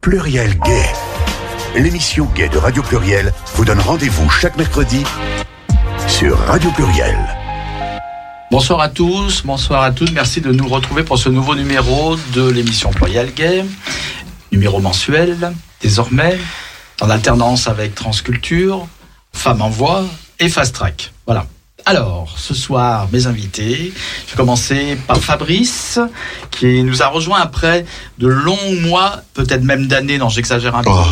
Pluriel Gay. L'émission Gay de Radio Pluriel vous donne rendez-vous chaque mercredi sur Radio Pluriel. Bonsoir à tous, bonsoir à toutes. Merci de nous retrouver pour ce nouveau numéro de l'émission Pluriel Gay. Numéro mensuel, désormais, en alternance avec Transculture, Femmes en Voix et Fast Track. Voilà. Alors, ce soir, mes invités, je vais commencer par Fabrice, qui nous a rejoint après de longs mois, peut-être même d'années, non, j'exagère un peu. Oh.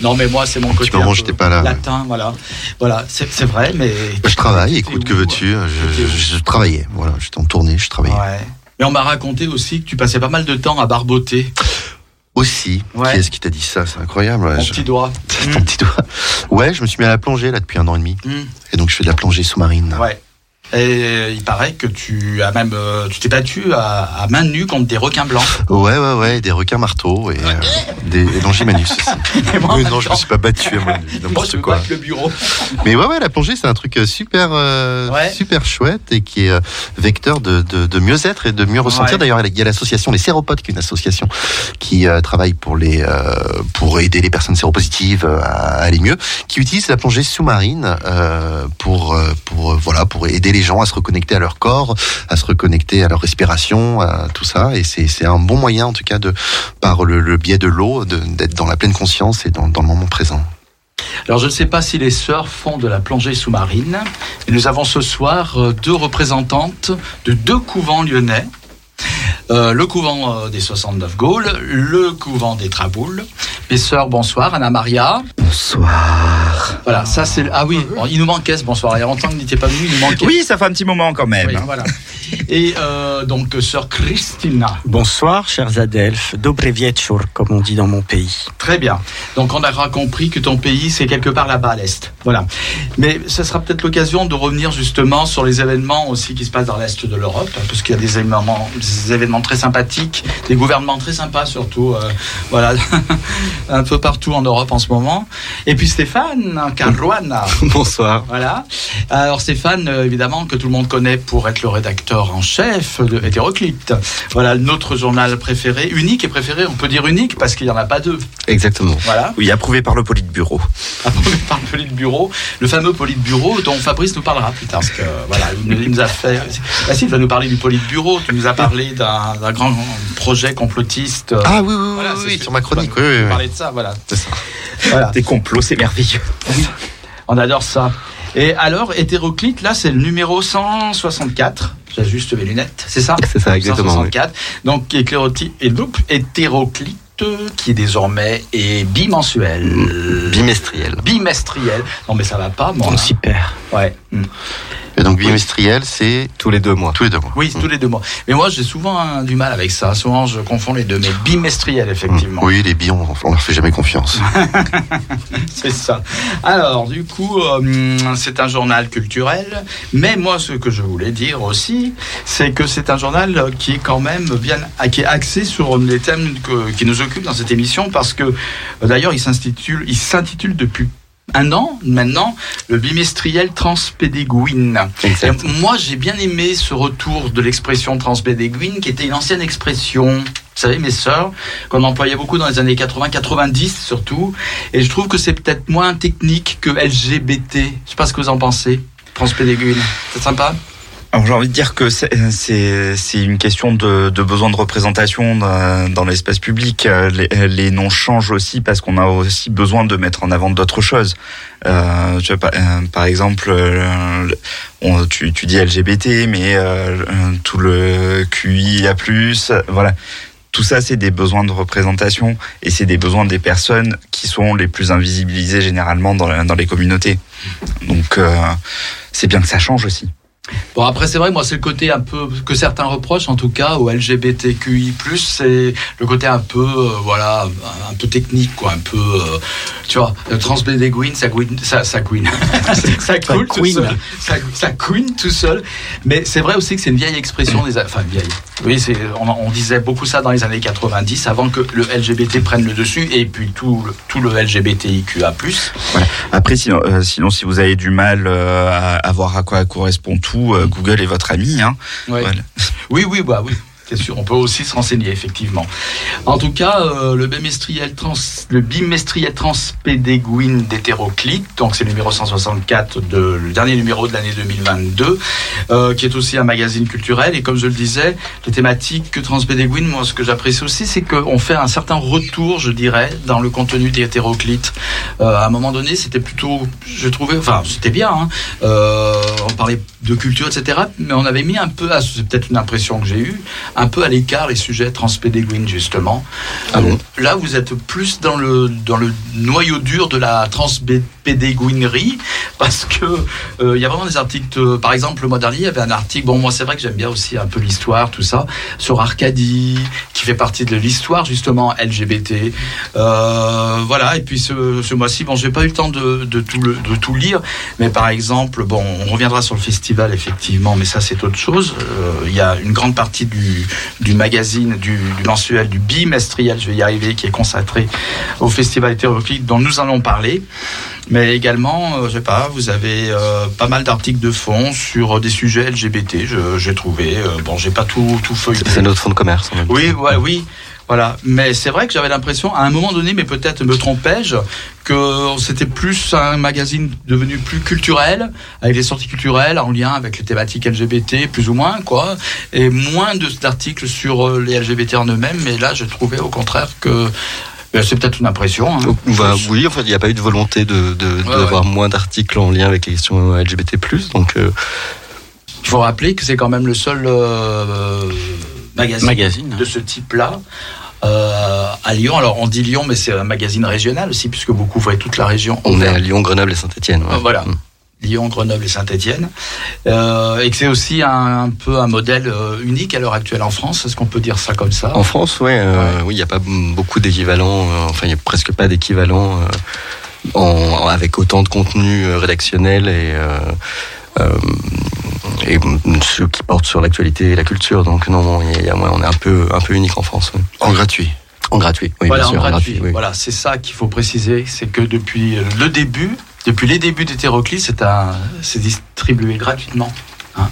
Non, mais moi, c'est mon côté moment, un pas là. latin, voilà. Voilà, c'est vrai, mais... Je travaille, écoute, que veux-tu je, T'étais où je- je travaillais, voilà, j'étais en tournée, je travaillais. Ouais. Mais on m'a raconté aussi que tu passais pas mal de temps à barboter Aussi, Ouais. qui est-ce qui t'a dit ça? C'est incroyable. ouais, mon je- petit doigt. Ton petit doigt. Ouais, je me suis mis à la plongée là depuis un an et demi. Mm. Et donc je fais de la plongée sous-marine. Ouais. Et il paraît que tu as même, euh, tu t'es battu à, à main nue contre des requins blancs. Ouais, ouais, ouais, des requins marteaux et euh, des et longimanus aussi. Moi, Oui, non, je me suis pas battu à mon moi, je n'importe quoi. le bureau. Mais ouais, ouais, la plongée, c'est un truc euh, super, euh, Ouais. super chouette et qui est euh, vecteur de, de, de mieux-être et de mieux ressentir. Ouais. D'ailleurs, il y a l'association Les Séropodes, qui est une association qui euh, travaille pour les, euh, pour aider les personnes séropositives à aller mieux, qui utilise la plongée sous-marine euh, pour, pour, voilà, pour aider les gens à se reconnecter à leur corps, à se reconnecter à leur respiration, à tout ça. Et c'est, un bon moyen, en tout cas, de, par le, biais de l'eau, d'être dans la pleine conscience et dans, dans le moment présent. Alors je ne sais pas si les sœurs font de la plongée sous-marine, nous avons ce soir euh, deux représentantes de deux couvents lyonnais. Euh, le couvent euh, des 69 Gaules, le couvent des Traboules. Mes sœurs, bonsoir. Anna Maria. Bonsoir. Voilà, ça c'est. Ah oui, bon, il nous manquait ce bonsoir. Il y a longtemps que n'était pas venu, il nous manquait. Oui, ça fait un petit moment quand même. Oui, voilà. Et euh, donc, sœur Christina. Bonsoir, chers Adelphes. Dobre wieczór, comme on dit dans mon pays. Très bien. Donc, on aura compris que ton pays, c'est quelque part là-bas à l'Est. Voilà. Mais ce sera peut-être l'occasion de revenir justement sur les événements aussi qui se passent dans l'Est de l'Europe, hein, parce qu'il y a des événements, des événements très sympathiques, des gouvernements très sympas surtout, euh, voilà, un peu partout en Europe en ce moment. Et puis Stéphane Caruana. Bonsoir. Voilà. Alors Stéphane, euh, évidemment, que tout le monde connaît pour être le rédacteur en chef de Hétéroclite. Voilà, notre journal préféré, unique et préféré, on peut dire unique parce qu'il n'y en a pas deux. Exactement. Voilà, Oui, approuvé par le Politburo. approuvé par le Politburo, le fameux Politburo dont Fabrice nous parlera plus tard. Parce que voilà, il nous- il nous a fait. Ah si, il va nous parler du Politburo. Tu nous as parlé d'un d'un grand projet complotiste. Ah oui, oui, oui, Voilà, oui, c'est oui, ce sur ma chronique, nous oui. Parler de ça, voilà. C'est ça. Voilà. Des complots, c'est merveilleux. On adore ça. Et alors, hétéroclite, là, c'est le numéro 164. J'ajuste mes lunettes, c'est ça? C'est ça, exactement, 164. Donc, et donc, hétéroclite, qui est désormais est bimensuel. Bimestriel. Bimestriel. Non, mais ça va pas, moi. On hein. s'y perd. Ouais. Mm. Et donc bimestriel, c'est Tous les deux mois. tous les deux mois. Oui, tous les deux mois. Mais moi, j'ai souvent hein, du mal avec ça. Souvent, je confonds les deux. Mais bimestriel, effectivement. Oui, les billes, on, on leur fait jamais confiance. C'est ça. Alors, du coup, euh, c'est un journal culturel. Mais moi, ce que je voulais dire aussi, c'est que c'est un journal qui est quand même bien, qui est axé sur les thèmes que- qui nous occupent dans cette émission, parce que d'ailleurs, il s'intitule, il s'intitule depuis un an maintenant le bimestriel transpédéguine. Moi, j'ai bien aimé ce retour de l'expression transpédéguine, qui était une ancienne expression. Vous savez, mes sœurs, qu'on employait beaucoup dans les années 80-90 surtout. Et je trouve que c'est peut-être moins technique que LGBT. Je sais pas ce que vous en pensez. Transpédéguine. C'est sympa? Alors j'ai envie de dire que c'est- c'est une question de, de besoin de représentation dans, dans l'espace public. Euh, Les, les noms changent aussi parce qu'on a aussi besoin de mettre en avant d'autres choses. Euh, tu vois, par, euh, par exemple, euh, tu, tu dis LGBT, mais euh, euh, tout le QIA+, voilà. Tout ça, c'est des besoins de représentation et c'est des besoins des personnes qui sont les plus invisibilisées généralement dans, la- dans les communautés. Donc, euh, c'est bien que ça change aussi. Bon, après, c'est vrai, moi, c'est le côté un peu que certains reprochent, en tout cas, au LGBTQI, c'est le côté un peu, euh, voilà, un peu technique, quoi, un peu, euh, tu vois, le transpédéguine, ça couine, ça, ça couine. ça coule tout seul. Ça, ça couine tout seul. Mais c'est vrai aussi que c'est une vieille expression des, enfin, vieille. Oui, c'est, on, on disait beaucoup ça dans les années 90, avant que le LGBT prenne le dessus, et puis tout, le- tout le LGBTIQA+. Voilà. Après, sinon, euh, sinon, si vous avez du mal à, à voir à quoi correspond tout, euh, Google est votre ami. Hein. Ouais. Voilà. Oui, oui, bah oui. On peut aussi se renseigner, effectivement. En tout cas, euh, le bimestriel trans, le bimestriel transpédéguine d'hétéroclite, donc c'est le numéro 164 de, le dernier numéro de l'année 2022, euh, qui est aussi un magazine culturel. Et comme je le disais, les thématiques transpédéguine, moi, ce que j'apprécie aussi, c'est qu'on fait un certain retour, je dirais, dans le contenu des hétéroclites. Euh, à un moment donné, c'était plutôt, je trouvais, enfin, c'était bien, hein. On parlait de culture, etc. Mais on avait mis un peu, c'est peut-être une impression que j'ai eue, un peu à l'écart les sujets transpédéguines, justement. Ah bon Là, vous êtes plus dans le, dans le noyau dur de la transpédéguinerie, parce que euh, il y a vraiment des articles, euh, par exemple, le mois dernier, il y avait un article, bon, moi, c'est vrai que j'aime bien aussi un peu l'histoire, tout ça, sur Arcadie, qui fait partie de l'histoire, justement, LGBT. Euh, voilà, et puis ce, ce mois-ci, bon, j'ai pas eu le temps de, de, tout de tout lire, mais par exemple, bon, on reviendra sur le festival, effectivement, mais ça, c'est autre chose. Il y a une grande partie du, du magazine, du, du mensuel, du bimestriel, je vais y arriver, qui est consacré au festival hétéroclite dont nous allons parler. Mais également, euh, je sais pas, vous avez euh, pas mal d'articles de fond sur euh, des sujets LGBT. je- J'ai trouvé. euh, bon, j'ai pas tout tout feuilleté. C'est notre fonds de commerce. en même. Oui, ouais, oui. Voilà, mais c'est vrai que j'avais l'impression, à un moment donné, mais peut-être me trompais-je, que c'était plus un magazine devenu plus culturel, avec des sorties culturelles en lien avec les thématiques LGBT, plus ou moins, quoi, et moins de- d'articles sur euh, les LGBT en eux-mêmes. Mais là, je trouvais au contraire que c'est peut-être une impression. hein. Donc, bah, oui, en fait, il n'y a pas eu de volonté de, de- Ouais, d'avoir moins d'articles en lien avec les questions LGBT+. Donc, euh, Il faut rappeler que c'est quand même le seul euh, magazine, Magazine. de ce type-là. euh, à Lyon, alors on dit Lyon, mais c'est un magazine régional aussi, puisque vous couvrez toute la région. on est à Lyon, Grenoble et Saint-Etienne. Euh, Voilà. Lyon, Grenoble et Saint-Étienne, euh, et que c'est aussi un, un peu un modèle euh, unique à l'heure actuelle en France. Est-ce qu'on peut dire ça comme ça? En France, ouais, euh, oui, il n'y a pas beaucoup d'équivalents. euh, enfin, il n'y a presque pas d'équivalents en, en- avec autant de contenu rédactionnel et, ceux qui portent sur l'actualité et la culture. Donc non, il y a- on est un peu, un peu unique en France. En gratuit. En gratuit, oui, voilà, bien sûr. en en gratuit. gratuit, oui. Voilà, c'est ça qu'il faut préciser, c'est que depuis le début, depuis les débuts d'Hétéroclite, c'est c'est distribué gratuitement. hein.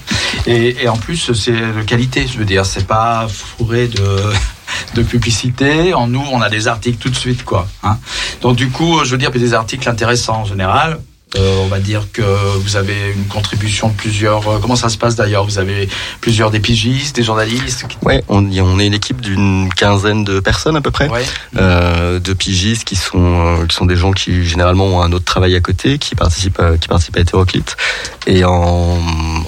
Et, et en plus, c'est de qualité, je veux dire, c'est pas fourré de, de publicité. En nous, on a des articles tout de suite, quoi. hein. Donc du coup, je veux dire, des articles intéressants en général. Euh, on va dire que vous avez une contribution de plusieurs. euh, comment ça se passe d'ailleurs? Vous avez plusieurs des pigistes, des journalistes. qui- Ouais, on, est une équipe d'une quinzaine de personnes à peu près. Ouais. euh, de pigistes qui sont qui sont des gens qui généralement ont un autre travail à côté, qui participent à, qui participent à Hétéroclite. Et en,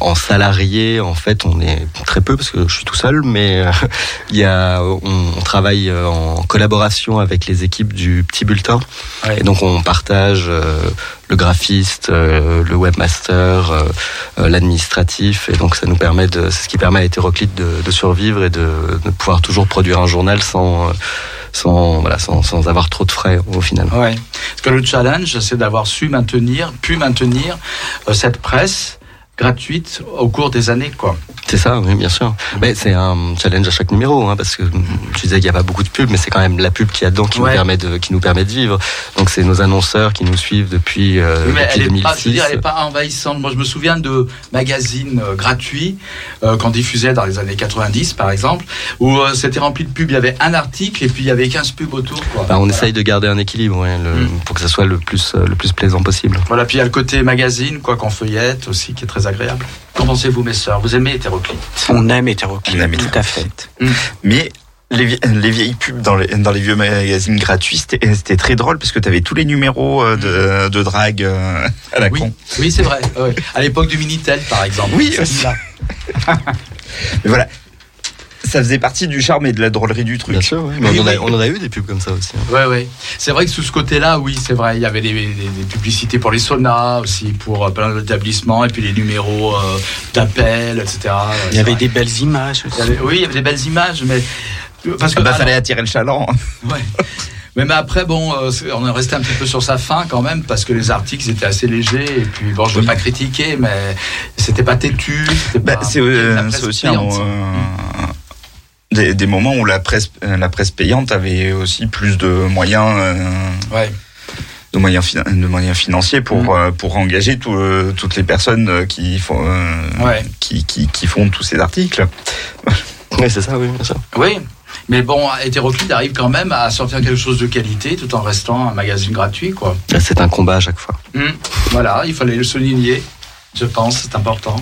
en salarié, en fait, on est très peu parce que je suis tout seul, mais euh, il y a on, on travaille en collaboration avec les équipes du petit bulletin. Ouais. Et donc on partage euh, le graphiste, euh, le webmaster, euh, euh, l'administratif, et donc ça nous permet de, c'est ce qui permet à Hétéroclite de, survivre et de, pouvoir toujours produire un journal sans, sans, voilà, sans, avoir trop de frais au final. Ouais. Parce que le challenge, c'est d'avoir su maintenir, pu maintenir cette presse gratuite au cours des années, quoi. C'est ça, oui, bien sûr. Mais c'est un challenge à chaque numéro, hein, parce que tu disais qu'il n'y a pas beaucoup de pubs, mais c'est quand même la pub qu'il y a dedans qui Ouais. nous permet de, qui nous permet de vivre. Donc c'est nos annonceurs qui nous suivent depuis, euh, Oui, mais depuis elle est 2006. pas, je veux dire, elle est pas envahissante. Moi, je me souviens de magazines euh, gratuits euh, qu'on diffusait dans les années 90, par exemple, où euh, c'était rempli de pubs. Il y avait un article et puis il y avait 15 pubs autour. Quoi. Bah, on Voilà. essaye de garder un équilibre ouais, le- Mm. pour que ça soit le plus, le plus plaisant possible. Voilà, puis il y a le côté magazine, quoi, qu'on feuillette aussi, qui est très agréable. Qu'en pensez-vous, mes sœurs? Vous aimez Hétéroclite? On aime hétéroclite. On aime Tout à fait. Mais les, vie- les vieilles pubs dans les, dans les vieux magazines gratuits, c'était très drôle parce que tu avais tous les numéros euh, de, de drague euh, à la Oui, con. oui c'est vrai. ouais. À l'époque du Minitel, par exemple. Oui, Celle-là. Mais voilà, ça faisait partie du charme et de la drôlerie du truc. Bien sûr, oui. Mais on, en a, oui. on en a eu des pubs comme ça aussi. hein. Ouais, ouais. C'est vrai que sous ce côté-là, oui, c'est vrai. Il y avait des, des- des publicités pour les saunas aussi, pour euh, plein d'établissements, et puis les numéros euh, d'appel, etc. Il y avait vrai. des belles images aussi. avait- oui, il y avait des belles images, mais parce que Ah bah, alors, fallait attirer le chaland. ouais. Mais, mais après, bon, euh, on est resté un petit peu sur sa fin quand même, parce que les articles étaient assez légers, et puis bon, je veux Oui. pas critiquer, mais c'était pas têtu. Bah, euh, c'est aussi un, euh, des, des moments où la presse, euh, la presse payante avait aussi plus de moyens. euh, Ouais. de moyens, de moyens financiers pour, Mm. euh, pour engager tout, euh, toutes les personnes qui font, euh, Ouais. qui, qui, qui font tous ces articles. Oui, c'est ça, oui, bien sûr. Oui, mais bon, Hétéroclite arrive quand même à sortir quelque chose de qualité tout en restant un magazine gratuit, quoi. C'est un combat à chaque fois. Hmm. Voilà, il fallait le souligner, je pense, c'est important.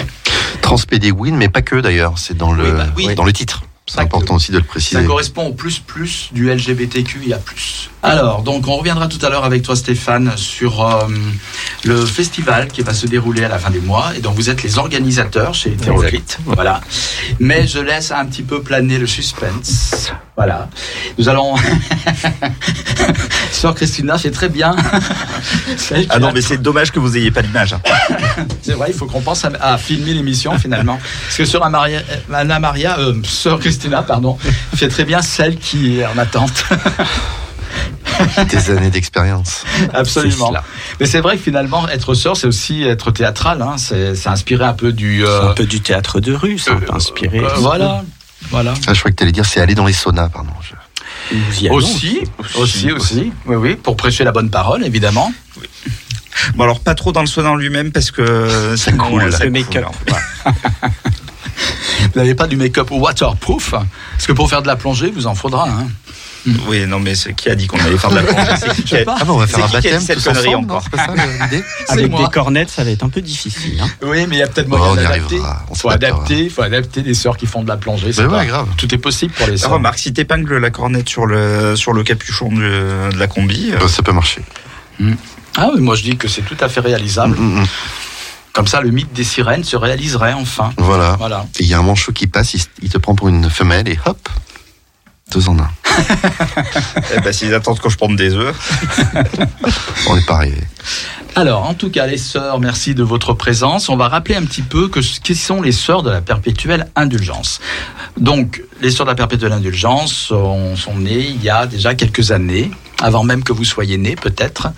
Transpédé Win, mais pas que d'ailleurs, c'est dans le, Oui, bah oui. dans le titre. C'est important aussi de le Ça préciser. correspond au plus plus du LGBTQIA+. Alors, donc on reviendra tout à l'heure avec toi Stéphane sur euh, le festival qui va se dérouler à la fin du mois et dont vous êtes les organisateurs chez Hétéroclite. Voilà. Mais je laisse un petit peu planer le suspense. Voilà. Nous allons... Sœur Christina, c'est très bien. Ah non, mais c'est dommage que vous ayez pas d'image. hein. c'est vrai, il faut qu'on pense à, à filmer l'émission finalement. Parce que Sœur Maria, Anna Maria, euh, Sœur Christina, pardon, fait très bien celle qui est en attente. Des années d'expérience. Absolument. C'est. Mais c'est vrai que finalement, être sœur, c'est aussi être théâtral. Hein. C'est c'est inspiré un peu du. C'est euh, un peu du théâtre de rue, c'est un peu inspiré. euh, voilà. Voilà. Ah, je crois que tu allais dire c'est aller dans les saunas, pardon. Je- allons. Aussi, aussi, aussi. Oui, oui, pour prêcher la bonne parole, évidemment. Bon, alors pas trop dans le sauna en lui-même parce que Ça coule. euh, ça Vous n'avez pas du make-up waterproof Parce que pour faire de la plongée, vous en faudra. Hein. Oui, non, mais qui a dit qu'on allait faire de la plongée C'est qui a- Ah bon, on va faire un baptême cette tous connerie ensemble, non encore C'est pas ça C'est Avec moi. des cornettes, ça va être un peu difficile. hein. Oui, mais il y a peut-être Bon, moyen on y d'adapter. on faut adapter, il faut adapter des sœurs qui font de la plongée. c'est Mais ouais, pas- grave. Tout est possible pour les Ah, sœurs. remarque, si t'épingles la cornette sur le, sur le capuchon de, de la combi, euh, Euh, Ça peut marcher. Ah oui, moi je dis que c'est tout à fait réalisable. Mm, mm, mm. Comme ça, le mythe des sirènes se réaliserait enfin. Voilà. Voilà. Il y a un manchot qui passe, il, te prend pour une femelle et hop, deux en un. eh ben, s'ils attendent que je prenne des œufs. On n'est pas arrivé. Alors, en tout cas, les sœurs, merci de votre présence. On va rappeler un petit peu que ce qui sont les sœurs de la perpétuelle indulgence. Donc, les sœurs de la perpétuelle indulgence sont, sont nées il y a déjà quelques années, avant même que vous soyez nés, peut-être,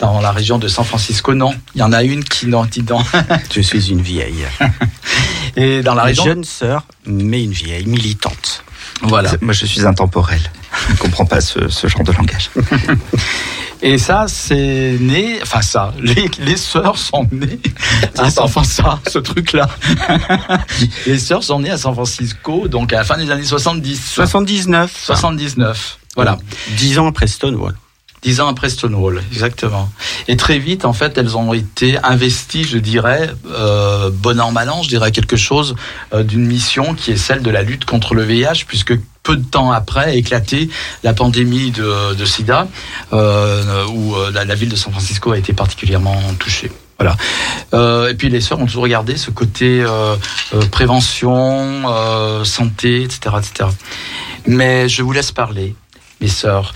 dans la région de San Francisco. Non, il y en a une qui n'en dit non. Je suis une vieille. Et dans la Une région. jeune sœur, mais une vieille, militante. Voilà. Moi, je suis intemporel. Je ne comprends pas ce, ce genre de langage. Et ça, c'est né, enfin ça, les, les sœurs sont nées à San Francisco, ce truc-là. les sœurs sont nées à San Francisco, donc à la fin des années 70. 79. 79. Voilà. Dix ans après Stonewall. Dix ans après Stonewall, exactement. Et très vite, en fait, elles ont été investies, je dirais, euh, bon an, mal an, je dirais quelque chose euh, d'une mission qui est celle de la lutte contre le VIH, puisque peu de temps après a éclaté la pandémie de, de SIDA, euh, où euh, la, la ville de San Francisco a été particulièrement touchée. Voilà. Euh, et puis les sœurs ont toujours regardé ce côté euh, euh, prévention, euh, santé, etc., etc. Mais je vous laisse parler, mes sœurs.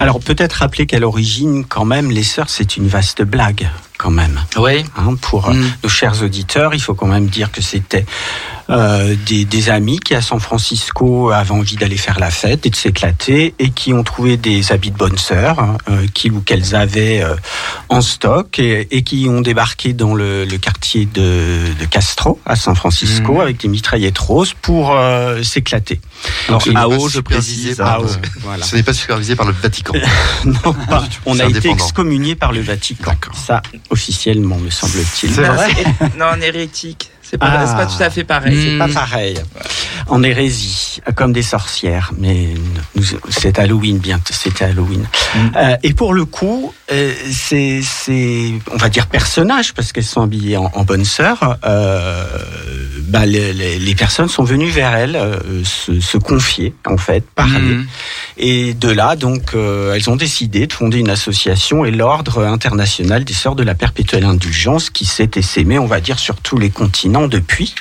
Alors peut-être rappeler qu'à l'origine, quand même, les sœurs, c'est une vaste blague, quand même. Oui. Hein, pour euh, Mm. nos chers auditeurs, il faut quand même dire que c'était euh, des, des amis qui, à San Francisco, avaient envie d'aller faire la fête et de s'éclater et qui ont trouvé des habits de bonne sœur hein, euh, qu'ils ou qu'elles avaient euh, en stock et, et qui ont débarqué dans le, le quartier de, de Castro, à San Francisco, Mm. avec des mitraillettes roses pour s'éclater. Alors, eau, je précise. par voilà. Ce n'est pas supervisé par le Vatican. Non, pas. On a été excommunié par le Vatican. Ça, officiellement, me semble-t-il. C'est vrai non, en hérétique. C'est pas, Ah. c'est pas tout à fait pareil. C'est pas pareil. En hérésie, comme des sorcières, mais c'est Halloween bientôt. C'était Halloween. Euh, et pour le coup, euh, c'est, on va dire personnages parce qu'elles sont habillées en, en bonne sœur. Euh, bah, les, les- les personnes sont venues vers elles euh, se, se confier, en fait, parler. Mhm. Et de là, donc, euh, elles ont décidé de fonder une association et l'Ordre international des Sœurs de la Perpétuelle Indulgence qui s'est essaimé, on va dire, sur tous les continents depuis.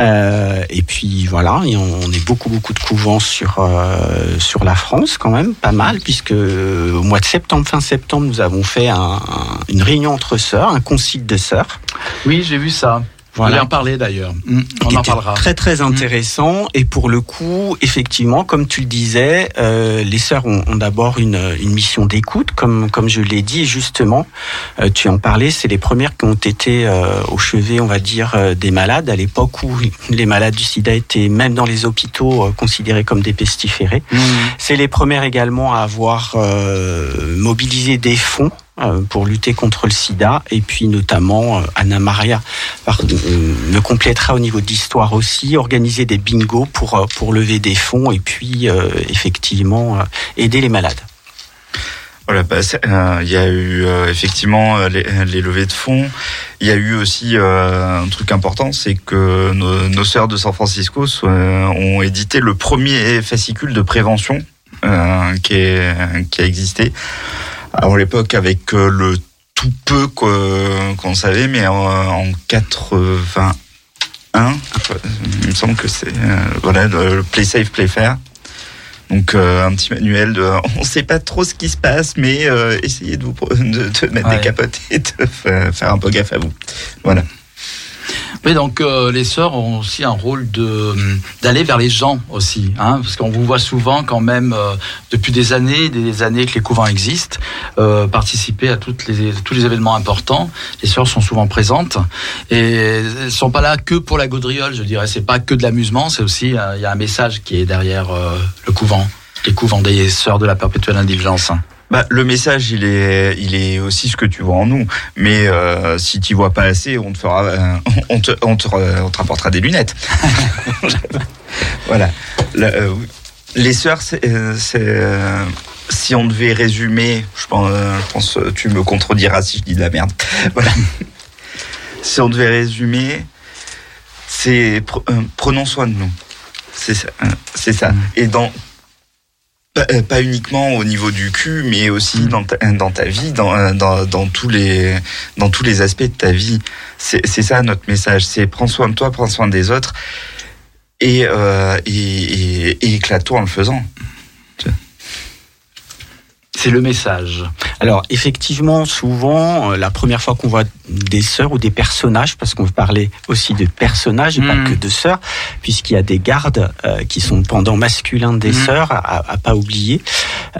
Euh, et puis voilà, on, est beaucoup beaucoup de couvents sur euh, sur la France quand même, pas mal, puisque euh, au mois de septembre, fin septembre, nous avons fait un- un- une réunion entre sœurs, un concile de sœurs. Oui, j'ai vu ça. Voilà. On va en parler d'ailleurs. Mm, On qui en parlera. Mm. Très très intéressant et pour le coup, effectivement, comme tu le disais, euh, les sœurs ont, ont d'abord une, une mission d'écoute, comme comme je l'ai dit et justement, euh, tu en parlais, c'est les premières qui ont été euh, au chevet, on va dire, euh, des malades à l'époque où les malades du SIDA étaient même dans les hôpitaux euh, considérés comme des pestiférés. Mm. C'est les premières également à avoir euh, mobilisé des fonds pour lutter contre le sida. Et puis notamment, euh, Anna Maria par- euh, complétera au niveau d'histoire aussi, organiser des bingos pour, euh, pour lever des fonds et puis euh, effectivement euh, aider les malades. Voilà, bah, euh, il y a eu euh, effectivement euh, les, levées de fonds. Il y a eu aussi euh, un truc important, c'est que nos, sœurs de San Francisco euh, ont édité le premier fascicule de prévention euh, qui a existé. Alors à l'époque avec euh, le tout peu qu'on savait, mais en, en 81, il me semble que c'est euh, voilà le, Play Safe, Play Fair. Donc euh, un petit manuel de, on ne sait pas trop ce qui se passe, mais euh, essayez de vous de, de mettre Ouais. des capotes et de fa- faire un peu gaffe à vous. Voilà. Oui, donc euh, les sœurs ont aussi un rôle de d'aller vers les gens aussi, hein, parce qu'on vous voit souvent quand même euh, depuis des années, des années que les couvents existent, euh, participer à toutes les tous les événements importants. Les sœurs sont souvent présentes et elles sont pas là que pour la gaudriole, je dirais. C'est pas que de l'amusement, c'est aussi euh, il y a un message qui est derrière euh, le couvent, les couvents des sœurs de la perpétuelle indulgence. Bah, le message, il est, il est aussi ce que tu vois en nous. Mais euh, si tu vois pas assez, on te fera, euh, on te, on te, on te rapportera des lunettes. voilà. La- euh, les sœurs, c'est, si on devait résumer, je pense, je pense, tu me contrediras si je dis de la merde. Voilà. si on devait résumer, c'est pre- euh, prenons soin de nous. C'est ça. euh, C'est ça. Et dans pas, euh, pas uniquement au niveau du cul, mais aussi dans, ta, dans ta vie, dans, euh, dans, dans, tous les, dans tous les aspects de ta vie. C'est ça notre message. C'est prends soin de toi, prends soin des autres et, euh, et, et éclate-toi en le faisant. C'est le message. Alors effectivement, souvent, euh, la première fois qu'on voit des sœurs ou des personnages, parce qu'on parlait aussi de personnages et pas Mm. que de sœurs, puisqu'il y a des gardes euh, qui sont pendant masculins des Mm. sœurs, à, à pas oublier.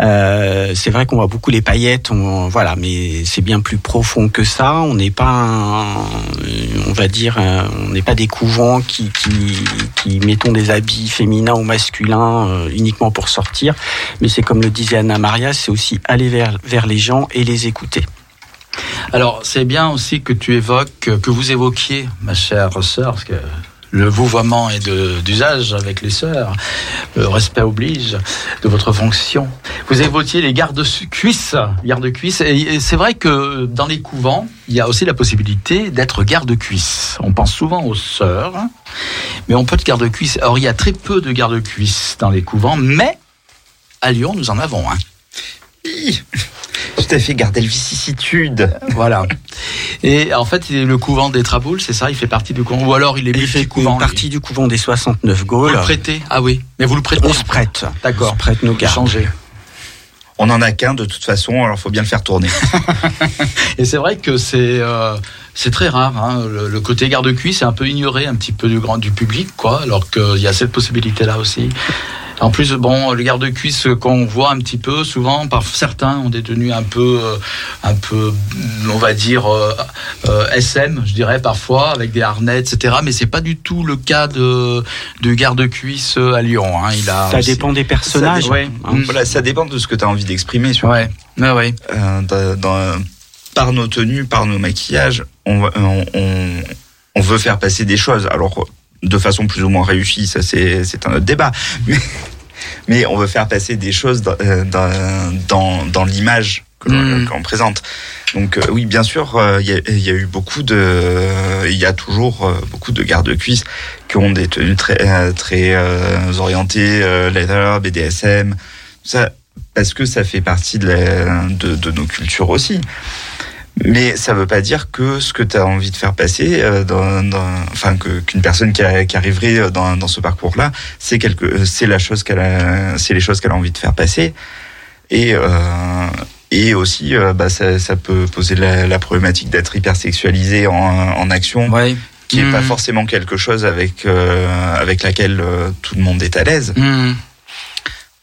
Euh, c'est vrai qu'on voit beaucoup les paillettes, on, voilà, mais c'est bien plus profond que ça. On n'est pas, un- on va dire, on n'est pas des couvents qui, qui, qui mettons des habits féminins ou masculins uniquement pour sortir, mais c'est comme le disait Anna Maria, c'est aussi aller vers, les gens et les écouter. Alors, c'est bien aussi que tu évoques, que vous évoquiez, ma chère sœur, parce que le vouvoiement est d'usage avec les sœurs, le respect oblige de votre fonction. Vous évoquiez les gardes-cuisses, garde-cuisses, et c'est vrai que dans les couvents, il y a aussi la possibilité d'être garde-cuisse. On pense souvent aux sœurs, mais on peut être garde-cuisse. Or, il y a très peu de garde-cuisses dans les couvents, mais à Lyon, nous en avons un. Je t'ai fait garder le vicissitude. Voilà. Et en fait, il est le couvent des Traboules, c'est ça Il fait partie du couvent Ou alors il est Il fait lui partie du couvent des 69 Vous Gaules. le prêtez? Ah oui. Mais vous le prêtez On se prête. D'accord. On se prête nos gardes. Changer. On en a qu'un de toute façon, alors faut bien le faire tourner. Et c'est vrai que c'est euh, c'est très rare. Hein. Le, le côté garde-cuisse c'est un peu ignoré un petit peu du grand du public, quoi. Alors qu'il y a cette possibilité-là aussi. En plus, bon, le garde-cuisse qu'on voit un petit peu souvent par certains ont des tenues un peu, euh, un peu, on va dire euh, euh, SM, je dirais parfois avec des harnais, etc. Mais c'est pas du tout le cas de du garde-cuisse à Lyon. Hein. Il a Ça dépend des personnages. Ça ouais. hein. Voilà, ça dépend de ce que tu as envie d'exprimer. sur- Ouais, ouais, ouais. euh, dans- dans- par nos tenues, par nos maquillages, on, on, on- on veut faire passer des choses. Alors, de façon plus ou moins réussie, ça c'est c'est un autre débat. Mais, mais on veut faire passer des choses dans, euh, dans, dans, l'image que l'on Mm. l'on présente. Donc euh, oui, bien sûr, euh, il y, y a eu beaucoup de, il y a toujours beaucoup de gardes-cuisses qui ont des tenues très très euh, orientées euh, leather, BDSM, ça parce que ça fait partie de, la- de, de nos cultures aussi. Mais ça veut pas dire que ce que tu as envie de faire passer, euh, dans, dans- enfin que qu'une personne qui, a- qui arriverait dans, dans ce parcours-là, c'est quelque, c'est la chose qu'elle, c'est les choses qu'elle a envie de faire passer. Et euh, et aussi, euh, bah, ça, ça peut poser la, la problématique d'être hypersexualisé en, en action, Ouais. qui est pas Mm. forcément quelque chose avec euh, avec laquelle euh, tout le monde est à l'aise. Mm.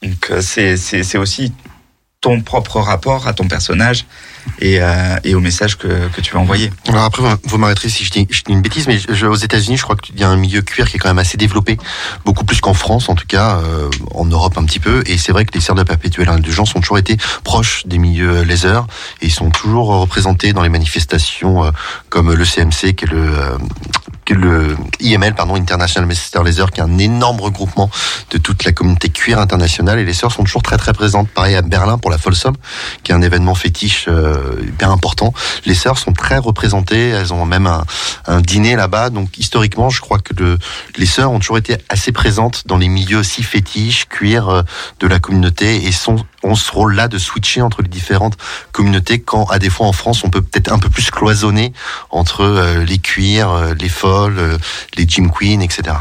Donc euh, c'est aussi ton propre rapport à ton personnage et, euh, et au message que, que tu vas envoyer. Alors après, vous- m'arrêterez si je dis, je dis une bêtise, mais je- aux États-Unis, je crois qu'il y a un milieu cuir qui est quand même assez développé, beaucoup plus qu'en France, en tout cas, euh, en Europe un petit peu. Et c'est vrai que les sœurs de perpétuelle indulgence ont toujours été proches des milieux laser et ils sont toujours représentés dans les manifestations euh, comme le CMC, qui est le euh, le IML, pardon, International Sister Laser, qui est un énorme regroupement de toute la communauté cuir internationale. Et les sœurs sont toujours très très présentes. Pareil à Berlin pour la Folsom, qui est un événement fétiche euh, hyper important. Les sœurs sont très représentées. Elles ont même un, dîner là-bas. Donc historiquement, je crois que le, les sœurs ont toujours été assez présentes dans les milieux aussi fétiches, cuir euh, de la communauté et sont ont ce rôle-là de switcher entre les différentes communautés quand à des fois en France on peut peut-être un peu plus cloisonner entre euh, les cuirs, euh, les folles, euh, les gym queens, etc.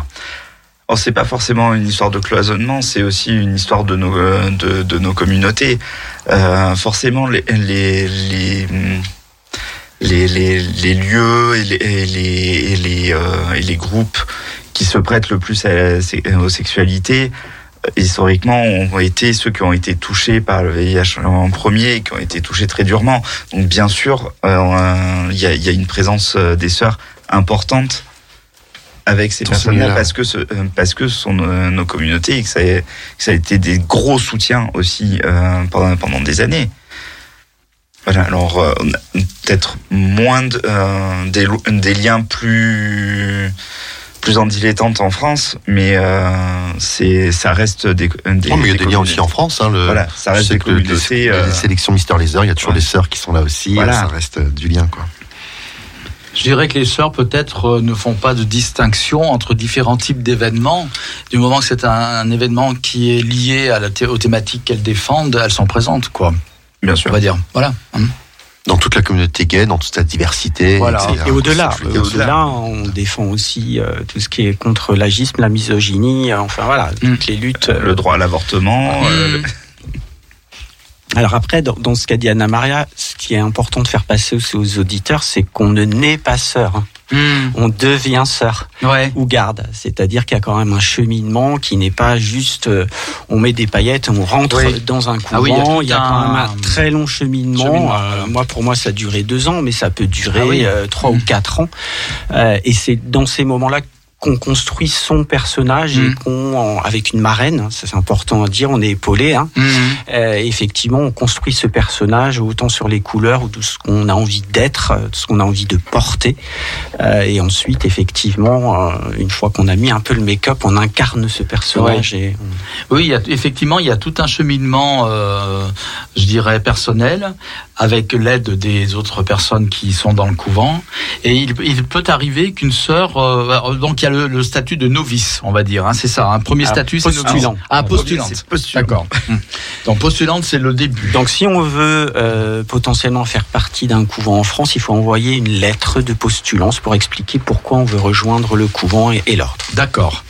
Alors c'est pas forcément une histoire de cloisonnement, c'est aussi une histoire de nos de, nos communautés. Forcément les les les lieux et les les les, groupes qui se prêtent le plus à aux sexualités historiquement ont été ceux qui ont été touchés par le VIH en premier et qui ont été touchés très durement. Donc bien sûr, euh, il y, a, il y a une présence euh, des sœurs importante avec ces personnes-là parce que ce, euh, parce que ce sont nos, nos communautés et que ça, a- que ça a été des gros soutiens aussi euh, pendant, pendant des années. Voilà, alors euh, peut-être moins de, euh, des, des liens plus plus en dilettante en France, mais euh, c'est ça reste des, des Oh, mais il y a des liens aussi en France. Hein, le, Voilà, ça reste des que les- les, euh, sélections Mister Laser, il y a toujours ouais. des sœurs qui sont là aussi. Voilà. Ça reste euh, du lien, quoi. Je dirais que les sœurs peut-être euh, ne font pas de distinction entre différents types d'événements. Du moment que c'est un, un événement qui est lié à la thé- aux thématiques qu'elles défendent, elles sont présentes, quoi. bien On sûr. va dire. Voilà. Hum. Dans toute la communauté gay, dans toute sa diversité. Voilà. etc. Et au-delà, au-delà, on défend aussi euh, tout ce qui est contre l'agisme, la misogynie, euh, enfin voilà, Mm. toutes les luttes. euh, Le droit à l'avortement. euh, Hum. Alors après, dans, dans ce qu'a dit Anna Maria, ce qui est important de faire passer aussi aux auditeurs, c'est qu'on ne naît pas sœur, hein. Hum. on devient sœur Ouais. ou garde. C'est-à-dire qu'il y a quand même un cheminement qui n'est pas juste euh, on met des paillettes, on rentre Oui. dans un couvent. Ah oui, il y a tout il y a quand un- même un très long cheminement. Cheminement, Euh, moi, pour moi, ça a duré deux ans, mais ça peut durer Ah oui. euh, trois ou quatre ans. Et c'est dans ces moments-là qu'on construit son personnage et Mhm. qu'on, avec une marraine, ça c'est important à dire, on est épaulé. Hein, Hum. euh, effectivement, on construit ce personnage autant sur les couleurs ou tout ce qu'on a envie d'être, euh, tout ce qu'on a envie de porter. Euh, et ensuite, effectivement, euh, une fois qu'on a mis un peu le make-up, on incarne ce personnage. Et Oui, il y a, effectivement, il y a tout un cheminement, euh, je dirais, personnel, avec l'aide des autres personnes qui sont dans le couvent. Et il, il peut arriver qu'une sœur, euh, donc il y a le, le statut de novice, on va dire, hein, c'est ça. Un premier Ah, statut, c'est postulant. novice. Ah, postulante. Postulant. D'accord. Donc postulante, c'est le début. Donc, si on veut euh, potentiellement faire partie d'un couvent en France, il faut envoyer une lettre de postulance pour expliquer pourquoi on veut rejoindre le couvent et, et l'ordre. D'accord.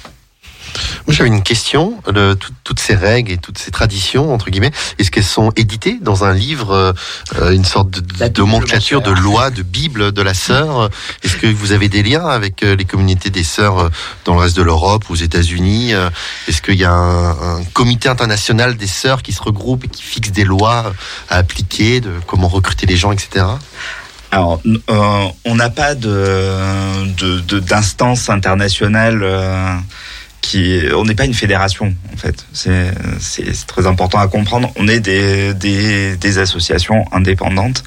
Moi, j'avais une question. Tout- toutes ces règles et toutes ces traditions, entre guillemets, est-ce qu'elles sont éditées dans un livre, euh, une sorte de, de Bible, nomenclature, de loi, de Bible de la sœur? Est-ce que vous avez des liens avec euh, les communautés des sœurs euh, dans le reste de l'Europe, aux États-Unis Est-ce qu'il y a un, un comité international des sœurs qui se regroupe et qui fixe des lois à appliquer, de comment recruter les gens, etc. Alors, euh, on n'a pas de de- de- d'instance internationale euh, qui. On n'est pas une fédération, en fait. C'est très important à comprendre. On est des des, des associations indépendantes.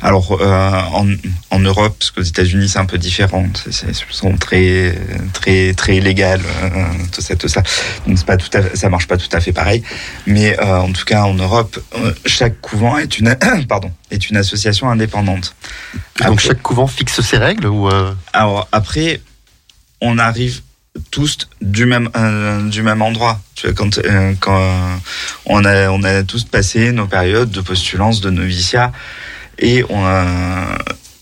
Alors, euh, en, en Europe, parce qu'aux États-Unis, c'est un peu différent. C'est- c'est- Ce sont très très très légales, euh, tout ça, tout ça. Donc, c'est pas tout à fait, ça marche pas tout à fait pareil. Mais euh, en tout cas, en Europe, chaque couvent est une pardon est une association indépendante. Donc chaque couvent fixe ses règles ou alors après, on arrive tous du même euh, du même endroit. Tu vois, quand euh, quand euh, on a on a tous passé nos périodes de postulance, de noviciat, et on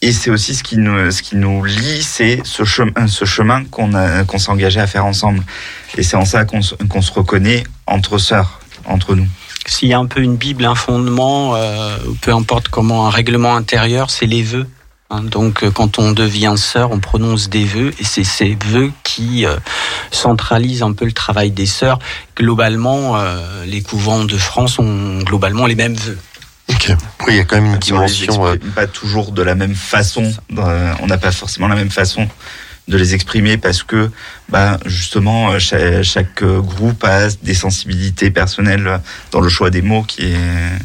et c'est aussi ce qui nous ce qui nous lie, c'est ce chemin ce chemin qu'on a qu'on s'est engagé à faire ensemble. Et c'est en ça qu'on qu'on se reconnaît entre sœurs, entre nous. S'il y a un peu une Bible, un fondement, peu importe comment, un règlement intérieur, c'est les vœux. Hein, donc, euh, quand on devient sœur, on prononce des vœux, et c'est ces vœux qui euh, centralisent un peu le travail des sœurs. Globalement, euh, les couvents de France ont globalement les mêmes vœux. Ok. Oui, il y a quand même une dimension. euh, pas toujours de la même façon. Euh, on n'a pas forcément la même façon de les exprimer parce que, bah, justement, chaque, chaque, groupe a des sensibilités personnelles dans le choix des mots qui est,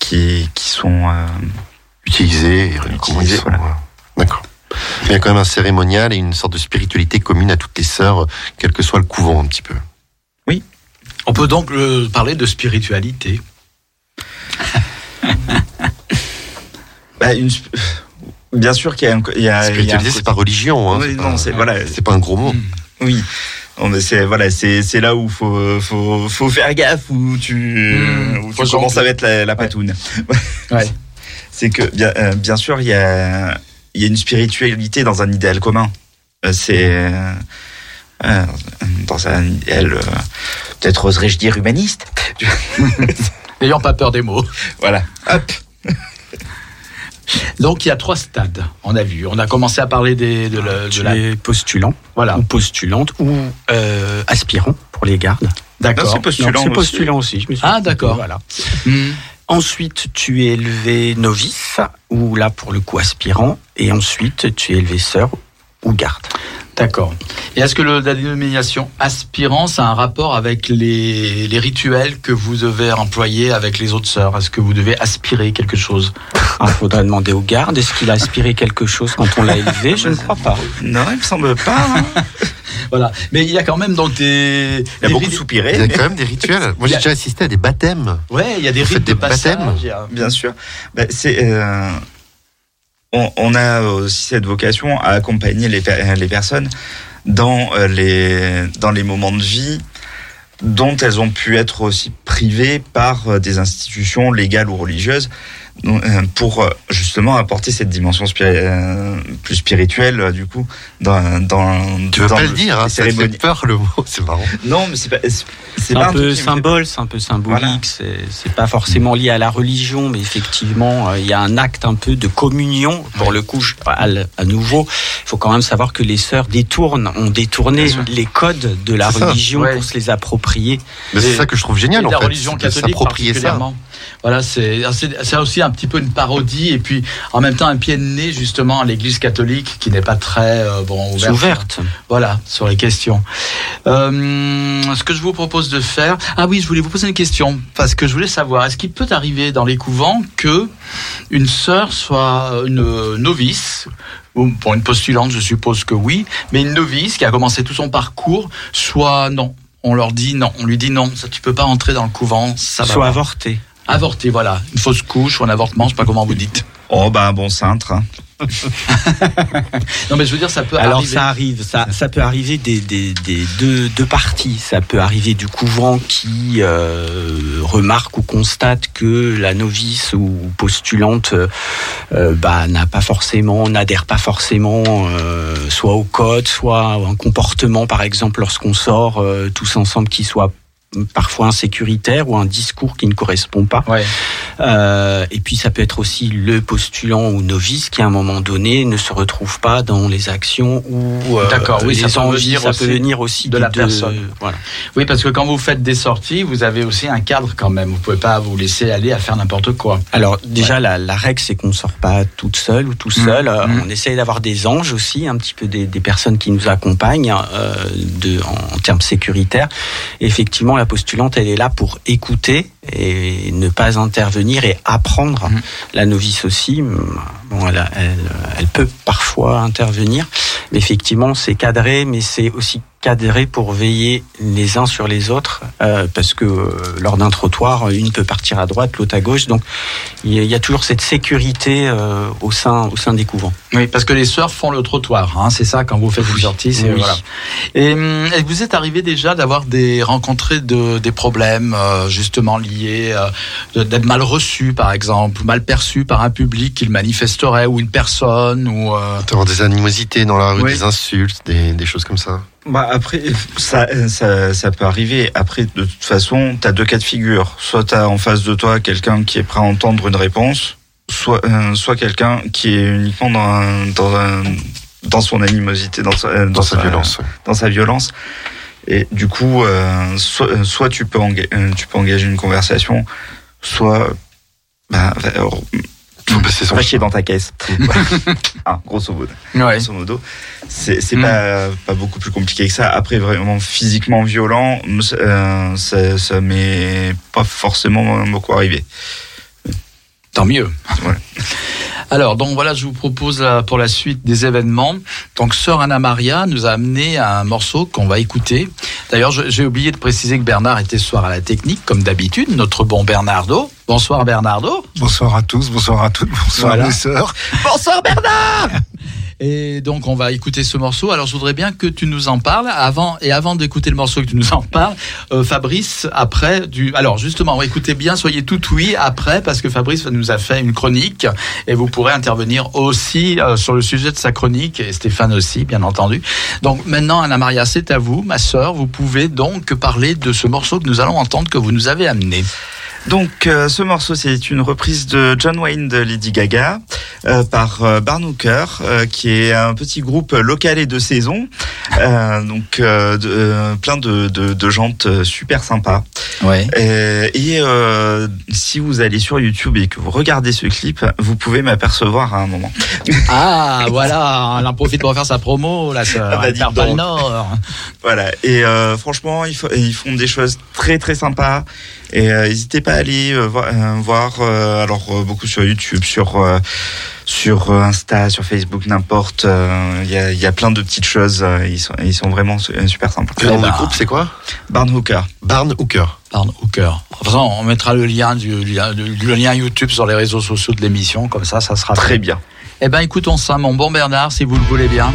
qui, qui sont. Euh, utilisés. et comment ils Utilisés, sont, voilà. D'accord. Mais Il y a quand même un cérémonial et une sorte de spiritualité commune à toutes les sœurs, quel que soit le couvent un petit peu. On peut donc euh, parler de spiritualité. bah, une sp- bien sûr qu'il y a un, il y a, il y a un Spiritualité, c'est pas religion. Hein, Oui, c'est non, pas- c'est voilà, c'est pas un gros mot. Oui. Non, mais c'est voilà, c'est c'est là où faut faut faut faire gaffe où tu Mmh, où tu commences à mettre la, la patoune. Ouais. C'est que bien euh, bien sûr il y a il y a une spiritualité dans un idéal commun. Euh, C'est euh, dans un idéal euh, peut-être oserais-je dire humaniste. N'ayons pas peur des mots. Voilà. Hop. Donc il y a trois stades, on a vu. On a commencé à parler des, de, la, de Tu la- es postulant, Voilà, ou postulante, ou euh, aspirant pour les gardes. d'accord. C'est postulant Non, aussi. postulant aussi. je me suis Ah, d'accord. Voilà. Hmm. Ensuite, tu es élevé novice, ou là pour le coup aspirant, et ensuite tu es élevé sœur ou garde. D'accord. Et est-ce que le, la dénomination aspirant, ça a un rapport avec les, les rituels que vous devez employer avec les autres sœurs? Est-ce que vous devez aspirer quelque chose? Il faudra demander au garde, est-ce qu'il a aspiré quelque chose quand on l'a élevé? Je ne crois pas. Non, il me semble pas. hein. Voilà. Mais il y a quand même donc des. Il y a des beaucoup rit- Il y soupiré. a quand même des rituels. Moi, j'ai déjà assisté à des baptêmes. Ouais, il y a des rites de des passage. baptêmes il y a- Bien sûr. Bah, c'est, euh, on, a aussi cette vocation à accompagner les, les personnes dans euh, les, dans les moments de vie dont elles ont pu être aussi privées par euh, des institutions légales ou religieuses pour euh, justement apporter cette dimension spiri- euh, plus spirituelle euh, du coup dans, dans Tu veux dans pas le dire, hein, ça fait peur le mot, c'est marrant. Non, mais c'est pas c'est- un peu symbole, c'est un peu symbolique, Voilà. c'est pas forcément lié à la religion, mais effectivement, euh, il y a un acte un peu de communion. Pour le coup, je- à, à nouveau, il faut quand même savoir que les sœurs détournent, ont détourné les codes de la ça, religion ouais. pour se les approprier. Mais c'est ça que je trouve génial et en la fait. religion catholique s'approprier ça. Voilà, c'est c'est aussi un petit peu une parodie et puis en même temps un pied de nez justement à l'Église catholique qui n'est pas très euh, bon ouverte. ouverte. Voilà sur les questions. Euh, ce que je vous propose de faire, ah oui, je voulais vous poser une question parce que je voulais savoir est-ce qu'il peut arriver dans les couvents que une sœur soit une novice ou pour une postulante, je suppose que oui, mais une novice qui a commencé tout son parcours, soit non. On leur dit non, on lui dit non, ça tu peux pas entrer dans le couvent, ça va Soit pas. Avorté. Avorté, voilà. Une fausse couche ou un avortement, je sais pas comment vous dites. Oh bah un bon cintre. hein. Non, mais je veux dire, ça peut Alors arriver. ça arrive, ça, ça peut arriver des, des, des deux, deux parties. Ça peut arriver du couvent qui euh, remarque ou constate que la novice ou postulante euh, bah, n'a pas forcément, n'adhère pas forcément euh, soit au code, soit à un comportement, par exemple, lorsqu'on sort tous ensemble qui soit parfois insécuritaire ou un discours qui ne correspond pas. Ouais. Euh, et puis ça peut être aussi le postulant ou novice qui à un moment donné ne se retrouve pas dans les actions ou euh, D'accord, oui, les ça peut envies, venir ça aussi peut venir aussi de la personne. Voilà. Oui, parce que quand vous faites des sorties, vous avez aussi un cadre quand même. Vous pouvez pas vous laisser aller à faire n'importe quoi. Alors déjà la, la règle c'est qu'on ne sort pas toute seule ou tout seul. Euh, Mhm. On essaye d'avoir des anges aussi, un petit peu des, des personnes qui nous accompagnent de, en, en termes sécuritaires. Effectivement la postulante elle est là pour écouter et ne pas intervenir et apprendre. Mhm. La novice aussi, bon, elle, elle, elle peut parfois intervenir. Mais effectivement c'est cadré, mais c'est aussi cadré pour veiller les uns sur les autres, euh, parce que euh, lors d'un trottoir, une peut partir à droite, l'autre à gauche, donc il y a- il y a toujours cette sécurité euh, au sein au sein des couvents. Oui, parce que les sœurs font le trottoir. Hein, c'est ça quand vous faites une sortie. Oui. Voilà. Et, hum, et vous êtes arrivé déjà d'avoir des rencontré de, des problèmes euh, justement liés euh, d'être mal reçu par exemple, mal perçu par un public qu'il manifesterait ou une personne ou. euh, D'avoir des animosités dans la rue, Oui. des insultes, des, des choses comme ça. Bah après, ça, ça, ça peut arriver. Après, de toute façon, tu as deux cas de figure. Soit tu as en face de toi quelqu'un qui est prêt à entendre une réponse, soit euh, soit quelqu'un qui est uniquement dans un- dans un- dans son animosité, dans sa, euh, Dans sa violence. dans sa violence. Et du coup, euh, soit, euh, soit tu peux enga- euh, tu peux engager une conversation, soit bah, va- Faut passer son chier dans ta caisse. ah, grosso modo. Ouais. Grosso modo, c'est pas pas beaucoup plus compliqué que ça. Après, vraiment physiquement violent, euh, ça ça m'est pas forcément beaucoup arrivé. Tant mieux. Alors, donc voilà, je vous propose pour la suite des événements. Donc, Sœur Anna Maria nous a amené un morceau qu'on va écouter. D'ailleurs, j'ai oublié de préciser que Bernard était ce soir à la technique, comme d'habitude, notre bon Bernardo. Bonsoir Bernardo. Bonsoir à tous, bonsoir à toutes, bonsoir Voilà. les sœurs. Bonsoir Bernard Et donc on va écouter ce morceau. Alors je voudrais bien que tu nous en parles avant et avant d'écouter le morceau que tu nous en parles, euh, Fabrice après du. Alors justement, écoutez bien, soyez tout oui après parce que Fabrice nous a fait une chronique et vous pourrez intervenir aussi euh, sur le sujet de sa chronique et Stéphane aussi, bien entendu. Donc maintenant, Anna Maria, c'est à vous, ma sœur. Vous pouvez donc parler de ce morceau que nous allons entendre que vous nous avez amené. Donc, euh, ce morceau, c'est une reprise de John Wayne de Lady Gaga euh, par euh, Barn Hooker, euh, qui est un petit groupe local et de saison. Euh, donc, euh, de- plein de, de, de jantes super sympas. Ouais. Et euh, si vous allez sur YouTube et que vous regardez ce clip, vous pouvez m'apercevoir à un moment. Ah voilà, elle en profite pour faire sa promo, la sœur. Ah bah, pas le nord. Voilà. Et euh, franchement, ils, ils font des choses très très sympas. Et euh, n'hésitez pas à aller euh, euh, voir. euh, alors euh, beaucoup sur YouTube, sur euh, sur Insta, sur Facebook, n'importe. euh, Il y, a, il y a plein de petites choses. euh, ils sont ils sont vraiment su- super sympas. Le nom bah. du groupe, c'est quoi? Barn Hooker. Barn Hooker. Pardon, Hooker. De toute façon, on mettra le lien du, le lien YouTube sur les réseaux sociaux de l'émission, comme ça, ça sera Très bien. Eh ben, écoutons ça, mon bon Bernard, si vous le voulez bien.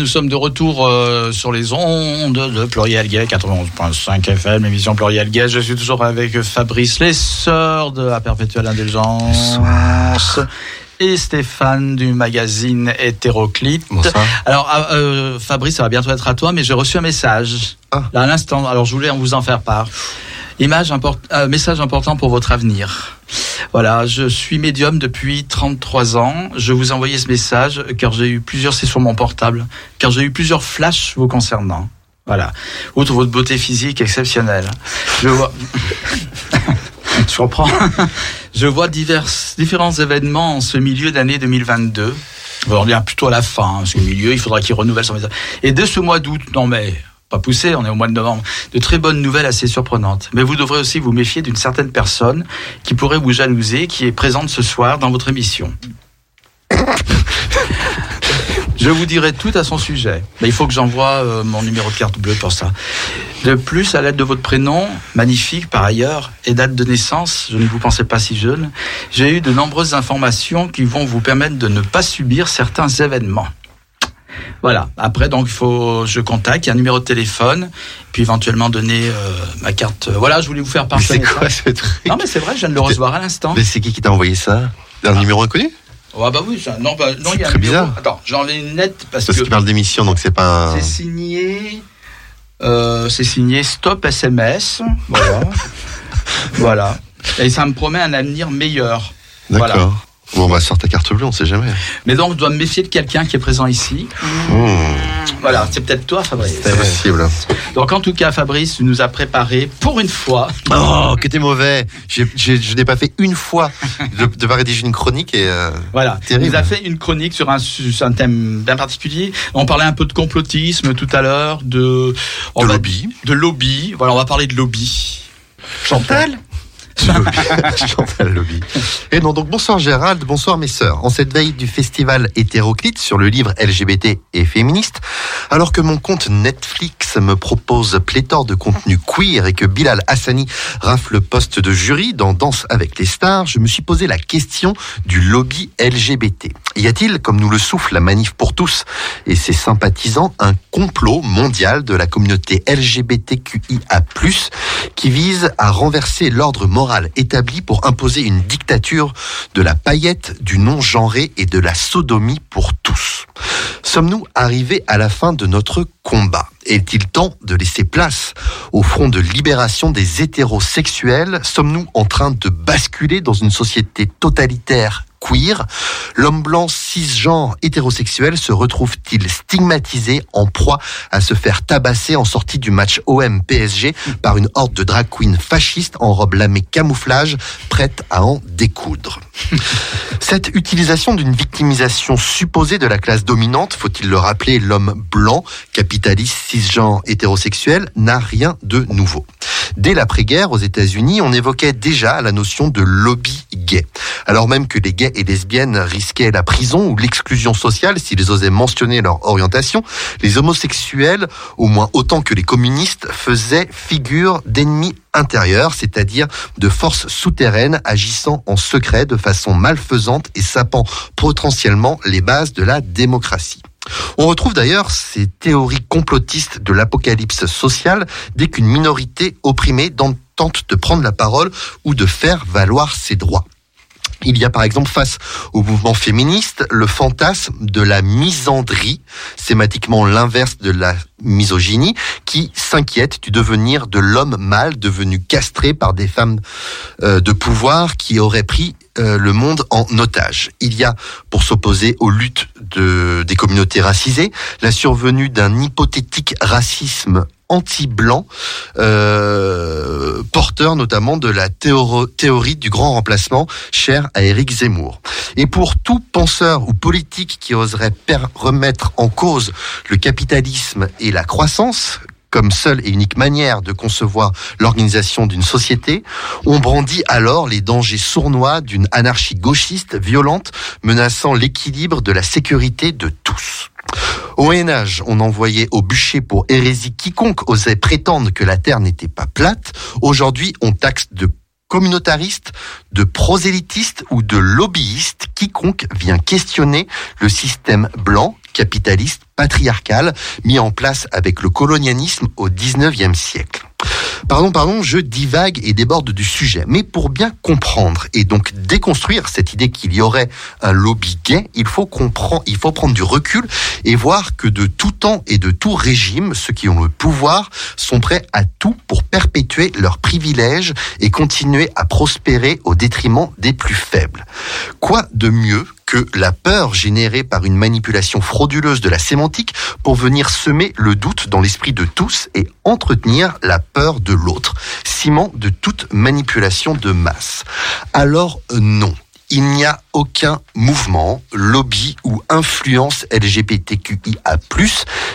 Nous sommes de retour euh, sur les ondes de Pluriel Gay, 91.5 FM, émission Pluriel Gay. Je suis toujours avec Fabrice, les sœurs de la perpétuelle indulgence. Et Stéphane du magazine Hétéroclite. Bonsoir. Alors, ah, euh, Fabrice, ça va bientôt être à toi, mais j'ai reçu un message. Ah. Là, à l'instant. Alors, je voulais vous en faire part. Image import- euh, message important pour votre avenir. Voilà, je suis médium depuis 33 ans. Je vous ai envoyé ce message car j'ai eu plusieurs, c'est sur mon portable, car j'ai eu plusieurs flashs vous concernant. Voilà. Outre votre beauté physique exceptionnelle. Je vois. je comprends. je vois divers, différents événements en ce milieu d'année 2022. Bon, on est plutôt à la fin, hein, ce milieu, il faudra qu'il renouvelle son message. Et dès ce mois d'août, non mais pas poussé, on est au mois de novembre, de très bonnes nouvelles assez surprenantes. Mais vous devrez aussi vous méfier d'une certaine personne qui pourrait vous jalouser, qui est présente ce soir dans votre émission. Je vous dirai tout à son sujet. Mais il faut que j'envoie euh, mon numéro de carte bleue pour ça. De plus, à l'aide de votre prénom, magnifique par ailleurs, et date de naissance, je ne vous pensais pas si jeune, j'ai eu de nombreuses informations qui vont vous permettre de ne pas subir certains événements. Voilà. Après, donc, faut, je contacte, il y a un numéro de téléphone, puis éventuellement donner euh, ma carte. Voilà, je voulais vous faire partager c'est ça. quoi ce truc Non, mais c'est vrai, je viens de le recevoir à l'instant. Mais c'est qui qui t'a envoyé ça Un numéro inconnu Ah bah oui, ça, non, bah, non, il y a un très numéro. bizarre. Attends, j'ai enlevé une lettre parce, Parce que qu'il parle d'émission, donc c'est pas un. c'est signé. euh, c'est signé Stop SMS. Voilà. voilà. Et ça me promet un avenir meilleur. D'accord. Voilà. Bon, on va sortir ta carte bleue, on sait jamais. Mais donc, je dois me méfier de quelqu'un qui est présent ici. Mmh, Voilà, c'est peut-être toi, Fabrice. c'est possible. Donc, en tout cas, Fabrice, tu nous as préparé pour une fois. Oh, que t'es mauvais Je n'ai pas fait une fois de devoir rédiger une chronique et. euh, Voilà, tu Terrible. nous as fait une chronique sur un, sur un thème bien particulier. On parlait un peu de complotisme tout à l'heure, de, de va- lobby. de lobby. Voilà, on va parler de lobby. Chantal? Chantal Lobby. Et non, donc bonsoir Gérald, bonsoir mes sœurs. En cette veille du festival hétéroclite sur le livre LGBT et féministe, alors que mon compte Netflix me propose pléthore de contenu queer et que Bilal Hassani rafle le poste de jury dans Danse avec les stars, je me suis posé la question du lobby LGBT. Y a-t-il, comme nous le souffle la manif pour tous et ses sympathisants, un complot mondial de la communauté LGBTQIA+, qui vise à renverser l'ordre moral établi pour imposer une dictature de la paillette, du non-genré et de la sodomie pour tous. Sommes-nous arrivés à la fin de notre combat? Est-il temps de laisser place au front de libération des hétérosexuels? Sommes-nous en train de basculer dans une société totalitaire queer L'homme blanc cisgenre hétérosexuel se retrouve-t-il stigmatisé en proie à se faire tabasser en sortie du match OM-PSG par une horde de drag queens fascistes en robe lamée camouflage prête à en découdre? Cette utilisation d'une victimisation supposée de la classe dominante, faut-il le rappeler, l'homme blanc, capitaliste, cisgenre, hétérosexuel, n'a rien de nouveau. Dès l'après-guerre, aux États-Unis, on évoquait déjà la notion de lobby gay. Alors même que les gays et lesbiennes risquaient la prison ou l'exclusion sociale s'ils osaient mentionner leur orientation, les homosexuels, au moins autant que les communistes, faisaient figure d'ennemis intérieurs, c'est-à-dire de forces souterraines agissant en secret de façon malfaisante et sapant potentiellement les bases de la démocratie. On retrouve d'ailleurs ces théories complotistes de l'apocalypse sociale dès qu'une minorité opprimée tente de prendre la parole ou de faire valoir ses droits. Il y a par exemple face au mouvement féministe le fantasme de la misandrie, sématiquement l'inverse de la misogynie, qui s'inquiète du devenir de l'homme mâle devenu castré par des femmes euh, de pouvoir qui auraient pris euh, le monde en otage. Il y a, pour s'opposer aux luttes de, des communautés racisées, la survenue d'un hypothétique racisme anti-blanc, euh, porteur notamment de la théorie du grand remplacement chère à Éric Zemmour. Et pour tout penseur ou politique qui oserait remettre en cause le capitalisme et la croissance, comme seule et unique manière de concevoir l'organisation d'une société, on brandit alors les dangers sournois d'une anarchie gauchiste violente menaçant l'équilibre de la sécurité de tous. Au Moyen Âge, on envoyait au bûcher pour hérésie quiconque osait prétendre que la Terre n'était pas plate. Aujourd'hui, on taxe de communautariste, de prosélytiste ou de lobbyiste, quiconque vient questionner le système blanc, capitaliste, patriarcal, mis en place avec le colonialisme au 19e siècle. Pardon, pardon, je divague et déborde du sujet. Mais pour bien comprendre et donc déconstruire cette idée qu'il y aurait un lobby gay, il faut comprendre, il faut prendre du recul et voir que de tout temps et de tout régime, ceux qui ont le pouvoir sont prêts à tout pour perpétuer leurs privilèges et continuer à prospérer au détriment des plus faibles. Quoi de mieux que la peur générée par une manipulation frauduleuse de la sémantique pour venir semer le doute dans l'esprit de tous et entretenir la peur de l'autre, ciment de toute manipulation de masse. Alors euh, non. Il n'y a aucun mouvement, lobby ou influence LGBTQIA+,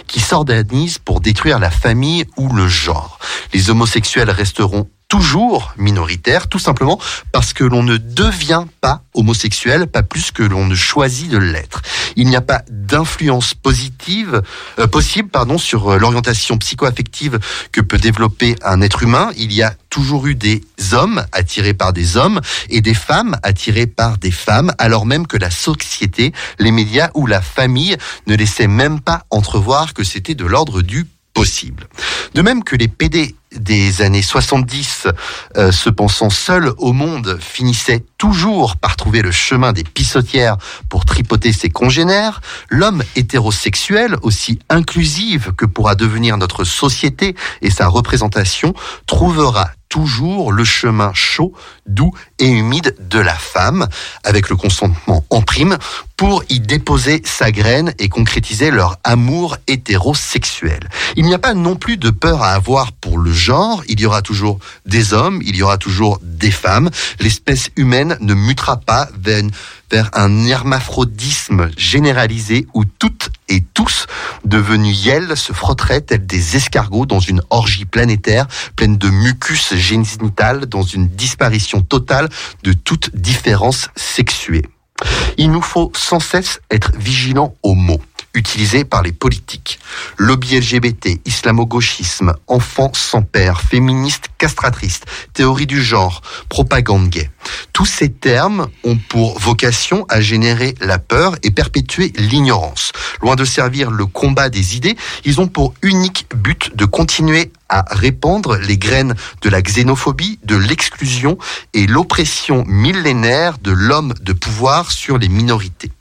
qui s'organise pour détruire la famille ou le genre. Les homosexuels resteront toujours minoritaires, tout simplement parce que l'on ne devient pas homosexuel, pas plus que l'on ne choisit de l'être. Il n'y a pas d'influence positive euh, possible, pardon, sur euh, l'orientation psychoaffective que peut développer un être humain. Il y a toujours eu des hommes attirés par des hommes et des femmes attirées par des femmes, alors même que la société, les médias ou la famille ne laissaient même pas entrevoir que c'était de l'ordre du possible. De même que les PD des années 70, euh, se pensant seuls au monde, finissaient toujours par trouver le chemin des pissotières pour tripoter ses congénères, l'homme hétérosexuel, aussi inclusive que pourra devenir notre société et sa représentation, trouvera toujours le chemin chaud, doux et humide de la femme, avec le consentement en prime, pour y déposer sa graine et concrétiser leur amour hétérosexuel. Il n'y a pas non plus de peur à avoir pour le genre, il y aura toujours des hommes, il y aura toujours des femmes. L'espèce humaine ne mutera pas un hermaphrodisme généralisé où toutes et tous devenus yel se frotteraient tels des escargots dans une orgie planétaire pleine de mucus génital dans une disparition totale de toute différence sexuée. Il nous faut sans cesse être vigilants aux mots utilisés par les politiques. Lobby LGBT, islamo-gauchisme, enfants sans père, féministe castratrice, théorie du genre, propagande gay. Tous ces termes ont pour vocation à générer la peur et perpétuer l'ignorance. Loin de servir le combat des idées, ils ont pour unique but de continuer à répandre les graines de la xénophobie, de l'exclusion et l'oppression millénaire de l'homme de pouvoir sur les minorités.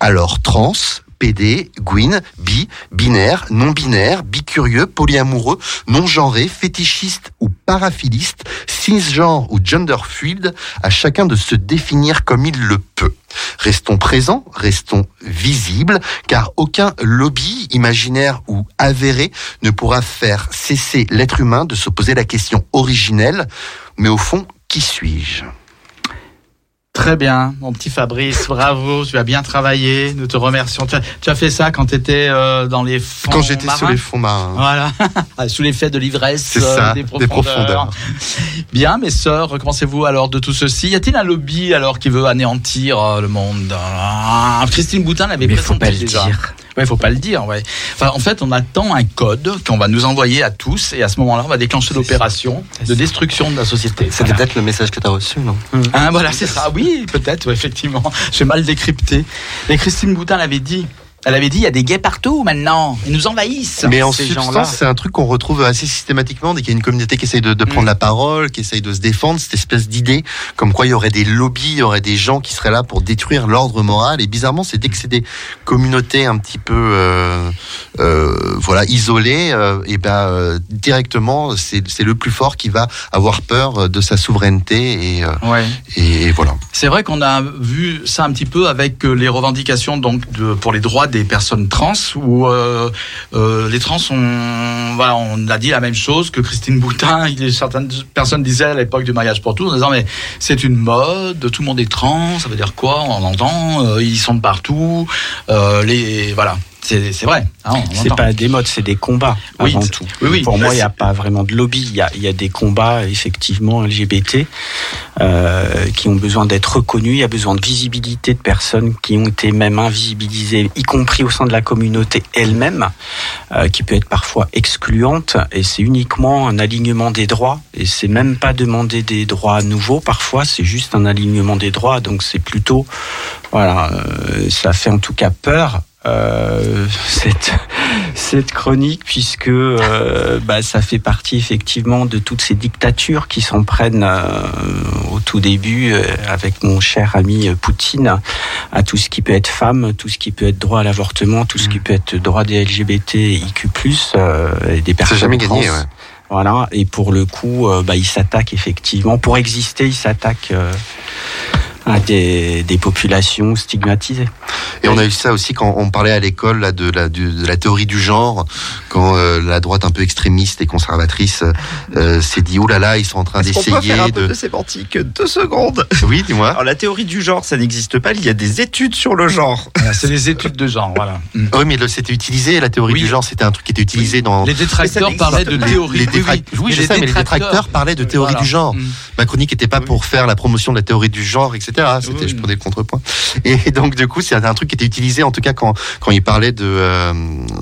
Alors trans, PD, Gwyn, bi, binaire, non-binaire, bicurieux, polyamoureux, non-genré, fétichiste ou paraphiliste, cisgenre ou gender fluid, à chacun de se définir comme il le peut. Restons présents, restons visibles, car aucun lobby imaginaire ou avéré ne pourra faire cesser l'être humain de se poser la question originelle, mais au fond, qui suis-je? Très bien, mon petit Fabrice, bravo, tu as bien travaillé, nous te remercions. Tu as, tu as fait ça quand tu étais euh, dans les fonds Quand j'étais marins sur les fonds marins. Voilà, sous l'effet de l'ivresse euh, des, des profondeurs. Bien, mes sœurs, recommencez-vous alors de tout ceci. Y a-t-il un lobby alors qui veut anéantir euh, le monde? Ah, Christine Boutin l'avait Mais faut présenté pas le déjà. dire. Ouais, faut pas le dire, ouais. Enfin, en fait, on attend un code qu'on va nous envoyer à tous et à ce moment-là, on va déclencher l'opération de destruction de la société. C'était Voilà. peut-être le message que tu as reçu, non Hein, voilà, c'est ça. Oui, peut-être, ouais, effectivement. J'ai mal décrypté. Et Christine Boutin l'avait dit. Elle avait dit, il y a des gays partout maintenant. Ils nous envahissent. Mais en ces substance, c'est un truc qu'on retrouve assez systématiquement dès qu'il y a une communauté qui essaye de, de prendre Mm. la parole, qui essaye de se défendre, cette espèce d'idée comme quoi il y aurait des lobbies, il y aurait des gens qui seraient là pour détruire l'ordre moral. Et bizarrement, c'est dès que c'est des communautés un petit peu, euh, euh, voilà, isolées, euh, et ben directement, c'est le plus fort qui va avoir peur de sa souveraineté et, Ouais. et, et voilà. C'est vrai qu'on a vu ça un petit peu avec les revendications donc de, pour les droits des personnes trans où euh, euh, les trans ont voilà on a dit la même chose que Christine Boutin. Certaines personnes disaient à l'époque du mariage pour tous en disant mais c'est une mode tout le monde est trans ça veut dire quoi on entend euh, ils sont partout les voilà C'est vrai. hein, C'est pas des modes, c'est des combats Oui, avant tout. oui, oui. Pour moi, il n'y a pas vraiment de lobby. Il y a, il y a des combats effectivement LGBT euh, qui ont besoin d'être reconnus. Il y a besoin de visibilité de personnes qui ont été même invisibilisées, y compris au sein de la communauté elle-même, euh, qui peut être parfois excluante. Et c'est uniquement un alignement des droits. Et c'est même pas demander des droits nouveaux. Parfois, c'est juste un alignement des droits. Donc c'est plutôt, voilà, euh, ça fait en tout cas peur. Euh, cette, cette chronique puisque euh, bah, ça fait partie effectivement de toutes ces dictatures qui s'en prennent euh, au tout début avec mon cher ami Poutine à tout ce qui peut être femme, tout ce qui peut être droit à l'avortement, tout ce qui peut être droit des LGBT, IQ+, et des personnes jamais gagné, trans. ouais. Voilà, et pour le coup, bah, il s'attaque effectivement, pour exister, il s'attaque à des, des populations stigmatisées. Et on a eu ça aussi quand on parlait à l'école là, de, la, du- de la théorie du genre, quand euh, la droite un peu extrémiste et conservatrice euh, s'est dit oh là là, ils sont en train Est-ce qu'on peut d'essayer faire un peu de. de sémantique deux secondes? Oui, dis-moi. Alors la théorie du genre, ça n'existe pas. Il y a des études sur le genre. Voilà, c'est les études de genre, voilà. Mm. Oui, mais le- c'était utilisé, la théorie Oui. du genre, c'était un truc qui était utilisé dans. Les détracteurs parlaient de théorie. Les oui, oui. je Mais sais, mais les détracteurs parlaient de théorie Voilà. du genre. Mm. Ma chronique n'était pas pour faire la promotion de la théorie du genre, etc. C'était, Oui. je prenais le contrepoint. Et donc, du coup, c'est un truc qui était utilisé, en tout cas, quand, quand il parlait de, euh,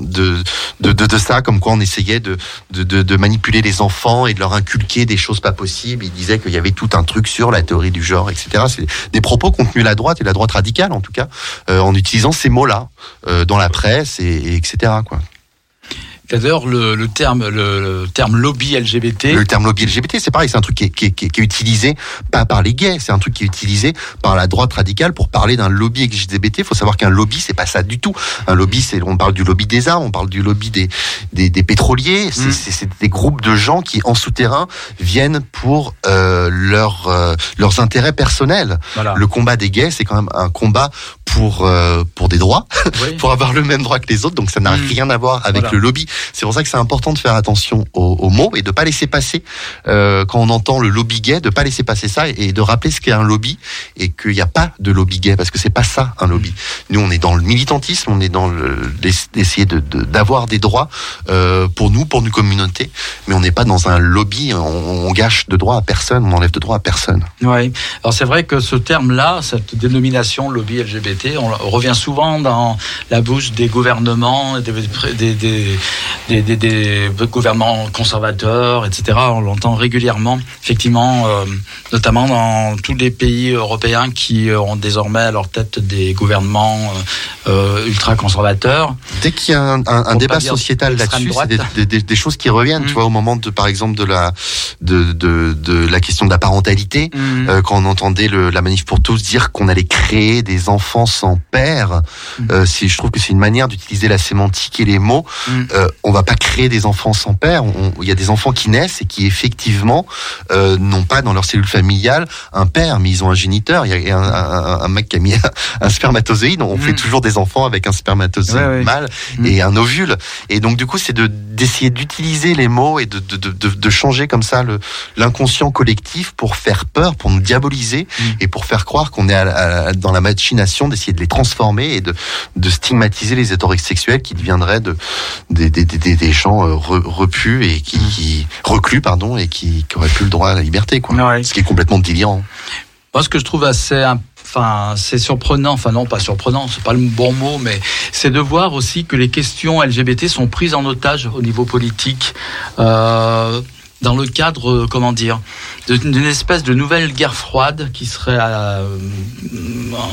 de, de, de, de ça, comme quoi on essayait de, de, de, manipuler les enfants et de leur inculquer des choses pas possibles. Il disait qu'il y avait tout un truc sur la théorie du genre, etc. C'est des propos contenus la droite et la droite radicale, en tout cas, euh, en utilisant ces mots-là euh, dans la presse et, et etc. Quoi. D'ailleurs, le, le terme, le, le terme lobby LGBT. Le terme lobby LGBT, c'est pareil, c'est un truc qui est, qui, est, qui utilisé pas par les gays, c'est un truc qui est utilisé par la droite radicale pour parler d'un lobby LGBT. Il faut savoir qu'un lobby, c'est pas ça du tout. Un lobby, c'est on parle du lobby des armes, on parle du lobby des des, des pétroliers. C'est Mm. c'est- des groupes de gens qui en souterrain viennent pour euh, leur, euh, leurs intérêts personnels. Voilà. Le combat des gays, c'est quand même un combat pour euh, pour des droits, Oui. pour avoir le même droit que les autres. Donc ça n'a Mm. rien à voir avec Voilà. le lobby. C'est pour ça que c'est important de faire attention aux, mots et de pas laisser passer euh, quand on entend le lobby gay, de pas laisser passer ça et de rappeler ce qu'est un lobby et qu'il n'y a pas de lobby gay parce que c'est pas ça un lobby. Nous on est dans le militantisme, on est dans d'essayer de de- d'avoir des droits euh, pour nous, pour nos communautés, mais on n'est pas dans un lobby. On, gâche de droits à personne, on enlève de droits à personne. Oui. Alors c'est vrai que ce terme-là, cette dénomination lobby LGBT, on revient souvent dans la bouche des gouvernements, des, des, des- des gouvernements conservateurs, etc. On l'entend régulièrement, effectivement, euh, notamment dans tous les pays européens qui euh, ont désormais à leur tête des gouvernements euh, euh, ultra conservateurs. Dès qu'il y a un, un- un Pour débat sociétal là-dessus, c'est des, des- choses qui reviennent. Mm. Tu vois, au moment de, par exemple, de la de, de, de la question de la parentalité, Mm. euh, quand on entendait le, la manif pour tous dire qu'on allait créer des enfants sans père, Mm. c'est- je trouve que c'est une manière d'utiliser la sémantique et les mots. Mm. Euh, on va pas créer des enfants sans père. Il y a des enfants qui naissent et qui effectivement euh, n'ont pas dans leur cellule familiale un père, mais ils ont un géniteur. Il y a un, un- un mec qui a mis un, spermatozoïde. On Mm. fait toujours des enfants avec un spermatozoïde Ouais, ouais. mâle Mm. et un ovule. Et donc du coup, c'est de d'essayer d'utiliser les mots et de, de, de, de- de changer comme ça l'inconscient collectif pour faire peur, pour nous diaboliser Mm. et pour faire croire qu'on est à- à- dans la machination d'essayer de les transformer et de, de stigmatiser les hétérosexuels qui deviendraient de, des, des, des, des gens euh, re- repus et qui, qui reclus pardon et qui, qui auraient plus le droit à la liberté quoi. Ouais. Ce qui est complètement délirant. Moi, ce que je trouve assez, enfin, c'est surprenant, enfin non, pas surprenant, c'est pas le bon mot, mais c'est de voir aussi que les questions LGBT sont prises en otage au niveau politique. Euh, dans le cadre, euh, comment dire, d'une espèce de nouvelle guerre froide qui serait euh,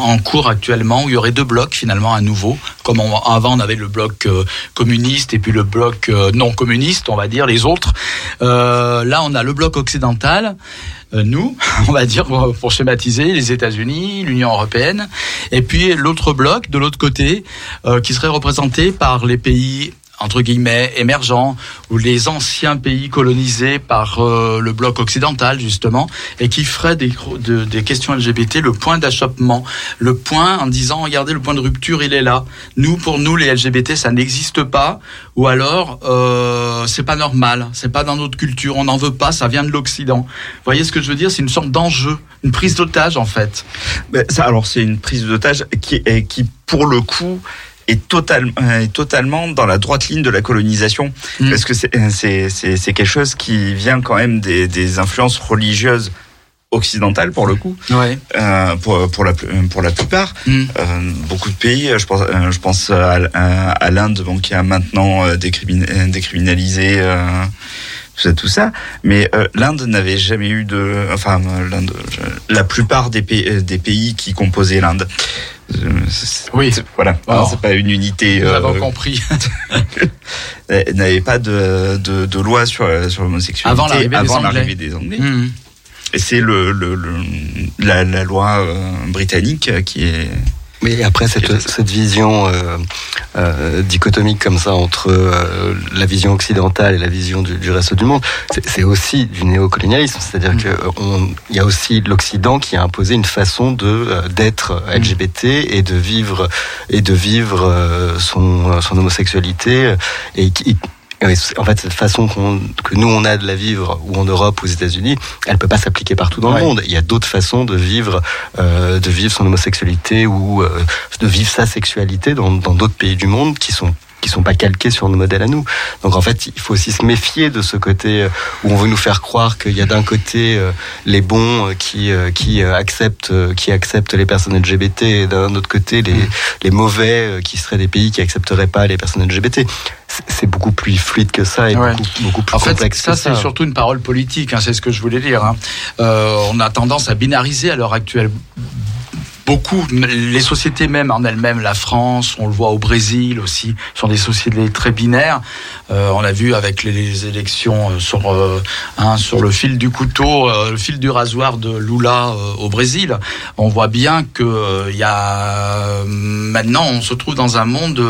en cours actuellement, où il y aurait deux blocs finalement à nouveau. Comme avant on avait le bloc euh, communiste et puis le bloc non communiste, on va dire, les autres. Là on a le bloc occidental nous, on va dire pour schématiser, les États-Unis, l'Union européenne, et puis l'autre bloc de l'autre côté, qui serait représenté par les pays entre guillemets émergents ou les anciens pays colonisés par euh, le bloc occidental justement et qui ferait des, de- des questions LGBT le point d'achoppement. Le point en disant regardez le point de rupture il est là. Nous pour nous les LGBT ça n'existe pas. Ou alors euh, c'est pas normal. C'est pas dans notre culture. On n'en veut pas. Ça vient de l'Occident. Vous voyez ce que je veux dire? C'est une sorte d'enjeu une prise d'otage en fait. Ben, ça, alors c'est une prise d'otage qui, qui pour le coup est, total, est totalement dans la droite ligne de la colonisation, Mm. parce que c'est- quelque chose qui vient quand même des, des influences religieuses occidentales pour le coup, Ouais. euh, pour, pour, la, pour la plupart. Mm. Euh, beaucoup de pays, je pense, euh, je pense à, à- à l'Inde, bon, qui a maintenant euh, décrimin- euh, décriminalisé euh, tout ça, tout ça. Mais euh, l'Inde n'avait jamais eu de, enfin, euh, l'Inde, je- la plupart des pays, euh, des pays qui composaient l'Inde. euh, Oui. voilà, c'est pas une unité. Nous euh, avons compris. euh, n'avait pas de, de, de loi sur, sur l'homosexualité Avant l'arrivée des avant Anglais. l'arrivée des Anglais. Mm. Et c'est le, le, le- la, la loi euh, britannique euh, qui est Mais après, cette, cette vision euh, euh, dichotomique comme ça entre euh, la vision occidentale et la vision du, du reste du monde, c'est aussi du néocolonialisme. C'est-à-dire Mm. qu'il y a aussi l'Occident qui a imposé une façon de euh, d'être LGBT et de vivre et de vivre euh, son, son homosexualité et qui et en fait, cette façon que nous on a de la vivre, ou en Europe, ou aux États-Unis, elle peut pas s'appliquer partout dans Ouais. le monde. Il y a d'autres façons de vivre, euh, de vivre son homosexualité ou euh, de vivre sa sexualité dans d'autres pays du monde qui sont qui sont pas calqués sur nos modèles à nous. Donc en fait, il faut aussi se méfier de ce côté euh, où on veut nous faire croire qu'il y a d'un côté euh, les bons euh, qui qui acceptent qui acceptent les personnes LGBT et d'un autre côté les les mauvais qui seraient des pays qui accepteraient pas les personnes LGBT. C'est- beaucoup plus fluide que ça et Ouais. beaucoup beaucoup plus En fait, complexe ça, c'est surtout une parole politique, hein, c'est ce que je voulais dire. hein. Euh, on a tendance à binariser à l'heure actuelle beaucoup, les sociétés même en elles-mêmes, la France, on le voit au Brésil aussi, sont des sociétés très binaires. Euh, on l'a vu avec les, élections euh, sur, euh, hein, sur le fil du couteau, euh, le fil du rasoir de Lula euh, au Brésil. On voit bien que euh, il y a maintenant, on se trouve dans un monde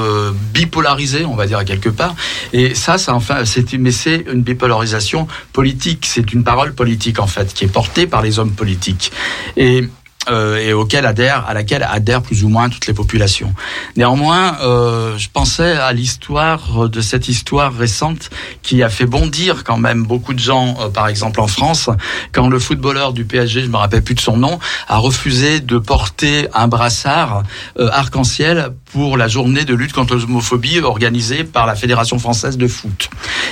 bipolarisé, on va dire quelque part. Et ça, ça enfin, c'est mais c'est une bipolarisation politique. C'est une parole politique en fait qui est portée par les hommes politiques. Et euh, et auquel adhèrent, à laquelle adhèrent plus ou moins toutes les populations. Néanmoins, euh, je pensais à l'histoire de cette histoire récente qui a fait bondir quand même beaucoup de gens, euh, par exemple en France, quand le footballeur du PSG, je me rappelle plus de son nom, a refusé de porter un brassard euh, arc-en-ciel pour la journée de lutte contre l'homophobie organisée par la Fédération française de foot.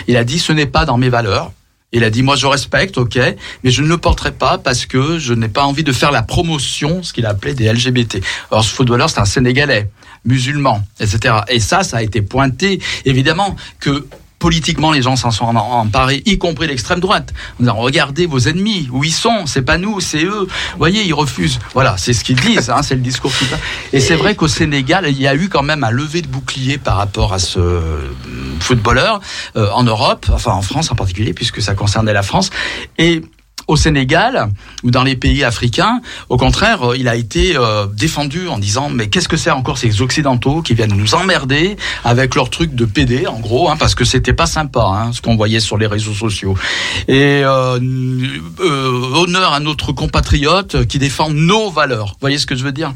Il a dit ce n'est pas dans mes valeurs. Il a dit moi je respecte, ok, mais je ne le porterai pas parce que je n'ai pas envie de faire la promotion, ce qu'il appelait des LGBT. Alors ce footballeur c'est un Sénégalais, musulman, etc. Et ça, ça a été pointé, évidemment que politiquement les gens s'en sont emparés, y compris l'extrême droite. En regardez vos ennemis, où ils sont, c'est pas nous, c'est eux. Vous voyez, ils refusent. Voilà, c'est ce qu'ils disent, hein, c'est le discours. Et c'est vrai qu'au Sénégal, il y a eu quand même un lever de bouclier par rapport à ce euh, footballeur euh, en Europe, enfin en France en particulier, puisque ça concernait la France. Et au Sénégal ou dans les pays africains, au contraire, euh, il a été euh, défendu en disant mais qu'est-ce que c'est encore ces occidentaux qui viennent nous emmerder avec leur truc de PD en gros, hein, parce que c'était pas sympa hein, ce qu'on voyait sur les réseaux sociaux. Et euh, euh, honneur à notre compatriote qui défend nos valeurs. Vous voyez ce que je veux dire?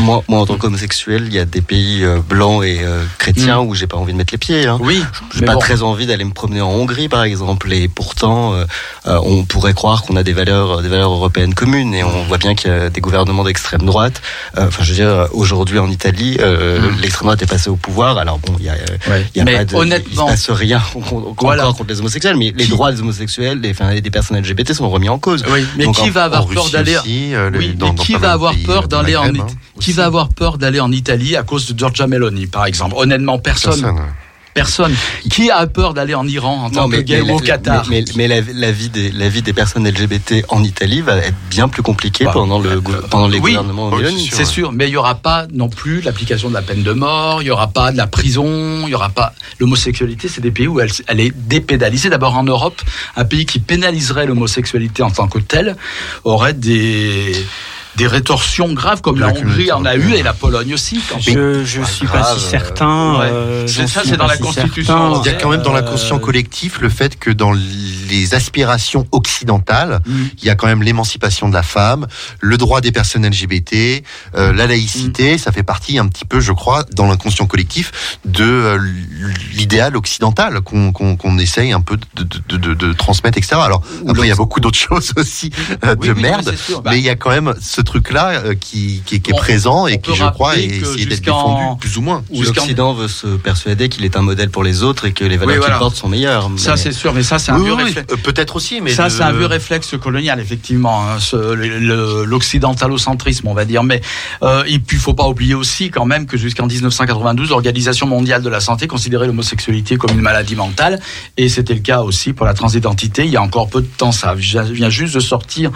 Moi, moi, en tant qu'homosexuel, il y a des pays blancs et chrétiens où j'ai pas envie de mettre les pieds. Hein. Oui, J'ai pas bon. très envie d'aller me promener en Hongrie, par exemple. Et pourtant, on pourrait croire qu'on a des valeurs, des valeurs européennes communes. Et on voit bien qu'il y a des gouvernements d'extrême droite. Euh, Enfin, je veux dire, aujourd'hui en Italie, euh, Mm. l'extrême droite est passée au pouvoir. Alors bon, il y a, euh, Ouais. y a Mais pas de, honnêtement- il se passe rien contre, Voilà. encore contre les homosexuels, mais les Qui- droits des homosexuels, des, enfin, des personnes LGBT sont remis en cause. Oui, mais Donc, qui en- va avoir peur d'aller euh, Oui, dans- qui va avoir peur euh, d'aller en hein, qui va avoir peur d'aller en Italie à cause de Giorgia Meloni par exemple? Honnêtement, personne. Personne. Personne. Qui a peur d'aller en Iran en tant que gay ou au Qatar mais, mais- mais la, la vie des, la vie des personnes LGBT en Italie va être bien plus compliquée Bah, pendant, le, gou- pendant les oui. gouvernements Oui, c'est C'est sûr, mais il y aura pas non plus l'application de la peine de mort, il y aura pas de la prison, il y aura pas l'homosexualité. C'est des pays où elle, elle est dépénalisée. D'abord en Europe, un pays qui pénaliserait l'homosexualité en tant que tel aurait des des rétorsions graves comme la la Hongrie en a eu et la Pologne aussi. Quand Je, je suis pas si certain. ouais. euh, C'est ça, c'est dans la si Constitution. Il y a quand même dans Euh, l'inconscient collectif le fait que dans les aspirations occidentales, Mm. il y a quand même l'émancipation de la femme, le droit des personnes LGBT, euh, la Mm. laïcité, ça fait partie un petit peu, je crois, dans l'inconscient collectif de euh, l'idéal occidental qu'on essaye un peu de, de, de, de transmettre, etc. Alors après, il y a beaucoup d'autres choses aussi euh, Oui, de oui, merde, sûr. Bah, mais il y a quand même ce ce truc-là euh, qui, qui, qui est On- présent on et qui, je crois, est d'être défendu, plus ou moins. L'Occident veut se persuader qu'il est un modèle pour les autres et que les valeurs Oui, voilà. qu'il porte sont meilleures. Ça, Mais- c'est sûr, mais ça, c'est un Oui, vieux oui, réflexe. euh, peut-être aussi, mais ça, le- c'est un vieux réflexe colonial, effectivement, hein, l'occidentalocentrisme, on va dire. Mais euh, et puis, il faut pas oublier aussi, quand même, que jusqu'en 1992, l'Organisation mondiale de la santé considérait l'homosexualité comme une maladie mentale, et c'était le cas aussi pour la transidentité. Il y a encore peu de temps, ça vient juste de sortir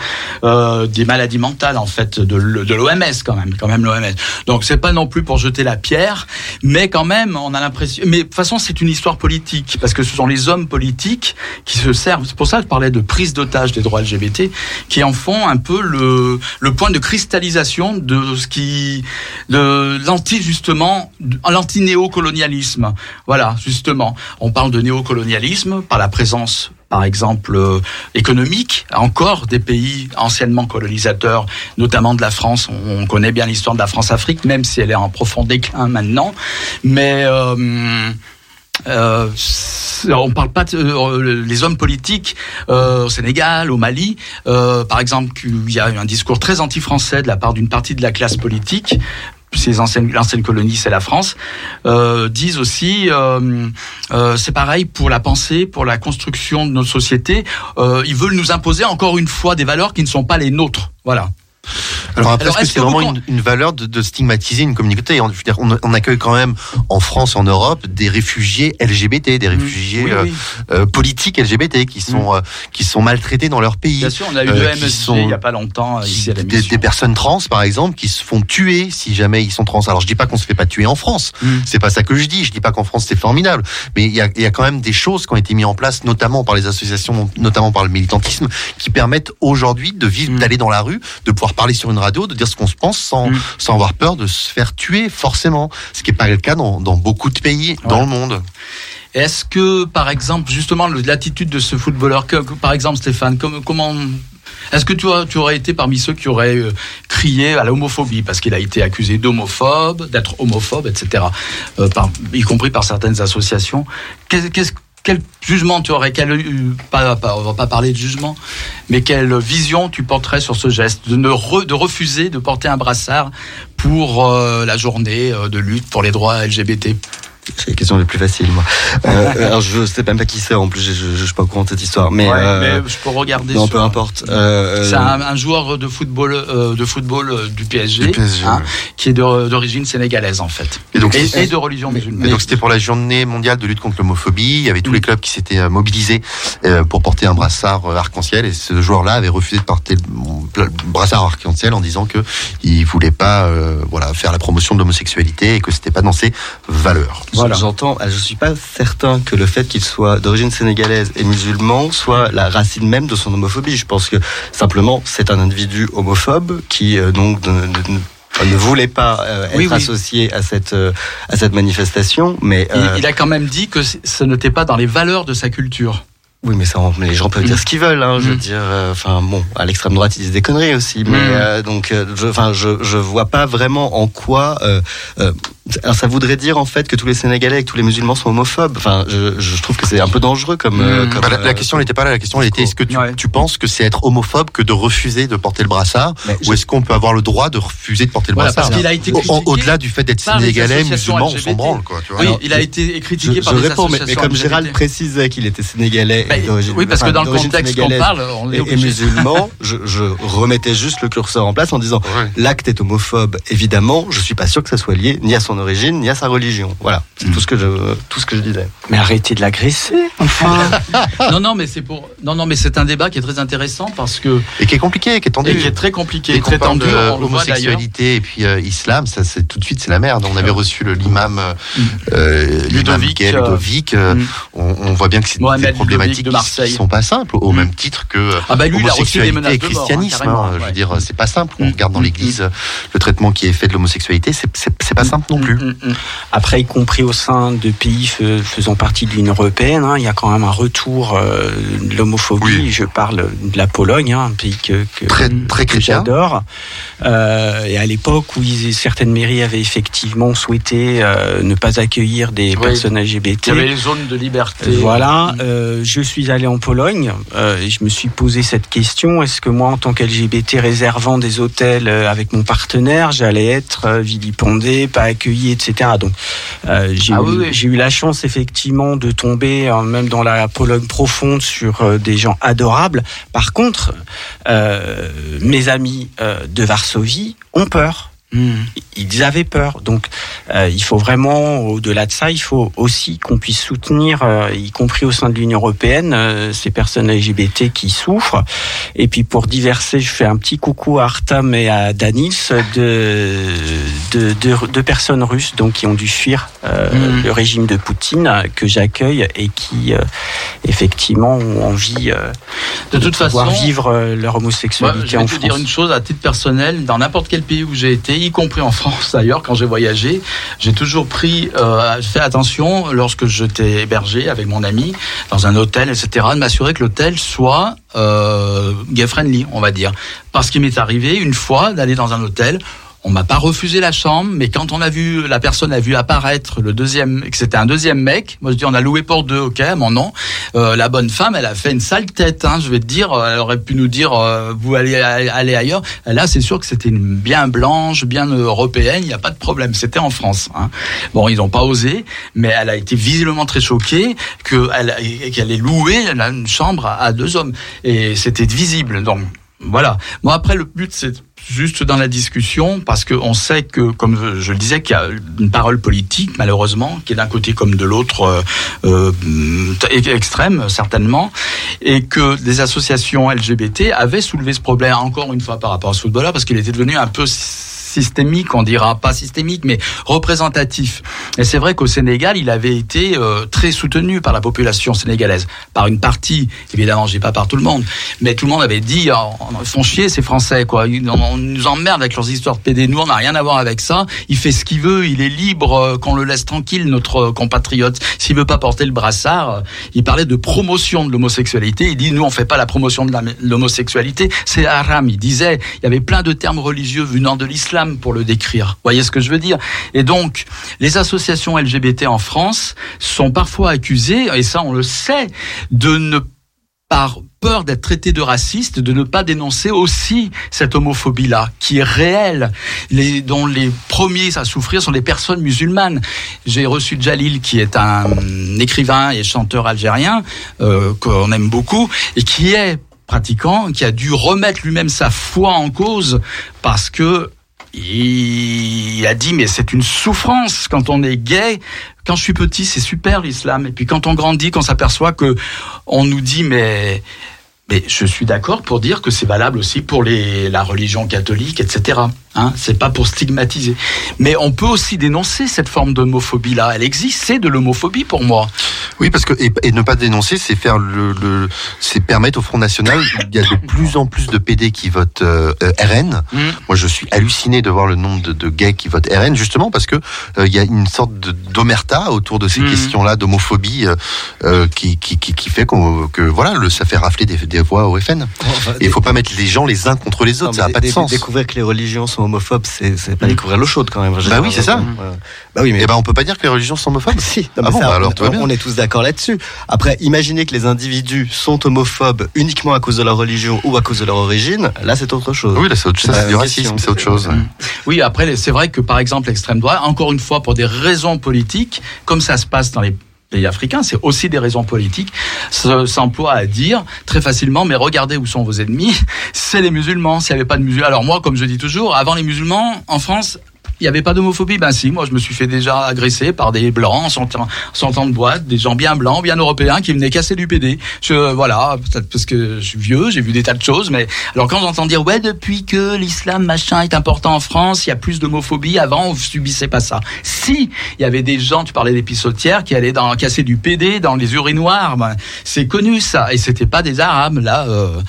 euh, des maladies mentales, en fait, l- de l'OMS, quand même, quand même l'OMS. Donc, c'est pas non plus pour jeter la pierre, mais quand même, on a l'impression. Mais de toute façon, c'est une histoire politique, parce que ce sont les hommes politiques qui se servent. C'est pour ça que je parlais de prise d'otage des droits LGBT, qui en font un peu le, le point de cristallisation de ce qui, de l'anti justement, de- l'anti-néocolonialisme. Voilà, justement, on parle de néocolonialisme par la présence par exemple euh, économique, encore des pays anciennement colonisateurs, notamment de la France. On, on connaît bien l'histoire de la France-Afrique, même si elle est en profond déclin maintenant. Mais euh, euh, on parle pas les hommes politiques au Sénégal, au Mali, par exemple, il y a eu un discours très anti-français de la part d'une partie de la classe politique. Ces anciennes, l'ancienne colonie, c'est la France, euh, disent aussi, euh, euh, c'est pareil pour la pensée, pour la construction de nos sociétés. Ils veulent nous imposer encore une fois des valeurs qui ne sont pas les nôtres. Voilà. Alors après, est-ce que c'est vraiment une, une valeur de, de stigmatiser une communauté on, je veux dire, on, on accueille quand même en France, en Europe, des réfugiés LGBT, des réfugiés Oui, euh, oui. euh, politiques LGBT qui sont euh, qui sont maltraités dans leur pays. Bien sûr, on a eu euh, qui MSG sont- il n'y a pas longtemps ici à la des, des personnes trans, par exemple, qui se font tuer si jamais ils sont trans. Alors je dis pas qu'on se fait pas tuer en France, Mm. c'est pas ça que je dis. Je dis pas qu'en France c'est formidable, mais il y a, y a quand même des choses qui ont été mises en place, notamment par les associations, notamment par le militantisme, qui permettent aujourd'hui de vivre, Mm. d'aller dans la rue, de pouvoir parler sur une radio, de dire ce qu'on se pense sans Mm. sans avoir peur de se faire tuer forcément, ce qui est pas le cas dans, dans beaucoup de pays dans le monde. Est-ce que, par exemple, justement, l'attitude de ce footballeur, que- par exemple, Stéphane, comme- comment. Est-ce que tu, tu aurais été parmi ceux qui auraient euh, crié à la homophobie parce qu'il a été accusé d'homophobe, d'être homophobe, etc., euh, par- y compris par certaines associations qu'est-ce- Quel jugement tu aurais quel, euh, pas, On va pas parler de jugement, mais quelle vision tu porterais sur ce geste de, ne refuser de porter un brassard pour euh, la journée euh, de lutte pour les droits LGBT C'est la question la plus facile, moi. Euh, alors, je sais même pas qui c'est, en plus, je, je, je suis pas au courant de cette histoire. Mais, Ouais, euh, mais je peux regarder. non, sur- peu importe. Euh, C'est un, un joueur de football, euh, de football euh, du PSG, Du PSG, hein, ouais. qui est d'origine sénégalaise en fait, Et donc, et, de religion musulmane. Et donc c'était pour la journée mondiale de lutte contre l'homophobie. Il y avait tous Mm. les clubs qui s'étaient euh, mobilisés euh, pour porter un brassard euh, arc-en-ciel. Et ce joueur-là avait refusé de porter le, brassard arc-en-ciel en disant que il voulait pas, euh, voilà, faire la promotion de l'homosexualité et que c'était pas dans ses valeurs. Voilà. J'entends, je suis pas certain que le fait qu'il soit d'origine sénégalaise et musulman soit la racine même de son homophobie. Je pense que simplement c'est un individu homophobe qui euh, donc ne, voulait pas euh, être Oui, oui. associé à cette euh, à cette manifestation, mais Il, il a quand même dit que ce n'était pas dans les valeurs de sa culture. Oui, mais ça, les gens peuvent dire ce qu'ils veulent. Hein, Je veux Mm. dire, euh, enfin bon, à l'extrême droite ils disent des conneries aussi, mais Mm. euh, donc, euh, je, enfin, je je vois pas vraiment en quoi. euh, euh, alors ça voudrait dire en fait que tous les Sénégalais et que tous les musulmans sont homophobes. Enfin, je, je trouve que c'est un peu dangereux comme. euh, Mm. comme, Bah, la, la question n'était pas là. La question était est-ce que tu, Ouais. tu penses que c'est être homophobe que de refuser de porter le brassard, Mais ou est-ce qu'on peut avoir le droit de refuser de porter le Voilà, brassard? parce qu'il a été Au- critiqué Au-delà du fait d'être sénégalais, musulman, on s'en branle quoi. Tu vois. Oui, Alors, il a été Je, critiqué je par des réponds, mais, comme Gérald précisait qu'il était sénégalais, Bah, d'origine- oui, parce que dans le contexte qu'on parle, on est et, et musulman, je, je remettais juste le curseur en place en disant Ouais. l'acte est homophobe, évidemment. Je suis pas sûr que ça soit lié ni à son origine ni à sa religion. Voilà, c'est tout ce que je tout ce que je disais. Mais arrêtez de l'agresser, enfin. Non, non, mais c'est pour. Non, non, mais c'est un débat qui est très intéressant parce que Et qui est compliqué, qui est tendu. et qui est très compliqué, Et très tendu. On d'ailleurs. homosexualité et puis euh, islam, ça c'est tout de suite c'est la merde. On avait reçu le l'imam euh, euh, l'imam Ludovic, euh, euh, mm. on, on voit bien que c'est problématiques de Marseille. qui sont pas simples, au Mm. même titre que euh, Ah bah lui, il homosexualité et de mort, hein, christianisme. hein, Je ouais. veux dire, c'est pas simple. On Mm. regarde dans Mm. l'Église euh, le traitement qui est fait de l'homosexualité, c'est pas simple non plus. Mm, mm, mm. Après, y compris au sein de pays faisant partie de l'Union européenne, hein, il y a quand même un retour euh, de l'homophobie. Oui. Je parle de la Pologne, hein, un pays que, que, Très très que chrétien. j'adore. Euh, et à l'époque où ils, certaines mairies avaient effectivement souhaité euh, ne pas accueillir des Oui. personnes Il LGBT. y avait les zones de liberté. Voilà, Mm. je suis allé en Pologne, euh, et je me suis posé cette question est-ce que moi, en tant qu'LGBT réservant des hôtels euh, avec mon partenaire, j'allais être euh, vilipendé, pas accueilli, etc. Donc, j'ai Ah eu, oui, oui. j'ai eu la chance effectivement de tomber, même dans la Pologne profonde, sur des gens adorables. Par contre, mes amis de Varsovie ont peur ils avaient peur. Donc, euh, il faut vraiment, au-delà de ça, il faut aussi qu'on puisse soutenir, euh, y compris au sein de l'Union européenne, euh, ces personnes LGBT qui souffrent. Et puis, pour diverser, je fais un petit coucou à Artam et à Danis de de, de, de personnes russes donc qui ont dû fuir Mhm. le régime de Poutine que j'accueille et qui effectivement ont envie De toute pouvoir façon, vivre leur homosexualité je vais en te France. dire une chose à titre personnel, dans n'importe quel pays où j'ai été, y compris en France d'ailleurs, quand j'ai voyagé, j'ai toujours pris, euh, fait attention lorsque j'étais hébergé avec mon ami dans un hôtel, etc., de m'assurer que l'hôtel soit euh, gay friendly, on va dire. Parce qu'il m'est arrivé une fois d'aller dans un hôtel. On m'a pas refusé la chambre, mais quand on a vu, la personne a vu apparaître le deuxième, que c'était un deuxième mec, moi je dis on a loué pour deux, ok, mon nom. Euh, la bonne femme, elle a fait une sale tête, hein, je vais te dire, elle aurait pu nous dire euh, vous allez aller ailleurs. Là, c'est sûr que c'était une bien blanche, bien européenne, il n'y a pas de problème, c'était en France. Hein. Bon, ils n'ont pas osé, mais elle a été visiblement très choquée qu'elle qu'elle ait loué une chambre à, à deux hommes, et c'était visible. Donc voilà. Moi, après, le but, c'est juste dans la discussion, parce qu'on sait que, comme je le disais, qu'il y a une parole politique, malheureusement, qui est d'un côté comme de l'autre euh, euh, extrême, certainement, et que des associations LGBT avaient soulevé ce problème, encore une fois, par rapport à ce footballeur, parce qu'il était devenu un peu systémique, on dira pas systémique, mais représentatif. Et c'est vrai qu'au Sénégal, il avait été euh, très soutenu par la population sénégalaise, par une partie, évidemment, je dis pas par tout le monde, mais tout le monde avait dit, oh, font chier ces Français, quoi. On, nous emmerde avec leurs histoires de PD. Nous, on n'a rien à voir avec ça. Il fait ce qu'il veut, il est libre, euh, qu'on le laisse tranquille, notre euh, compatriote. S'il veut pas porter le brassard, euh, il parlait de promotion de l'homosexualité. Il dit, nous, on fait pas la promotion de l'homosexualité, c'est haram. Il disait, il y avait plein de termes religieux venant de l'islam pour le décrire. Vous voyez ce que je veux dire? Et donc, les associations LGBT en France sont parfois accusées, et ça on le sait, de ne par peur d'être traité de raciste, de ne pas dénoncer aussi cette homophobie-là, qui est réelle, les, dont les premiers à souffrir sont les personnes musulmanes. J'ai reçu Jalil, qui est un écrivain et chanteur algérien, euh, qu'on aime beaucoup, et qui est pratiquant, qui a dû remettre lui-même sa foi en cause, parce que il a dit mais c'est une souffrance quand on est gay. Quand je suis petit, c'est super l'islam. Et puis quand on grandit, qu'on s'aperçoit que on nous dit mais mais je suis d'accord pour dire que c'est valable aussi pour les, la religion catholique, etc. Hein, c'est pas pour stigmatiser. Mais on peut aussi dénoncer cette forme d'homophobie-là. Elle existe, c'est de l'homophobie pour moi. Oui, parce que et, et ne pas dénoncer, c'est faire le, le c'est permettre au Front National. Il y a de plus en plus de PD qui votent euh, RN. Mm. Moi, je suis halluciné de voir le nombre de, de gays qui votent RN, justement parce que euh, il y a une sorte d'omerta autour de ces Mm. questions-là, d'homophobie, euh, qui, qui, qui, qui fait que voilà, le, ça fait rafler des, des voix au FN. Et il faut pas mettre les gens les uns contre les autres, ça n'a pas de sens. Découvrir que les religions sont homophobes, c'est pas découvrir l'eau chaude quand même. Bah oui, c'est ça. Ouais. Bah oui, mais Eh ben, on peut pas dire que les religions sont homophobes. Si, non, Ah mais bon, ça, bah alors on, bien. est tous d'accord là-dessus. Après, imaginez que les individus sont homophobes uniquement à cause de leur religion ou à cause de leur origine, là c'est autre chose. Oui, là, c'est autre chose, Bah, c'est du racisme, c'est autre chose. Oui, après, c'est vrai que par exemple, l'extrême droite, encore une fois, pour des raisons politiques, comme ça se passe dans les pays africains, c'est aussi des raisons politiques, se- s'emploie à dire très facilement, mais regardez où sont vos ennemis, c'est les musulmans, s'il n'y avait pas de musulmans. Alors moi, comme je dis toujours, avant les musulmans, en France, il n'y avait pas d'homophobie? Ben si, moi je me suis fait déjà agresser par des blancs en sortant de boîte, des gens bien blancs, bien européens qui venaient casser du PD. Je, voilà, peut-être parce que je suis vieux, j'ai vu des tas de choses, mais alors quand j'entends dire ouais depuis que l'islam machin est important en France, il y a plus d'homophobie. Avant on subissait pas ça. Si il y avait des gens, tu parlais des pissotières qui allaient dans, casser du PD dans les urinoirs, ben, c'est connu ça, et c'était pas des arabes là. euh,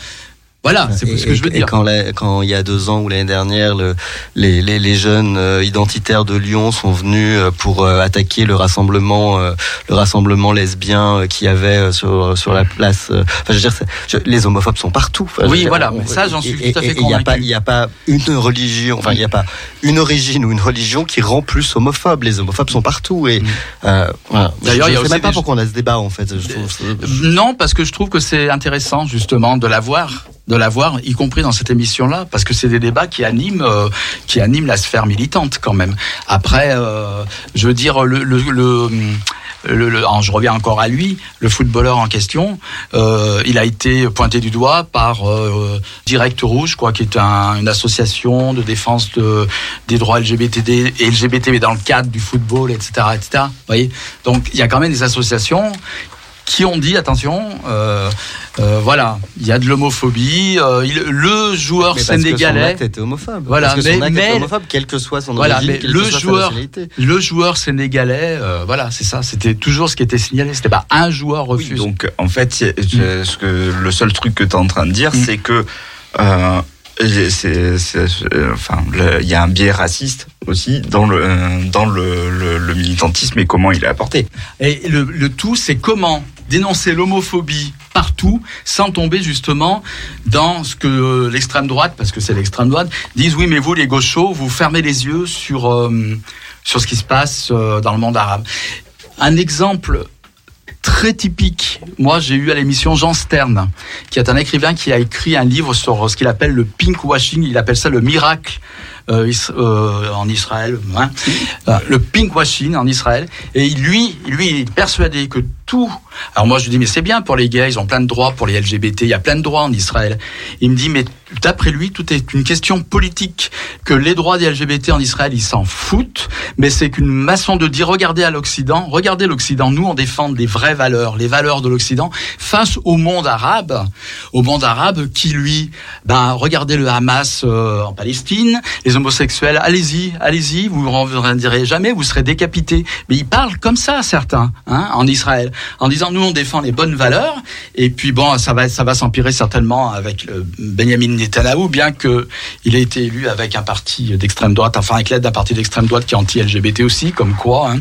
Voilà, c'est Et- ce que je veux et dire. quand, la- quand il y a deux ans ou l'année dernière, le- les, les, les jeunes euh, identitaires de Lyon sont venus euh, pour euh, attaquer le rassemblement, euh, le rassemblement lesbien euh, qu'il y avait euh, sur sur la place. euh, Enfin, je veux dire, je- les homophobes sont partout. Enfin, Oui, dire, voilà, on- mais ça, j'en suis et- tout à fait et- et Il n'y a pas, convaincu. a une religion, enfin, il n'y a pas une origine ou une religion qui rend plus homophobe. Les homophobes sont partout et euh, voilà. Mm. D'ailleurs, je il y a sais aussi même pas des- pourquoi on a ce débat en fait. Je trouve, Non, parce que je trouve que c'est intéressant justement de l'avoir, de l'avoir, y compris dans cette émission-là, parce que c'est des débats qui animent, euh, qui animent la sphère militante quand même. Après, euh, je veux dire le, le, je reviens encore à lui, le footballeur en question, euh, il a été pointé du doigt par euh, Direct Rouge, quoi, qui est un- une association de défense de, des droits LGBTD LGBT, mais dans le cadre du football, etc., etc. Vous voyez? Donc, il y a quand même des associations qui ont dit attention, euh, euh, voilà, il y a de l'homophobie. euh, le joueur Mais parce que son sénégalais, acte était homophobe. Voilà, parce que son mais- était homophobe, quelle que soit son Voilà, origine, mais le que soit joueur- le joueur sénégalais, voilà, c'est ça. C'était toujours ce qui était signalé. C'était pas un joueur Oui, refuse. donc en fait, je- ce que le seul truc que tu es en train de dire, Mm. c'est que c'est, enfin, il y a un biais raciste aussi dans le dans le, le- le militantisme et comment il est apporté. Et le, le tout, c'est comment dénoncer l'homophobie partout sans tomber justement dans ce que l'extrême droite, parce que c'est l'extrême droite, disent oui mais vous les gauchos, vous fermez les yeux sur, euh, sur ce qui se passe euh, dans le monde arabe. Un exemple très typique, moi j'ai eu à l'émission Jean Stern, qui est un écrivain qui a écrit un livre sur ce qu'il appelle le pink washing, il appelle ça le miracle euh, euh, en Israël, hein. Euh, le pink washing en Israël. Et lui, lui, il est persuadé que tout. Alors moi, je dis mais c'est bien pour les gays, ils ont plein de droits pour les LGBT, il y a plein de droits en Israël. Il me dit mais d'après lui, tout est une question politique. Que les droits des LGBT en Israël, ils s'en foutent, mais c'est qu'une façon de dire regardez à l'Occident, regardez l'Occident. Nous, on défend des vraies valeurs, les valeurs de l'Occident face au monde arabe, au monde arabe qui lui, ben regardez le Hamas euh, en Palestine, les homosexuels, allez-y, allez-y, vous ne rendirez jamais, vous serez décapités. Mais ils parlent comme ça, certains, hein, en Israël, en disant nous on défend les bonnes valeurs, et puis bon, ça va, ça va s'empirer certainement avec le Benjamin Netanyahu, bien que il ait été élu avec un parti d'extrême droite, enfin avec l'aide d'un parti d'extrême droite qui est anti-LGBT aussi, comme quoi. hein.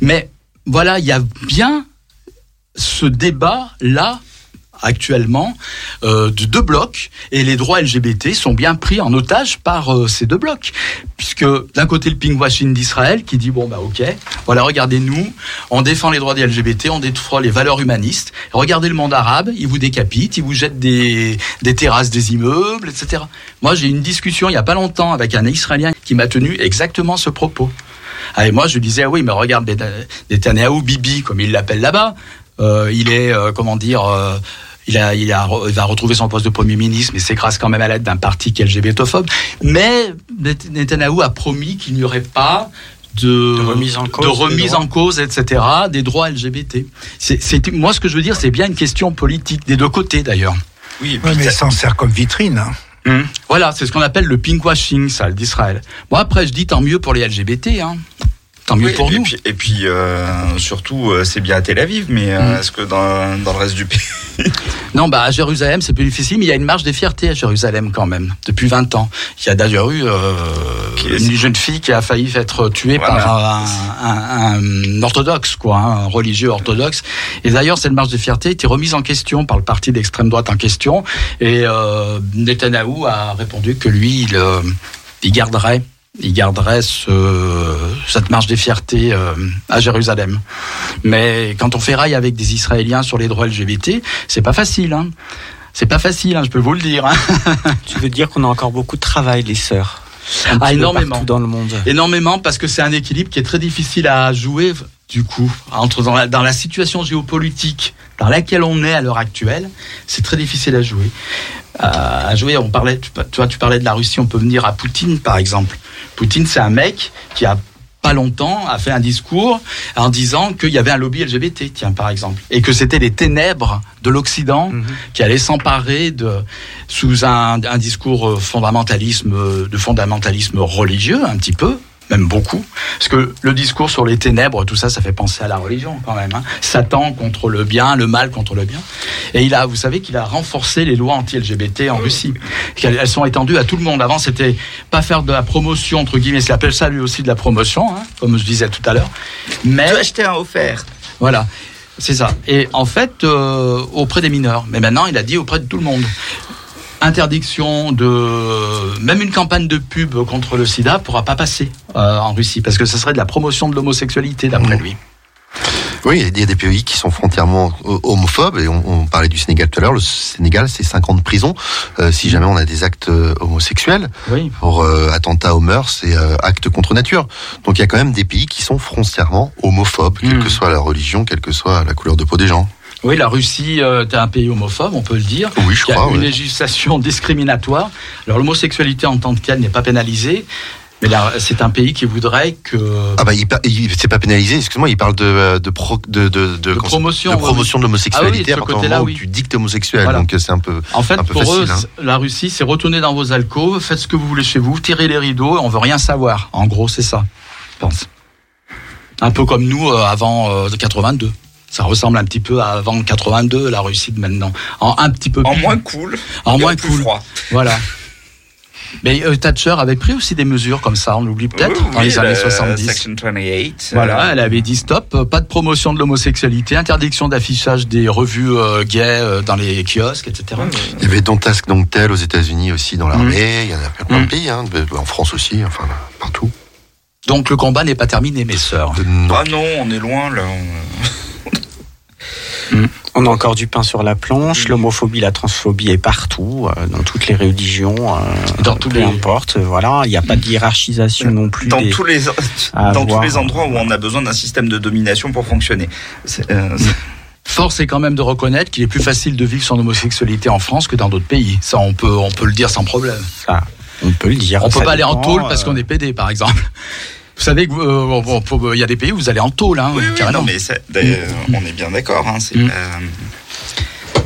Mais voilà, il y a bien ce débat là actuellement euh, de deux blocs et les droits LGBT sont bien pris en otage par euh, ces deux blocs. Puisque d'un côté le pinkwashing d'Israël qui dit bon bah ok voilà regardez nous on défend les droits des LGBT on défend les valeurs humanistes. Regardez le monde arabe il vous décapite il vous jette des, des terrasses des immeubles etc moi j'ai eu une discussion il y a pas longtemps avec un Israélien qui m'a tenu exactement ce propos. Ah, et moi je disais ah oui mais regarde Neta- Netanyahu Bibi comme il l'appelle là-bas euh, il est comment dire il, a, il, a, il va retrouver son poste de Premier ministre, mais c'est grâce quand même à l'aide d'un parti qui est LGBTophobe. Mais Net- Netanyahou a promis qu'il n'y aurait pas de, De remise en cause de des remise droits. en cause, etc., des droits LGBT. C'est, c'est- moi, ce que je veux dire, c'est bien une question politique, des deux côtés d'ailleurs. Oui, Ouais, mais ça s'en sert comme vitrine. hein. Voilà, c'est ce qu'on appelle le pinkwashing, ça, d'Israël. Moi, après, je dis tant mieux pour les LGBT, hein. Tant mieux Oui, pour et nous. Puis, et puis euh, surtout, euh, c'est bien à Tel Aviv, mais euh, Mm. est-ce que dans, dans le reste du pays? Non, bah à Jérusalem, c'est plus difficile, mais il y a une marche des fiertés à Jérusalem quand même, depuis 20 ans. Il y a d'ailleurs eu euh, une jeune fille qui a failli être tuée Voilà. par un, un- un orthodoxe, quoi, hein, un religieux orthodoxe. Et d'ailleurs, cette marche des fiertés a été remise en question par le parti d'extrême droite en question. Et euh, Netanyahou a répondu que lui, il, il garderait. Il garderait ce, cette marche des fiertés euh, à Jérusalem. Mais quand on ferraille avec des Israéliens sur les droits LGBT, c'est pas facile. Hein. C'est pas facile, hein, je peux vous le dire. hein. Tu veux dire qu'on a encore beaucoup de travail, les sœurs? Ah, énormément. dans le monde. Énormément parce que c'est un équilibre qui est très difficile à jouer du coup entre dans la, dans la situation géopolitique dans laquelle on est à l'heure actuelle, c'est très difficile à jouer. Euh, à jouer, on parlait, tu, tu vois, tu parlais de la Russie, on peut venir à Poutine par exemple. Poutine, c'est un mec qui a pas longtemps a fait un discours en disant qu'il y avait un lobby LGBT, tiens par exemple, et que c'était les ténèbres de l'Occident Mhm. qui allaient s'emparer de sous un, un discours fondamentalisme de fondamentalisme religieux un petit peu même beaucoup, parce que le discours sur les ténèbres, tout ça, ça fait penser à la religion quand même. hein. Satan contre le bien, le mal contre le bien. Et il a, vous savez qu'il a renforcé les lois anti-LGBT en Russie. Qu'elles- Elles sont étendues à tout le monde. Avant, c'était pas faire de la promotion entre guillemets. Il appelle ça lui aussi de la promotion, hein, comme je disais tout à l'heure. Mais Tu acheté un offert. voilà, c'est ça. Et en fait, euh, auprès des mineurs. Mais maintenant, il a dit auprès de tout le monde. Interdiction de même une campagne de pub contre le SIDA pourra pas passer euh, en Russie parce que ce serait de la promotion de l'homosexualité d'après lui. Oui, il y a des pays qui sont frontièrement euh, homophobes, et on, on parlait du Sénégal tout à l'heure. Le Sénégal, c'est 5 ans de prison euh, si jamais on a des actes homosexuels Oui. pour euh, attentat aux mœurs et euh, actes contre nature. Donc il y a quand même des pays qui sont frontièrement homophobes, quelle Mm. que soit la religion, quelle que soit la couleur de peau des gens. Oui, la Russie euh, est un pays homophobe, on peut le dire. Oui, je Il y a crois. une législation discriminatoire. Alors l'homosexualité en tant que telle n'est pas pénalisée, mais là, c'est un pays qui voudrait que Ah bah il, il- c'est pas pénalisé. Excuse-moi, il parle de euh, de pro- de de, de, promotion, de oui, promotion de Ah oui, l'homosexualité de ce à partir du côté-là, moment oui. où tu dictes homosexuel. Voilà. Donc euh, c'est un peu En fait, un peu pour facile, eux, hein. la Russie, c'est retourner dans vos alcôves, faites ce que vous voulez chez vous, tirez les rideaux, on veut rien savoir. En gros, c'est ça, je pense. Un peu comme nous euh, avant euh, 82. Ça ressemble un petit peu à avant 82, la Russie de maintenant. En un petit peu En plus- moins cool. en moins plus cool. froid. Voilà. Mais euh, Thatcher avait pris aussi des mesures comme ça, on l'oublie peut-être, Oui, dans les années le 70. Section 28. Voilà, euh, elle avait dit stop, euh, pas de promotion de l'homosexualité, interdiction d'affichage des revues euh, gays euh, dans les kiosques, etc. Il y avait Don't Ask Don't Tell aux États-Unis aussi dans l'armée. Il y en a plein de Mm. pays, hein, en France aussi, enfin partout. Donc le combat n'est pas terminé, mes sœurs. Non. Ah non, on est loin là. on- On a encore du pain sur la planche. L'homophobie, la transphobie est partout, euh, dans toutes les religions, euh, Dans tous peu les- importe. Voilà, il n'y a pas de hiérarchisation non plus. Dans des- tous les à dans tous avoir. les endroits où on a besoin d'un système de domination pour fonctionner. Euh, c'est- Force est quand même de reconnaître qu'il est plus facile de vivre son homosexualité en France que dans d'autres pays. Ça, on peut, on peut le dire sans problème. Ça, on peut le dire. On peut pas aller en tôle parce euh, qu'on est pédé, par exemple. Vous savez que euh, y a des pays où vous allez en tôle, hein, Oui, non, mais d'ailleurs, on est bien d'accord. Hein, c'est, Mm. pas-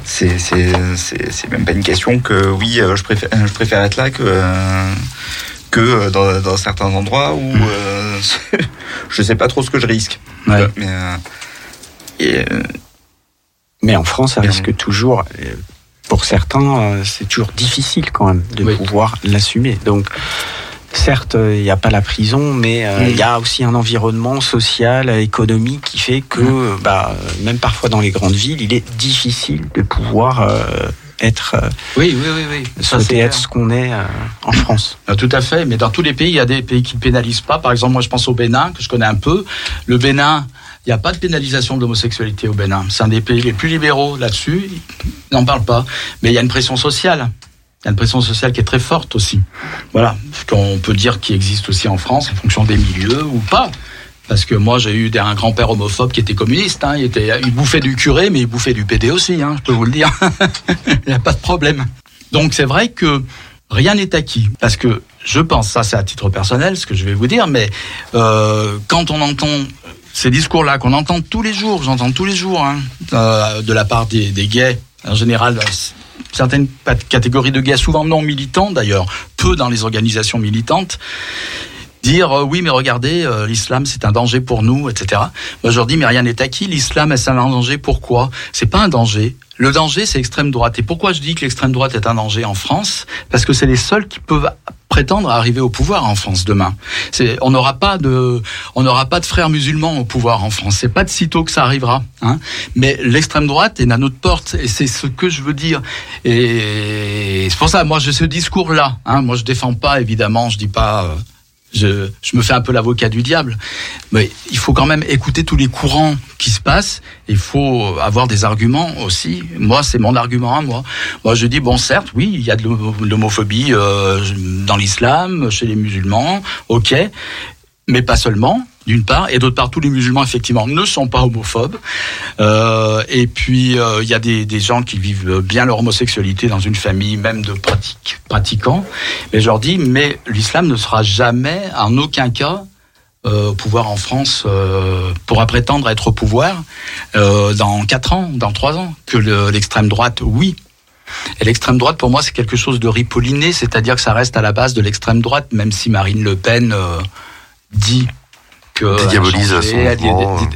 c'est, même pas une question que oui, euh, je préfère, je préfère être là que, euh, que euh, dans, dans certains endroits où euh, je sais pas trop ce que je risque. Mm. Ouais. Mais, euh, et, euh, Mais en France, ça risque toujours. euh, Pour certains, euh, c'est toujours difficile quand même de Oui. pouvoir l'assumer. Donc, certes, euh, il n'y a pas la prison, mais euh, il y a aussi un environnement social, euh, économique qui fait que, Mm. bah, euh, même parfois dans les grandes villes, il est difficile de pouvoir euh, être, euh, Oui, oui, oui, oui. Clair. être ce qu'on est euh, en France. Ah, Tout à fait, mais dans tous les pays, il y a des pays qui ne pénalisent pas. Par exemple, moi, je pense au Bénin, que je connais un peu. Le Bénin, il n'y a pas de pénalisation de l'homosexualité au Bénin. C'est un des pays les plus libéraux là-dessus. Ils n'en parlent pas. Mais il y a une pression sociale. Il y a une pression sociale qui est très forte aussi. Voilà, ce qu'on peut dire qui existe aussi en France, en fonction des milieux ou pas. Parce que moi, j'ai eu un grand-père homophobe qui était communiste. Hein. Il, était, il bouffait du curé, mais il bouffait du PD aussi, hein, je peux vous le dire. il n'y a pas de problème. Donc c'est vrai que rien n'est acquis. Parce que je pense, ça c'est à titre personnel ce que je vais vous dire, mais euh, quand on entend ces discours-là, qu'on entend tous les jours, j'entends tous les jours, hein, euh, de la part des, gays, en général, certaines catégories de gays, souvent non militants d'ailleurs, peu dans les organisations militantes, dire euh, oui mais regardez euh, l'islam c'est un danger pour nous etc moi je leur dis mais rien n'est acquis l'islam est un danger? Pourquoi? C'est pas un danger. Le danger c'est l'extrême droite. Et pourquoi je dis que l'extrême droite est un danger en France? Parce que c'est les seuls qui peuvent prétendre arriver au pouvoir en France demain. On n'aura pas de on n'aura pas de frères musulmans au pouvoir en France. C'est pas de sitôt que ça arrivera hein. Mais l'extrême droite est à notre porte et c'est ce que je veux dire. Et c'est pour ça moi j'ai ce discours là hein. Moi je défends pas évidemment je dis pas euh, je, me fais un peu l'avocat du diable, mais il faut quand même écouter tous les courants qui se passent. Il faut avoir des arguments aussi. Moi, c'est mon argument à moi. Moi, je dis bon, certes, oui, il y a de l'homophobie euh, dans l'islam, chez les musulmans, ok, mais pas seulement. D'une part, et d'autre part, tous les musulmans effectivement ne sont pas homophobes. Euh, et puis euh, il y a des, gens qui vivent bien leur homosexualité dans une famille, même de pratique, pratiquants. Mais je leur dis, mais l'islam ne sera jamais, en aucun cas, euh, au pouvoir en France, euh, pourra prétendre être au pouvoir euh, dans quatre ans, dans trois ans. Que le- l'extrême droite, oui. Et l'extrême droite, pour moi, c'est quelque chose de ripolliné, c'est-à-dire que ça reste à la base de l'extrême droite, même si Marine Le Pen euh, dit que. Dédiabolise changé, son mouvement. dé-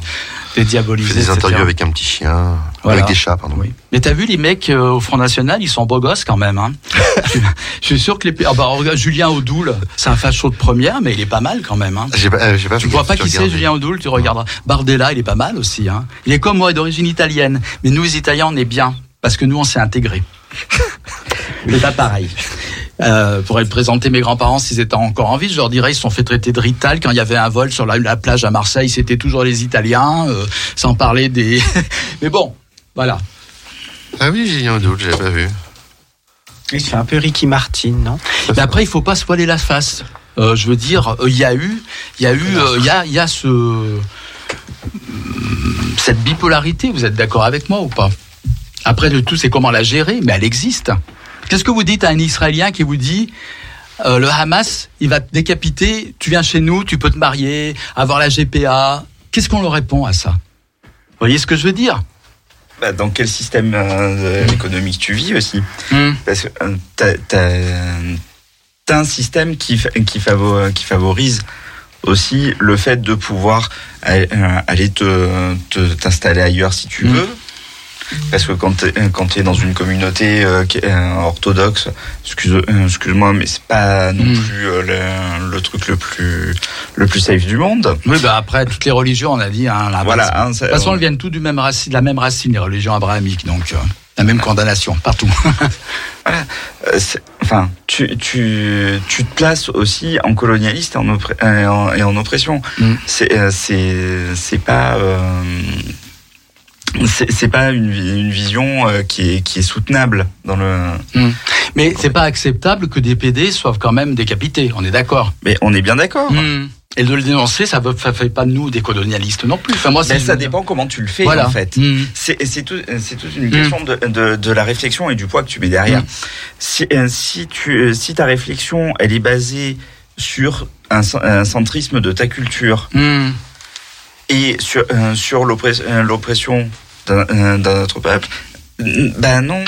dédiabolise, fait des etc. interviews avec un petit chien, Voilà. avec des chats, pardon. Oui. Mais t'as vu les mecs euh, au Front National, ils sont beaux gosses quand même. Hein. je, je suis sûr que les. Ah bah, regarde, Julien Audoul, c'est un facho de première, mais il est pas mal quand même. Hein. Pas, euh, pas Tu vois pas qui c'est. Julien Audoul, tu regarderas. Bardella, il est pas mal aussi. Hein. Il est comme moi, d'origine italienne. Mais nous, les Italiens, on est bien. Parce que nous, on s'est intégrés. mais pas pareil. Euh, pour présenter mes grands-parents s'ils étaient encore en vie, je leur dirais ils se sont fait traiter de rital quand il y avait un vol sur la, la plage à Marseille, c'était toujours les Italiens, euh, sans parler des. mais bon, voilà. Ah oui, Julien Audoul, j'avais pas vu. Il fait un peu Ricky Martin, non? Mais après, il faut pas se voiler la face. Euh, je veux dire, euh, il y a eu, il y a eu, euh, il y a, il y a ce cette bipolarité. Vous êtes d'accord avec moi ou pas? Après, le tout, c'est comment la gérer, mais elle existe. Qu'est-ce que vous dites à un Israélien qui vous dit euh, le Hamas, il va te décapiter, tu viens chez nous, tu peux te marier, avoir la GPA. Qu'est-ce qu'on leur répond à ça? Vous voyez ce que je veux dire? Bah, dans quel système euh, économique tu vis aussi? Hmm. Parce que euh, t'as, t'as, t'as un système qui, fa- qui, favo- qui favorise aussi le fait de pouvoir aller, te, te- t'installer ailleurs si tu Mm. veux. Parce que quand t'es, quand t'es dans une communauté euh, qui est, euh, orthodoxe, excuse, euh, excuse-moi, mais c'est pas non Mm. plus le, le truc le plus, le plus safe du monde. Oui, bah après, toutes les religions, on a dit, hein, la Voilà. hein, ça- De toute façon, elles viennent toutes du même de la même racine, les religions abrahamiques, donc la même condamnation partout. C'est- Enfin, tu, tu, tu te places aussi en colonialiste et en, oppré- en- et en oppression. Mm. C'est, c'est, c'est pas, euh, c'est, pas une, vi- une vision euh, qui est, qui est soutenable dans le. Mais c'est pas acceptable que des PD soient quand même décapités, on est d'accord. Mais on est bien d'accord. Mm. Et de le dénoncer, ça ne fait pas de nous des colonialistes non plus. Enfin, moi, ça dépend comment tu le fais Voilà. en fait. Mm. C'est tout, c'est toute une question de, de, de la réflexion et du poids que tu mets derrière. Si, euh, si, tu, euh, si ta réflexion elle est basée sur un, cen- un centrisme de ta culture. Et sur, euh, sur euh, l'oppression d'un euh, d'un autre peuple, ben non.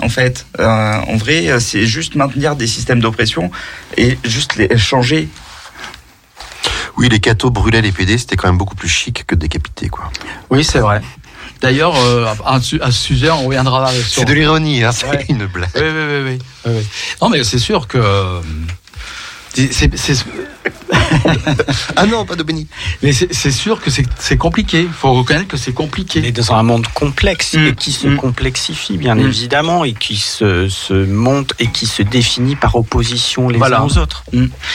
En fait, Euh, en vrai, c'est juste maintenir des systèmes d'oppression et juste les changer. Oui, les cathos brûlaient les PD, c'était quand même beaucoup plus chic que de décapiter, quoi. Oui, c'est vrai. D'ailleurs, euh, à, ce- à ce sujet, on reviendra sur. C'est de l'ironie, hein, c'est Ouais. une blague. Oui, oui, oui, oui, oui, oui. Non, mais c'est sûr que. C'est- c'est- Ah non, pas de béni. mais c'est c'est sûr que c'est c'est compliqué. Il faut reconnaître que c'est compliqué. Est dans un monde complexe Mm. et qui se Mm. complexifie bien Mm. évidemment et qui se, se monte et qui se définit par opposition les Voilà. uns aux autres.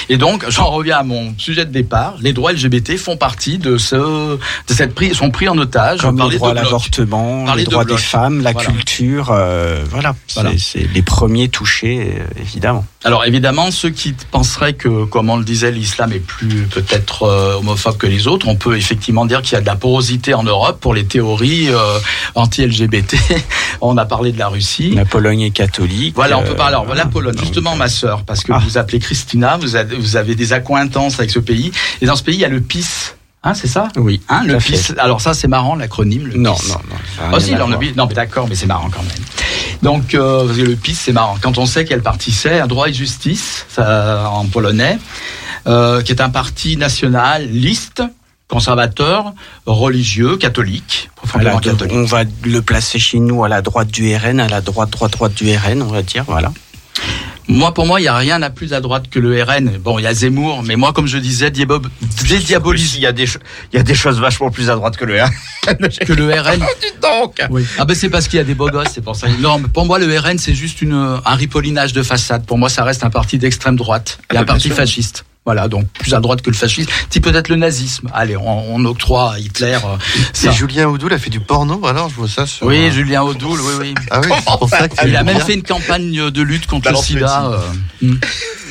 Et donc, j'en reviens à mon sujet de départ. Les droits LGBT font partie de ce, de cette prise, sont pris en otage. Comme par le les droit à l'avortement, Par les droits des femmes, la Voilà. culture, euh, voilà. C'est- Voilà. C'est les premiers touchés, euh, évidemment. Alors évidemment, ceux qui penseraient que, comme on le disait, l'islam est plus peut-être euh, homophobe que les autres, on peut effectivement dire qu'il y a de la porosité en Europe pour les théories euh, anti-LGBT. on a parlé de la Russie. La Pologne est catholique. Voilà, on peut euh, parler. Alors, voilà. la Pologne, justement, ma sœur, parce que Ah. vous vous appelez Christina, vous avez, vous avez des accointances avec ce pays. Et dans ce pays, il y a le PIS. Hein, c'est ça? Oui, Hein, le. PIS. Alors ça, c'est marrant, l'acronyme. le Non, PIS. non, non. Ah rien si, à là, on a voir. oublié. Non, d'accord, mais c'est marrant quand même. Donc, euh, parce que le PIS, c'est marrant. Quand on sait quel parti c'est, un droit et justice, ça, en polonais, euh, qui est un parti nationaliste, conservateur, religieux, catholique, profondément catholique. on va le placer chez nous à la droite du RN, à la droite, droite, droite du RN, on va dire, voilà. Moi, pour moi, il n'y a rien à plus à droite que le RN. Bon, il y a Zemmour, mais moi, comme je disais, diabob- dédiabolise Il y a des, il y a des choses vachement plus à droite que le R. que le RN. Donc, Oui. Ah ben c'est parce qu'il y a des beaux gosses, c'est pour ça. Non, mais pour moi, le RN, c'est juste une, un ripollinage de façade. Pour moi, ça reste un parti d'extrême droite et Ah, un bien parti sûr. fasciste. Voilà, donc plus à droite que le fascisme. Si peut-être le nazisme. Allez, on, on octroie à Hitler. euh, C'est ça. Julien Audoul a fait du porno, alors je vois ça sur. Oui, euh, Julien Audoul, oui, oui. Ah oui, c'est pour ça Il a même fait une campagne de lutte contre le Balance le sida. euh. Mm.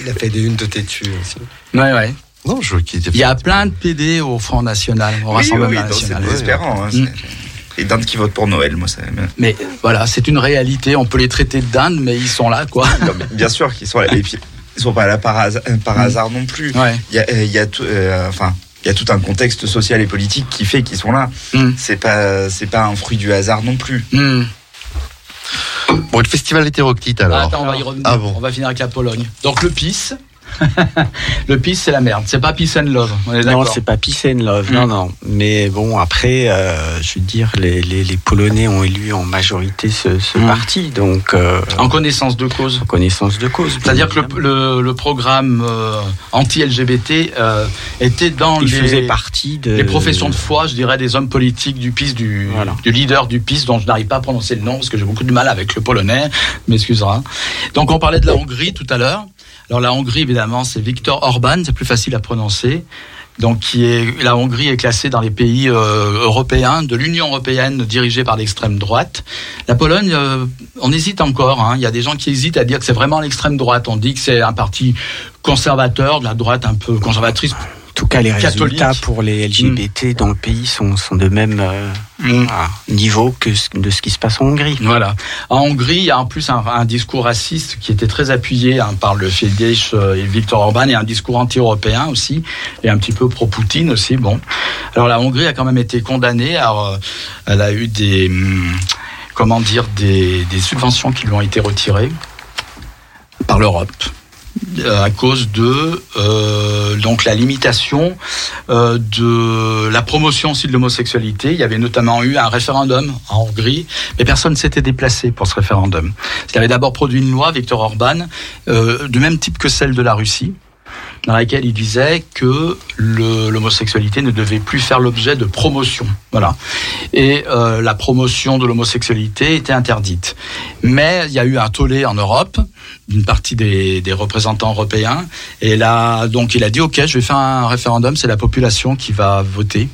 Il a fait des unes de têtu aussi. Ouais, ouais. Non, je. Il y a plein de PD au Front National, au oui, oui, Rassemblement oui, donc c'est National. désespérant. hein, Mm. c'est- Et dindes qui votent pour Noël, moi, ça. Mais voilà, c'est une réalité. On peut les traiter de dindes, mais ils sont là, quoi. Non, bien sûr qu'ils sont là. Et puis, ils sont pas là par hasard, par hasard non plus. Ouais. Il y a, euh, il y a tout, euh, enfin, il y a tout un contexte social et politique qui fait qu'ils sont là. Mm. C'est pas, c'est pas un fruit du hasard non plus. Mm. Bon, le festival hétéroclite alors. Ah, attends, on va y revenir. Ah bon. On va finir avec la Pologne. Donc le PIS, Le peace, c'est la merde. C'est pas peace and love. On est Non, c'est pas peace and love. Non, Mm. non. Mais bon, après, euh, je veux dire, les, les, les Polonais ont élu en majorité ce, ce Mm. parti, donc euh, En connaissance de cause. en connaissance de cause. C'est-à-dire que le, le, le programme euh, anti-LGBT euh, était dans il les, faisait partie de les professions de foi, je dirais, des hommes politiques du PIS, du, Voilà. du leader du PIS, dont je n'arrive pas à prononcer le nom parce que j'ai beaucoup de mal avec le polonais, m'excusera. Donc on parlait de la Hongrie tout à l'heure. Alors la Hongrie, évidemment, c'est Viktor Orban, c'est plus facile à prononcer. Donc, qui est la Hongrie est classée dans les pays euh, européens de l'Union européenne dirigée par l'extrême droite. La Pologne, euh, on hésite encore. hein. Il y a des gens qui hésitent à dire que c'est vraiment l'extrême droite. On dit que c'est un parti conservateur, de la droite un peu conservatrice. En tout cas, les catholique. résultats pour les LGBT dans le pays sont, sont de même euh, à niveau que ce- de ce qui se passe en Hongrie. Voilà. En Hongrie, il y a en plus un, un discours raciste qui était très appuyé hein, par le Fidesz euh, et Viktor Orban et un discours anti-européen aussi et un petit peu pro-Poutine aussi. Bon. Alors la Hongrie a quand même été condamnée. Alors, euh, elle a eu des hum, comment dire des, des subventions qui lui ont été retirées par l'Europe à cause de euh, donc la limitation euh, de la promotion aussi de l'homosexualité. Il y avait notamment eu un référendum en Hongrie, mais personne ne s'était déplacé pour ce référendum. Il avait d'abord produit une loi, Viktor Orban, euh, du même type que celle de la Russie, dans laquelle il disait que l'homosexualité ne devait plus faire l'objet de promotion. Voilà. Et euh, la promotion de l'homosexualité était interdite. Mais il y a eu un tollé en Europe d'une partie des, des représentants européens. Et là, donc, il a dit, OK, je vais faire un référendum, c'est la population qui va voter.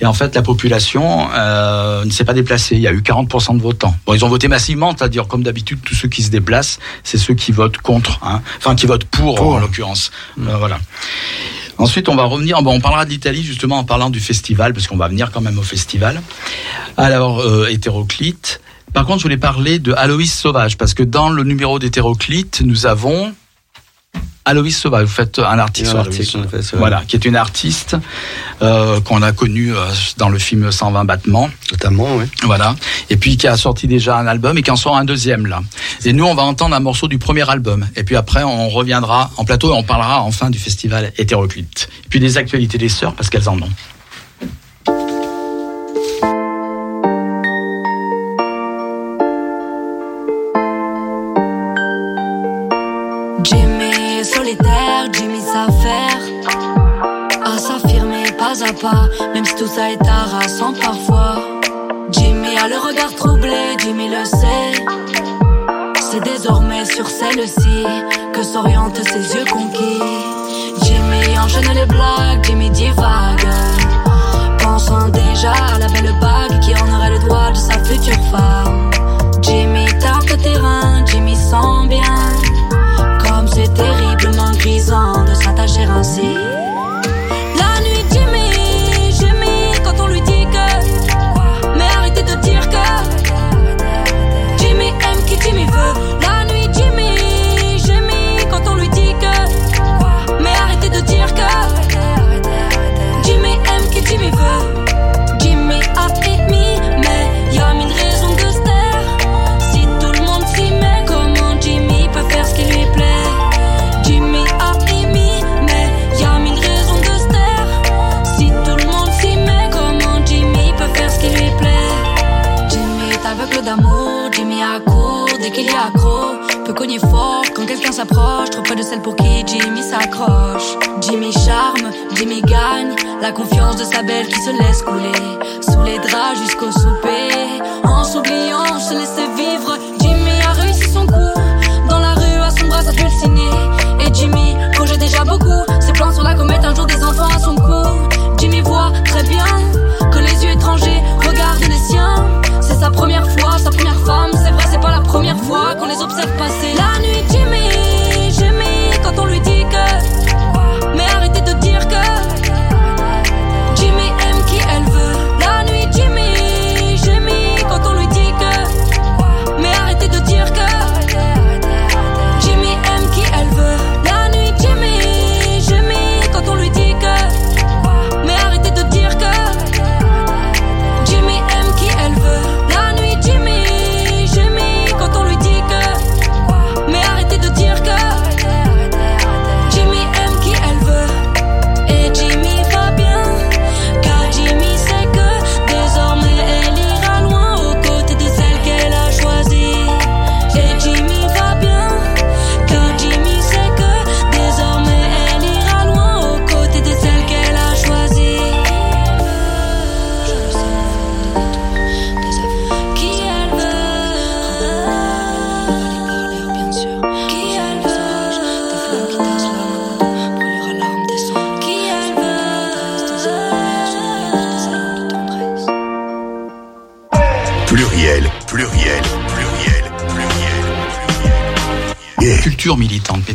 Et en fait, la population euh, ne s'est pas déplacée. Il y a eu 40% de votants. Bon, ils ont voté massivement, c'est-à-dire comme d'habitude, tous ceux qui se déplacent, c'est ceux qui votent contre, hein. enfin qui votent pour, en l'occurrence. Euh, voilà. Ensuite, on va revenir. Bon, on parlera de l'Italie justement en parlant du festival, parce qu'on va venir quand même au festival. Alors, euh, hétéroclite. Par contre, je voulais parler de Aloïs Sauvage, parce que dans le numéro d'hétéroclite, nous avons Aloïs Sauvage. Vous faites un article sur article, fait. Voilà, qui est une artiste euh, qu'on a connue euh, dans le film 120 battements. Notamment, oui. Voilà. Et puis qui a sorti déjà un album et qui en sort un deuxième là. Et nous, on va entendre un morceau du premier album. Et puis après, on reviendra en plateau et on parlera enfin du festival hétéroclite. Et puis des actualités des sœurs parce qu'elles en ont. Ça est harassant parfois. Jimmy a le regard troublé, Jimmy le sait. C'est désormais sur celle-ci que s'orientent ses yeux conquis. Jimmy enchaîne les blagues, Jimmy divague. Pensant déjà à la belle bague qui ornerait le doigt de sa future femme. Jimmy tape le terrain, Jimmy sent bien. Comme c'est terriblement grisant de s'attacher ainsi. Quelqu'un s'approche, trop près de celle pour qui Jimmy s'accroche. Jimmy charme, Jimmy gagne, la confiance de sa belle qui se laisse couler. Sous les draps jusqu'au souper, en s'oubliant, se laisser vivre.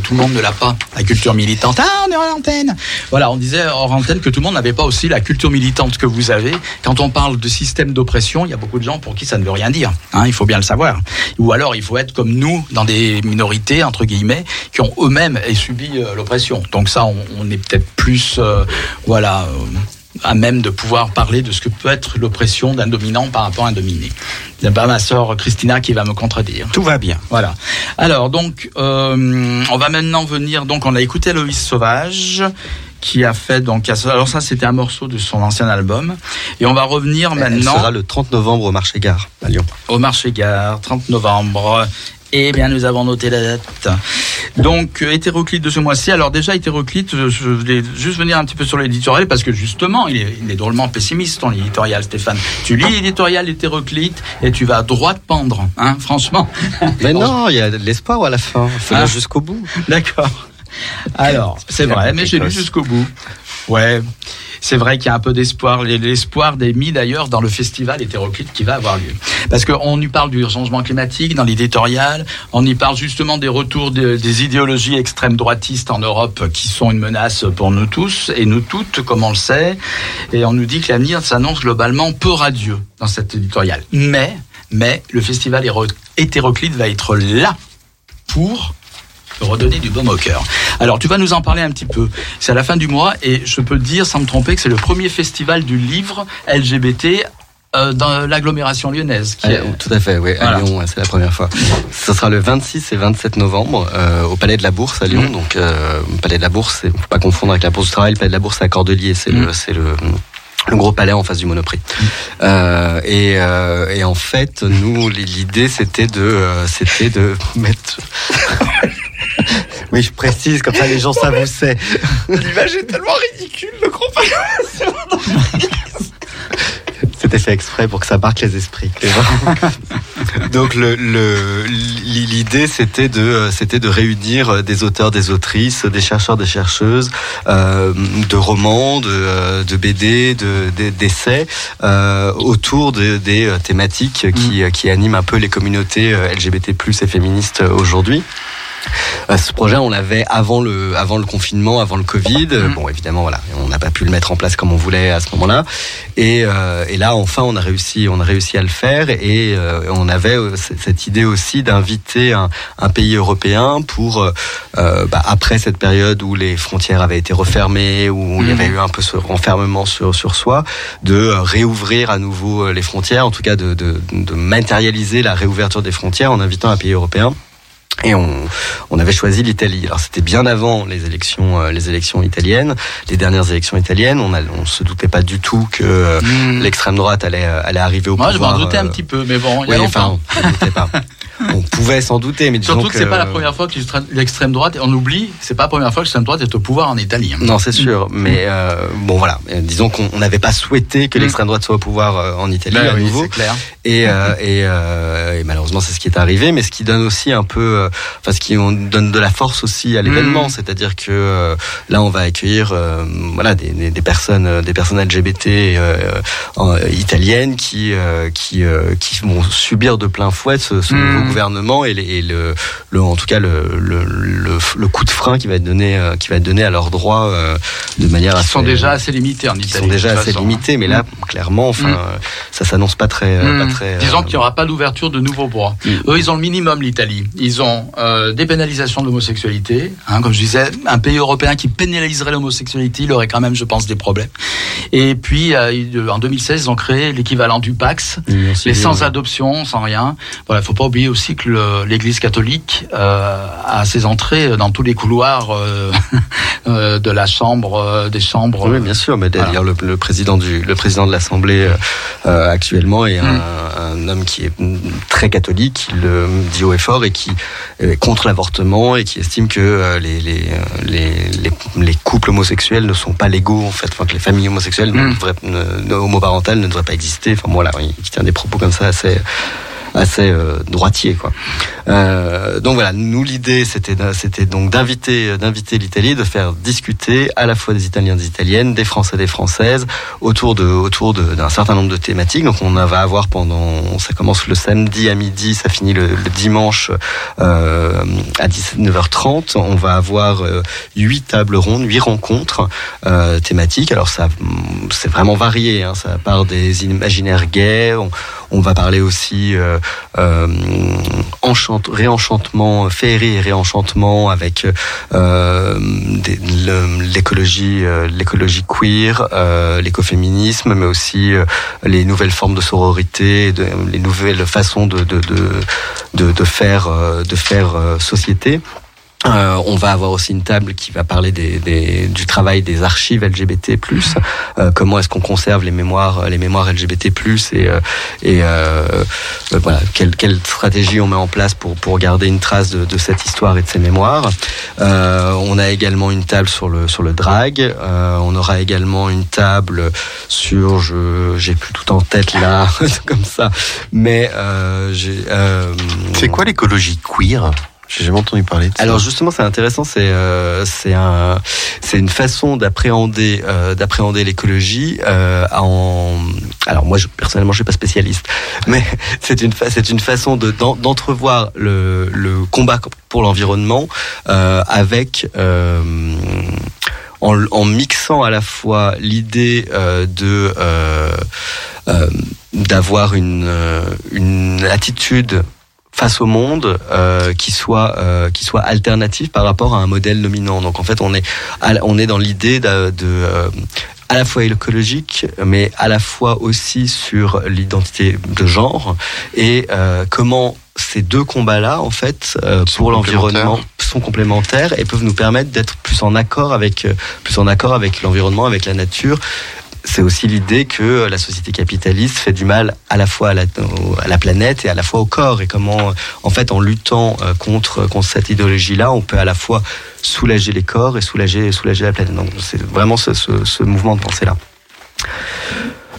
Tout le monde ne l'a pas, la culture militante. Ah, on est en antenne Voilà, on disait hors antenne que tout le monde n'avait pas aussi la culture militante que vous avez. Quand on parle de système d'oppression, il y a beaucoup de gens pour qui ça ne veut rien dire. Hein, il faut bien le savoir. Ou alors, il faut être comme nous, dans des minorités, entre guillemets, qui ont eux-mêmes subi euh, l'oppression. Donc ça, on, est peut-être plus, euh, voilà... à même de pouvoir parler de ce que peut être l'oppression d'un dominant par rapport à un dominé. C'est pas ma sœur Christina qui va me contredire. Tout va bien. Voilà. Alors donc, euh, on va maintenant venir. Donc, on a écouté Loïs Sauvage qui a fait donc. Alors ça, c'était un morceau de son ancien album. Et on va revenir Elle maintenant sera le 30 novembre au marché gare à Lyon. au marché gare, 30 novembre. Eh bien, nous avons noté la date. Donc, euh, hétéroclite de ce mois-ci. Alors déjà, hétéroclite, je voulais juste venir un petit peu sur l'éditorial parce que justement, il est, il est drôlement pessimiste ton éditorial, Stéphane. Tu lis l'éditorial hétéroclite et tu vas droit de pendre, hein, franchement. Mais non, il y a de l'espoir à la fin. Il faut Ah. jusqu'au bout. D'accord. Alors, c'est vrai, mais j'ai lu jusqu'au bout. Ouais. C'est vrai qu'il y a un peu d'espoir. L'espoir est mis d'ailleurs dans le festival hétéroclite qui va avoir lieu. Parce qu'on y parle du changement climatique dans l'éditorial, on y parle justement des retours de- des idéologies extrêmes droitistes en Europe qui sont une menace pour nous tous et nous toutes, comme on le sait. Et on nous dit que l'avenir s'annonce globalement peu radieux dans cet éditorial. Mais, mais, le festival hétéroclite va être là pour redonner du baume au cœur. Alors, tu vas nous en parler un petit peu. C'est à la fin du mois et je peux dire, sans me tromper, que c'est le premier festival du livre LGBT euh, dans l'agglomération lyonnaise. Qui est- Euh, tout à fait, oui, à. Lyon, c'est la première fois. Ce sera le 26 et 27 novembre euh, au Palais de la Bourse à Mm. Lyon. Donc, euh, Palais de la Bourse, il ne faut pas confondre avec la Bourse du Travail. Le Palais de la Bourse, c'est à Cordeliers, c'est Mm. le, c'est le, le gros palais en face du Monoprix. Euh, et, et en fait, nous, l'idée, c'était de, c'était de mettre. Oui, je précise, comme ça les gens savent où c'est. L'image est tellement ridicule, le gros C'était fait exprès pour que ça marque les esprits. Donc le le- l'idée c'était de euh, c'était de réunir des auteurs, des autrices, des chercheurs, des chercheuses, euh, de romans, de, euh, de BD, de de- d'essais euh, autour de- des euh, thématiques qui qui animent un peu les communautés euh, LGBT+ et féministes euh, aujourd'hui. Euh, Ce projet, on l'avait avant le, avant le confinement, avant le Covid. Euh, Bon, évidemment, voilà, on n'a pas pu le mettre en place comme on voulait à ce moment-là. Et, euh, et là, enfin, on a réussi, on a réussi à le faire. Et euh, on avait euh, cette idée aussi d'inviter un, un pays européen pour, euh, bah, après cette période où les frontières avaient été refermées, où il y avait eu un peu ce renfermement sur, sur soi, de réouvrir à nouveau les frontières, en tout cas de, de, de matérialiser la réouverture des frontières en invitant un pays européen. Et on, on avait choisi l'Italie. Alors c'était bien avant les élections, euh, les élections italiennes, les dernières élections italiennes. On, a, on se doutait pas du tout que euh, l'extrême droite allait, euh, allait arriver au Moi, je pouvoir. m'en doutais un euh, petit peu, mais bon, il y a oui, longtemps. enfin, on ne doutait pas. On pouvait s'en douter, mais disons Surtout que c'est pas la que- première fois que l'extrême- droite, on oublie, c'est pas la première fois que l'extrême droite est au pouvoir en Italie. hein. Non, c'est sûr, mais euh, bon voilà. Euh, Disons qu'on on n'avait pas souhaité que Mm. l'extrême droite soit au pouvoir euh, en Italie Ben à oui, nouveau. clair. Et, euh, et, euh, et malheureusement, c'est ce qui est arrivé, mais ce qui donne aussi un peu, enfin, ce qui on donne de la force aussi à l'événement, Mm. c'est-à-dire que là, on va accueillir, voilà, des, des, des personnes, des personnes LGBT en- italiennes qui, qui, qui vont subir de plein fouet ce, ce Mm. nouveau gouvernement et, les- et le, le, en tout cas, le, le, coup de frein qui va être donné, euh, qui va être donné à leurs droits euh, de manière Ils assez, sont déjà assez limités en Italie. qui sont déjà assez façon. limités, mais là, clairement, enfin, Mm. euh, ça s'annonce pas très, pas très. Disons euh, qu'il n'y aura pas d'ouverture de nouveaux droits. Mm. Eux, ils ont le minimum, l'Italie. Ils ont euh, dépénalisation de l'homosexualité. Hein, comme je disais, un pays européen qui pénaliserait l'homosexualité, il aurait quand même, je pense, des problèmes. Et puis, euh, en 2016, ils ont créé l'équivalent du Pax, civile, sans adoption, sans rien. Voilà, il faut pas oublier aussi que le- l'Église catholique euh, a ses entrées dans tous les couloirs euh, euh, de la chambre, euh, des chambres. Oui, bien sûr, mais d'ailleurs Voilà. le, le président du le président de l'Assemblée euh, euh, actuellement est un, Mm. un homme qui est très catholique, il le dit haut et fort et qui est contre l'avortement et qui estime que euh, les, les, euh, les, les, les couples homosexuels ne sont pas légaux en fait, enfin que les familles homosexuelles Mm. devraient, ne, ne- homoparentales ne devraient pas exister. Enfin voilà, il, il tient des propos comme ça assez assez euh, droitier, quoi. Euh, donc voilà, nous l'idée c'était c'était donc d'inviter d'inviter l'Italie, de faire discuter à la fois des Italiens, des Italiennes, des Français, des Françaises autour de autour d'un certain nombre de thématiques. Donc on va avoir pendant, ça commence le samedi à midi, ça finit le, dimanche euh, à 19h30. On va avoir euh, huit tables rondes, huit rencontres euh, thématiques. Alors ça, c'est vraiment varié. Hein. Ça part des imaginaires gays. On, va parler aussi euh, euh, enchant- réenchantement, féerie et réenchantement avec euh, l'écologie, euh, queer, euh, l'écoféminisme, mais aussi euh, les nouvelles formes de sororité, les nouvelles façons de, faire, euh, euh, société. Euh, on va avoir aussi une table qui va parler des, du travail des archives LGBT+. Euh, comment est-ce qu'on conserve les mémoires, les mémoires LGBT+, et, euh, et euh, euh, voilà, quelle, stratégie on met en place pour, garder une trace de, de cette histoire et de ces mémoires. Euh, on a également une table sur le, drag. Euh, on aura également une table sur, je j'ai plus tout en tête là, comme ça, mais euh, euh, C'est quoi l'écologie queer? J'ai jamais entendu parler de ça. alors justement, c'est intéressant. C'est euh, c'est un c'est une façon d'appréhender euh, d'appréhender l'écologie euh. Alors moi, personnellement, je suis pas spécialiste, mais c'est une c'est une façon de d'en- d'entrevoir le le combat pour l'environnement avec. En, en mixant à la fois l'idée de d'avoir une, une attitude face au monde euh, qui soit euh, qui soit alternative par rapport à un modèle dominant. Donc en fait, on est on est dans l'idée de, de, euh, à la fois écologique, mais à la fois aussi sur l'identité de genre et euh, comment ces deux combats-là, en fait, euh, pour l'environnement, sont complémentaires et peuvent nous permettre d'être plus en accord avec euh, plus en accord avec l'environnement, avec la nature. C'est aussi l'idée que la société capitaliste fait du mal à la fois à la, planète et à la fois au corps. Et comment, en fait, en luttant euh, contre, cette idéologie-là, on peut à la fois soulager les corps et soulager, soulager la planète. Donc c'est vraiment ce mouvement de pensée-là.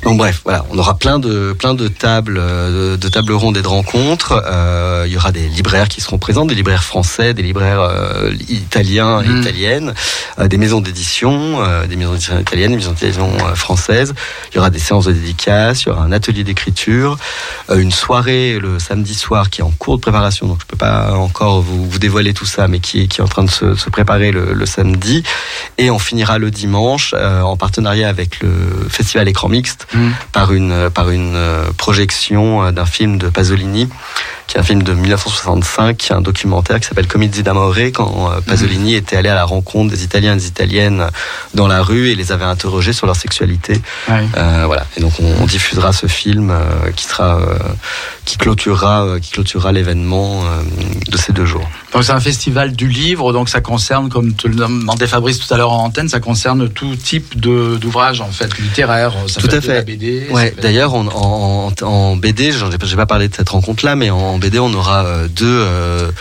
Donc bref, voilà, on aura plein de plein de tables, euh, de, de tables rondes et de rencontres. Euh, il y aura des libraires qui seront présents, des libraires français, des libraires euh, italiens et Mm. italiennes, euh, des maisons d'édition, des maisons d'édition italiennes, des maisons d'édition françaises. Il y aura des séances de dédicaces, il y aura un atelier d'écriture, une soirée le samedi soir qui est en cours de préparation, donc je peux pas encore vous, vous dévoiler tout ça, mais qui est qui est en train de se, se préparer le, le samedi. Et on finira le dimanche euh, en partenariat avec le festival Écran Mixte Par une par une euh, projection euh, d'un film de Pasolini qui est un film de 1965 qui est un documentaire qui s'appelle Comizi d'amore quand euh, Pasolini était allé à la rencontre des Italiens et des Italiennes dans la rue et les avait interrogés sur leur sexualité euh, voilà. Et donc on, on diffusera ce film euh, qui sera euh, qui clôturera qui clôturera l'événement de ces deux jours. Donc c'est un festival du livre, donc ça concerne, comme te le demandait Fabrice tout à l'heure en antenne, ça concerne tout type d'ouvrages en fait littéraires. Ça Tout à fait. la BD. Ouais. D'ailleurs, en, en, en BD, j'ai pas parlé de cette rencontre-là, mais en, BD, on aura euh, deux, euh,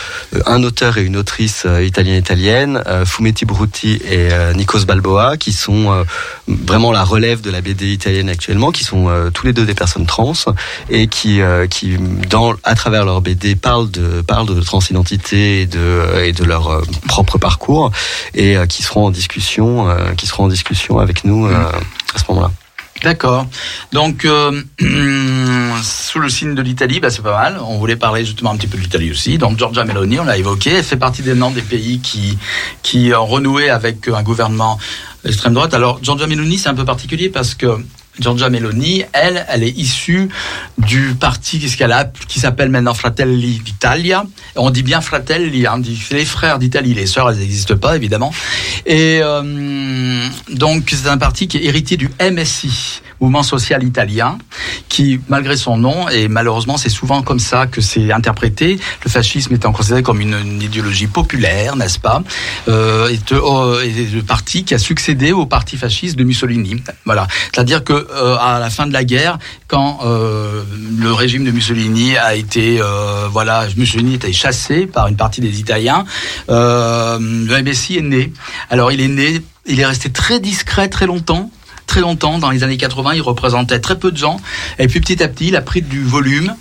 un auteur et une autrice italienne-italienne, euh, Fumetti Brutti et Nikos Balboa, qui sont vraiment la relève de la BD italienne actuellement, qui sont tous les deux des personnes trans et qui, qui dans, à travers leur BD, parlent de, parlent de transidentité et de, et de leur propre parcours et qui seront en discussion, qui seront en discussion avec nous à ce moment-là. D'accord. Donc, euh, sous le signe de l'Italie, bah, c'est pas mal. On voulait parler justement un petit peu de l'Italie aussi. Donc, Giorgia Meloni, on l'a évoqué, elle fait partie des noms des pays qui, qui ont renoué avec un gouvernement extrême droite. Alors, Giorgia Meloni, c'est un peu particulier parce que Giorgia Meloni, elle, elle est issue du parti qui s'appelle maintenant Fratelli d'Italia. On dit bien Fratelli, hein, les frères d'Italie, les sœurs, elles n'existent pas évidemment. Et euh, donc c'est un parti qui est héritier du MSI, Mouvement social italien, qui malgré son nom et malheureusement c'est souvent comme ça que c'est interprété. Le fascisme étant considéré comme une, idéologie populaire, n'est-ce pas? Euh, est, euh, est le parti qui a succédé au parti fasciste de Mussolini. Voilà, c'est-à-dire que euh, à la fin de la guerre, quand euh, le régime de Mussolini a été, euh, voilà, Mussolini été chassé par une partie des Italiens, le MSI est né. Alors il est né, il est resté très discret très longtemps. Très très longtemps, dans les années 80, il représentait très peu de gens. Et puis petit à petit, il a pris du volume.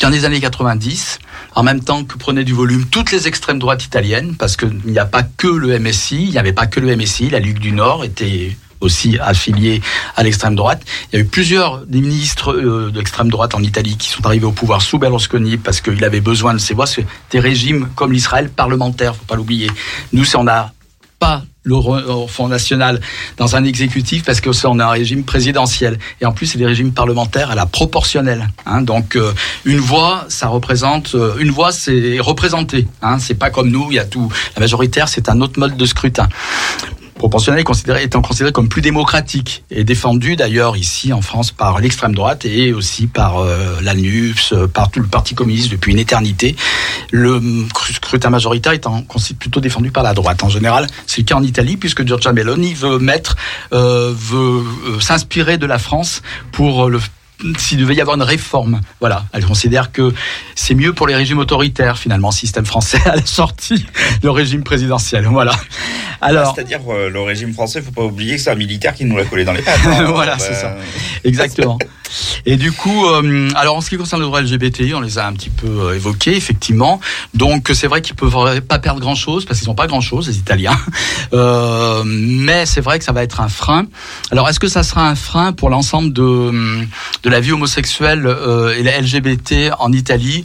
Dans les années 90, en même temps que prenait du volume toutes les extrêmes droites italiennes, parce qu'il n'y a pas que le MSI, il n'y avait pas que le MSI, la Ligue du Nord était aussi affiliée à l'extrême droite. Il y a eu plusieurs des ministres euh, d'extrême droite en Italie qui sont arrivés au pouvoir sous Berlusconi parce qu'il avait besoin de ces voix. C'est des régimes comme l'Israël parlementaire, faut pas l'oublier. Nous, on n'a pas le re- Front National dans un exécutif parce que on a un régime présidentiel et en plus c'est des régimes parlementaires à la proportionnelle. hein. donc euh, une voix, ça représente euh, une voix, c'est représenté. Hein, c'est pas comme nous, il y a tout. La majoritaire, c'est un autre mode de scrutin proportionnel est étant considéré comme plus démocratique et défendu d'ailleurs ici en France par l'extrême droite et aussi par euh, euh, par tout le Parti communiste depuis une éternité. Le scrutin majoritaire étant plutôt défendu par la droite. En général, c'est le cas en Italie puisque Giorgia Meloni veut mettre, euh, veut euh, s'inspirer de la France pour le s'il devait y avoir une réforme, voilà, elle considère que c'est mieux pour les régimes autoritaires finalement, système français à la sortie, le régime présidentiel, voilà. Alors, C'est-à-dire euh, le régime français, faut pas oublier que c'est un militaire qui nous l'a collé dans les pattes. hein. Voilà, Bah, c'est ça. Exactement. Et du coup, euh, alors en ce qui concerne le droit LGBTI, on les a un petit peu euh, évoqués, effectivement. Donc c'est vrai qu'ils peuvent pas perdre grand-chose parce qu'ils n'ont pas grand-chose, les Italiens. Euh, mais c'est vrai que ça va être un frein. Alors est-ce que ça sera un frein pour l'ensemble de de la vie homosexuelle euh, et la LGBT en Italie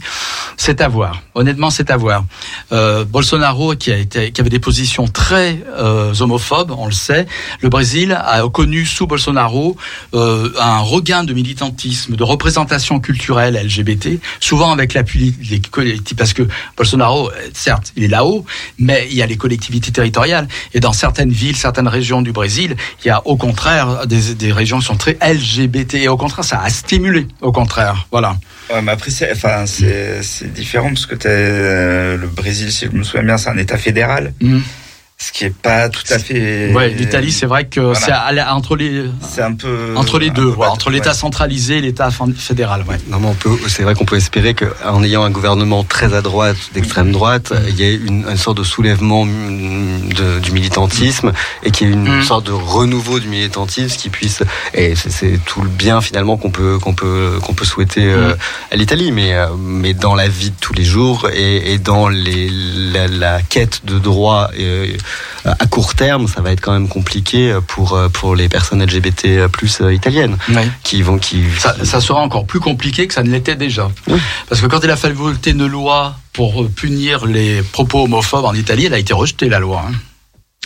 C'est à voir. Honnêtement, c'est à voir. Euh, Bolsonaro, qui avait des positions très euh, homophobes, on le sait. Le Brésil a connu sous Bolsonaro un regain de militantisme, de représentation culturelle LGBT, souvent avec l'appui des collectivités, parce que Bolsonaro, certes, il est là-haut, mais il y a les collectivités territoriales. Et dans certaines villes, certaines régions du Brésil, il y a au contraire des, des régions qui sont très LGBT. Et au contraire, ça a stimulé, au contraire. Voilà. Ouais, mais après, c'est, enfin, c'est, c'est différent parce que euh, le Brésil, si je me souviens bien, c'est un État fédéral, Mhm. Ce qui est pas tout à fait. Ouais, l'Italie, c'est vrai que Voilà. c'est entre les C'est un peu. entre les deux, pas- entre l'État ouais. centralisé et l'État fédéral. Ouais. Non, mais on peut, c'est vrai qu'on peut espérer qu'en ayant un gouvernement très à droite, d'extrême droite, il y ait une, une sorte de soulèvement mm, de- du militantisme et qu'il y ait une Mm. sorte de renouveau du militantisme qui puisse. Et c'est, tout le bien finalement qu'on peut qu'on peut qu'on peut souhaiter euh, à l'Italie, mais euh, mais dans la vie de tous les jours et, et dans les la, la quête de droits euh, à court terme, ça va être quand même compliqué pour euh, pour les personnes LGBT plus euh, italiennes qui vont qui Ça, ça sera encore plus compliqué que ça ne l'était déjà. Oui. Parce que quand il a fallu voter une loi pour euh, punir les propos homophobes en Italie, elle a été rejetée, la loi. hein.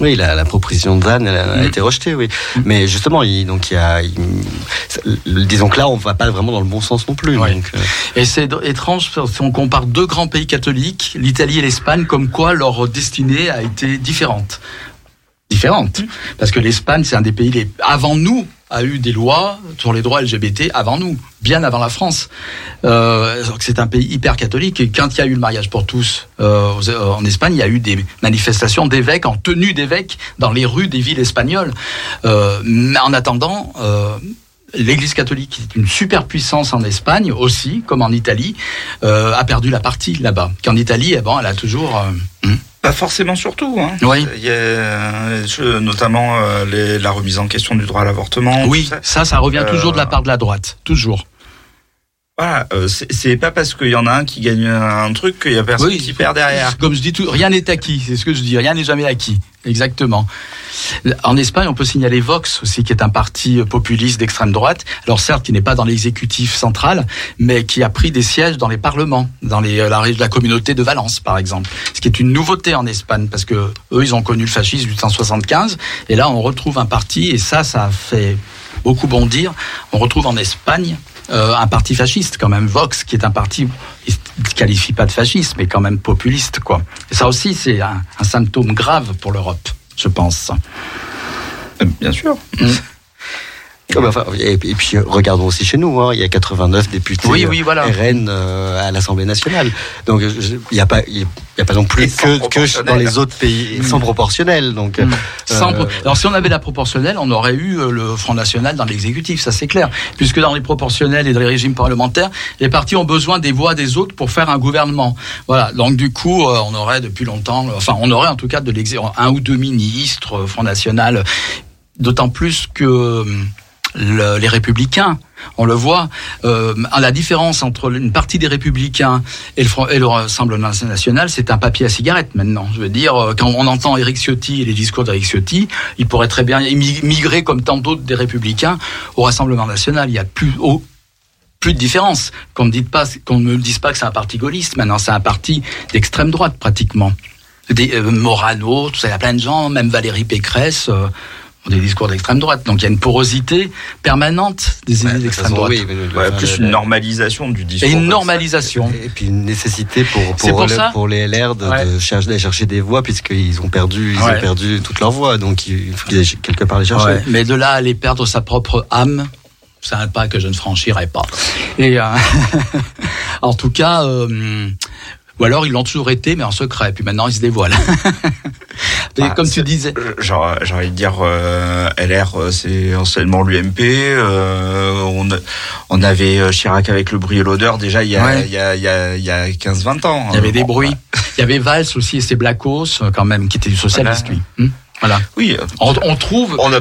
Oui, la, la proposition de Zan, elle a, Mm. été rejetée, oui. Mais justement, il, donc il y a, il- disons que là, on va pas vraiment dans le bon sens non plus. Ouais. donc, euh, Et c'est étrange si on compare deux grands pays catholiques, l'Italie et l'Espagne, comme quoi leur destinée a été différente. Différente. Parce que l'Espagne, c'est un des pays les... avant nous a eu des lois sur les droits LGBT avant nous, bien avant la France. Euh, c'est un pays hyper catholique et quand il y a eu le mariage pour tous euh, euh, en Espagne, il y a eu des manifestations d'évêques en tenue d'évêques dans les rues des villes espagnoles. Mais en attendant, L'Église catholique, qui est une superpuissance en Espagne aussi, comme en Italie, a perdu la partie là-bas. Qu'en Italie, eh ben, elle a toujours. hmm. Pas forcément surtout. Hein. Oui. Il y a euh, notamment euh, les- la remise en question du droit à l'avortement. Oui, ça. ça, ça revient Euh, toujours de la part de la droite, toujours. Voilà, euh, c'est pas parce qu'il y en a un qui gagne un truc qu'il y a personne Oui. qui perd derrière. Comme je dis, tout, rien n'est acquis. C'est ce que je dis. Rien n'est jamais acquis. Exactement. En Espagne, on peut signaler Vox aussi, qui est un parti populiste d'extrême droite. Alors certes, qui n'est pas dans l'exécutif central, mais qui a pris des sièges dans les parlements, dans les, la, la communauté de Valence, par exemple. Ce qui est une nouveauté en Espagne, parce que eux, ils ont connu le fascisme 1875, et là, on retrouve un parti, et ça, ça a fait beaucoup bondir. On retrouve en Espagne euh, un parti fasciste quand même, Vox, qui est un parti, il se qualifie pas de fasciste, mais quand même populiste, quoi. Et ça aussi, c'est un, un symptôme grave pour l'Europe, je pense. Euh, Bien sûr. Enfin, et, et puis euh, regardons aussi chez nous, hein, il y a 89 députés Oui, oui, voilà. RN euh, à l'Assemblée nationale. Donc il n'y a pas, il y a pas non plus que, que dans les autres pays sans proportionnel. Donc Mm. Sans euh, pro- Alors si on avait la proportionnelle, on aurait eu euh, le Front National dans l'exécutif, ça c'est clair. Puisque dans les proportionnels et dans les régimes parlementaires, les partis ont besoin des voix des autres pour faire un gouvernement. Voilà. Donc du coup, euh, on aurait depuis longtemps, euh, enfin on aurait en tout cas de un ou deux ministres, euh, Front National. D'autant plus que euh, le- les républicains. On le voit. Euh, la différence entre une partie des républicains et le, Rassemblement national, c'est un papier à cigarette maintenant. Je veux dire, euh, quand on entend Éric Ciotti et les discours d'Éric Ciotti, il pourrait très bien migrer comme tant d'autres des républicains au Rassemblement national. Il y a plus de différence. Qu'on ne, me dise pas que c'est un parti gaulliste. Maintenant, c'est un parti d'extrême droite, pratiquement. Euh, Morano, tout ça, il y a plein de gens, même Valérie Pécresse, ont des discours d'extrême droite. Donc il y a une porosité permanente des idées d'extrême droite. Ouais, plus une normalisation du discours. Et une normalisation. Et puis une nécessité pour, pour, pour le- ça pour les LR de, Ouais. de chercher, d'aller chercher des voix puisqu'ils ont perdu, ils Ouais. ont perdu toute leur voix. Donc il faut qu'ils aillent quelque part les chercher. Ouais, mais de là à aller perdre sa propre âme, c'est un pas que je ne franchirai pas. Et euh, en tout cas, euh, ou alors ils l'ont toujours été, mais en secret. Puis maintenant ils se dévoilent. Et Ah, comme tu disais, Genre, j'ai envie de dire, euh, LR, euh, c'est anciennement l'UMP. euh, on, on avait euh, Chirac avec le bruit et l'odeur déjà il y a, Ouais. il y a, il y a, il y a 15-20 ans. il y avait des Euh, bruits. Il y avait Valls aussi et ses Blacos euh, quand même, qui était du socialiste Voilà. lui. Hmm voilà. Oui, euh, On, on trouve, on a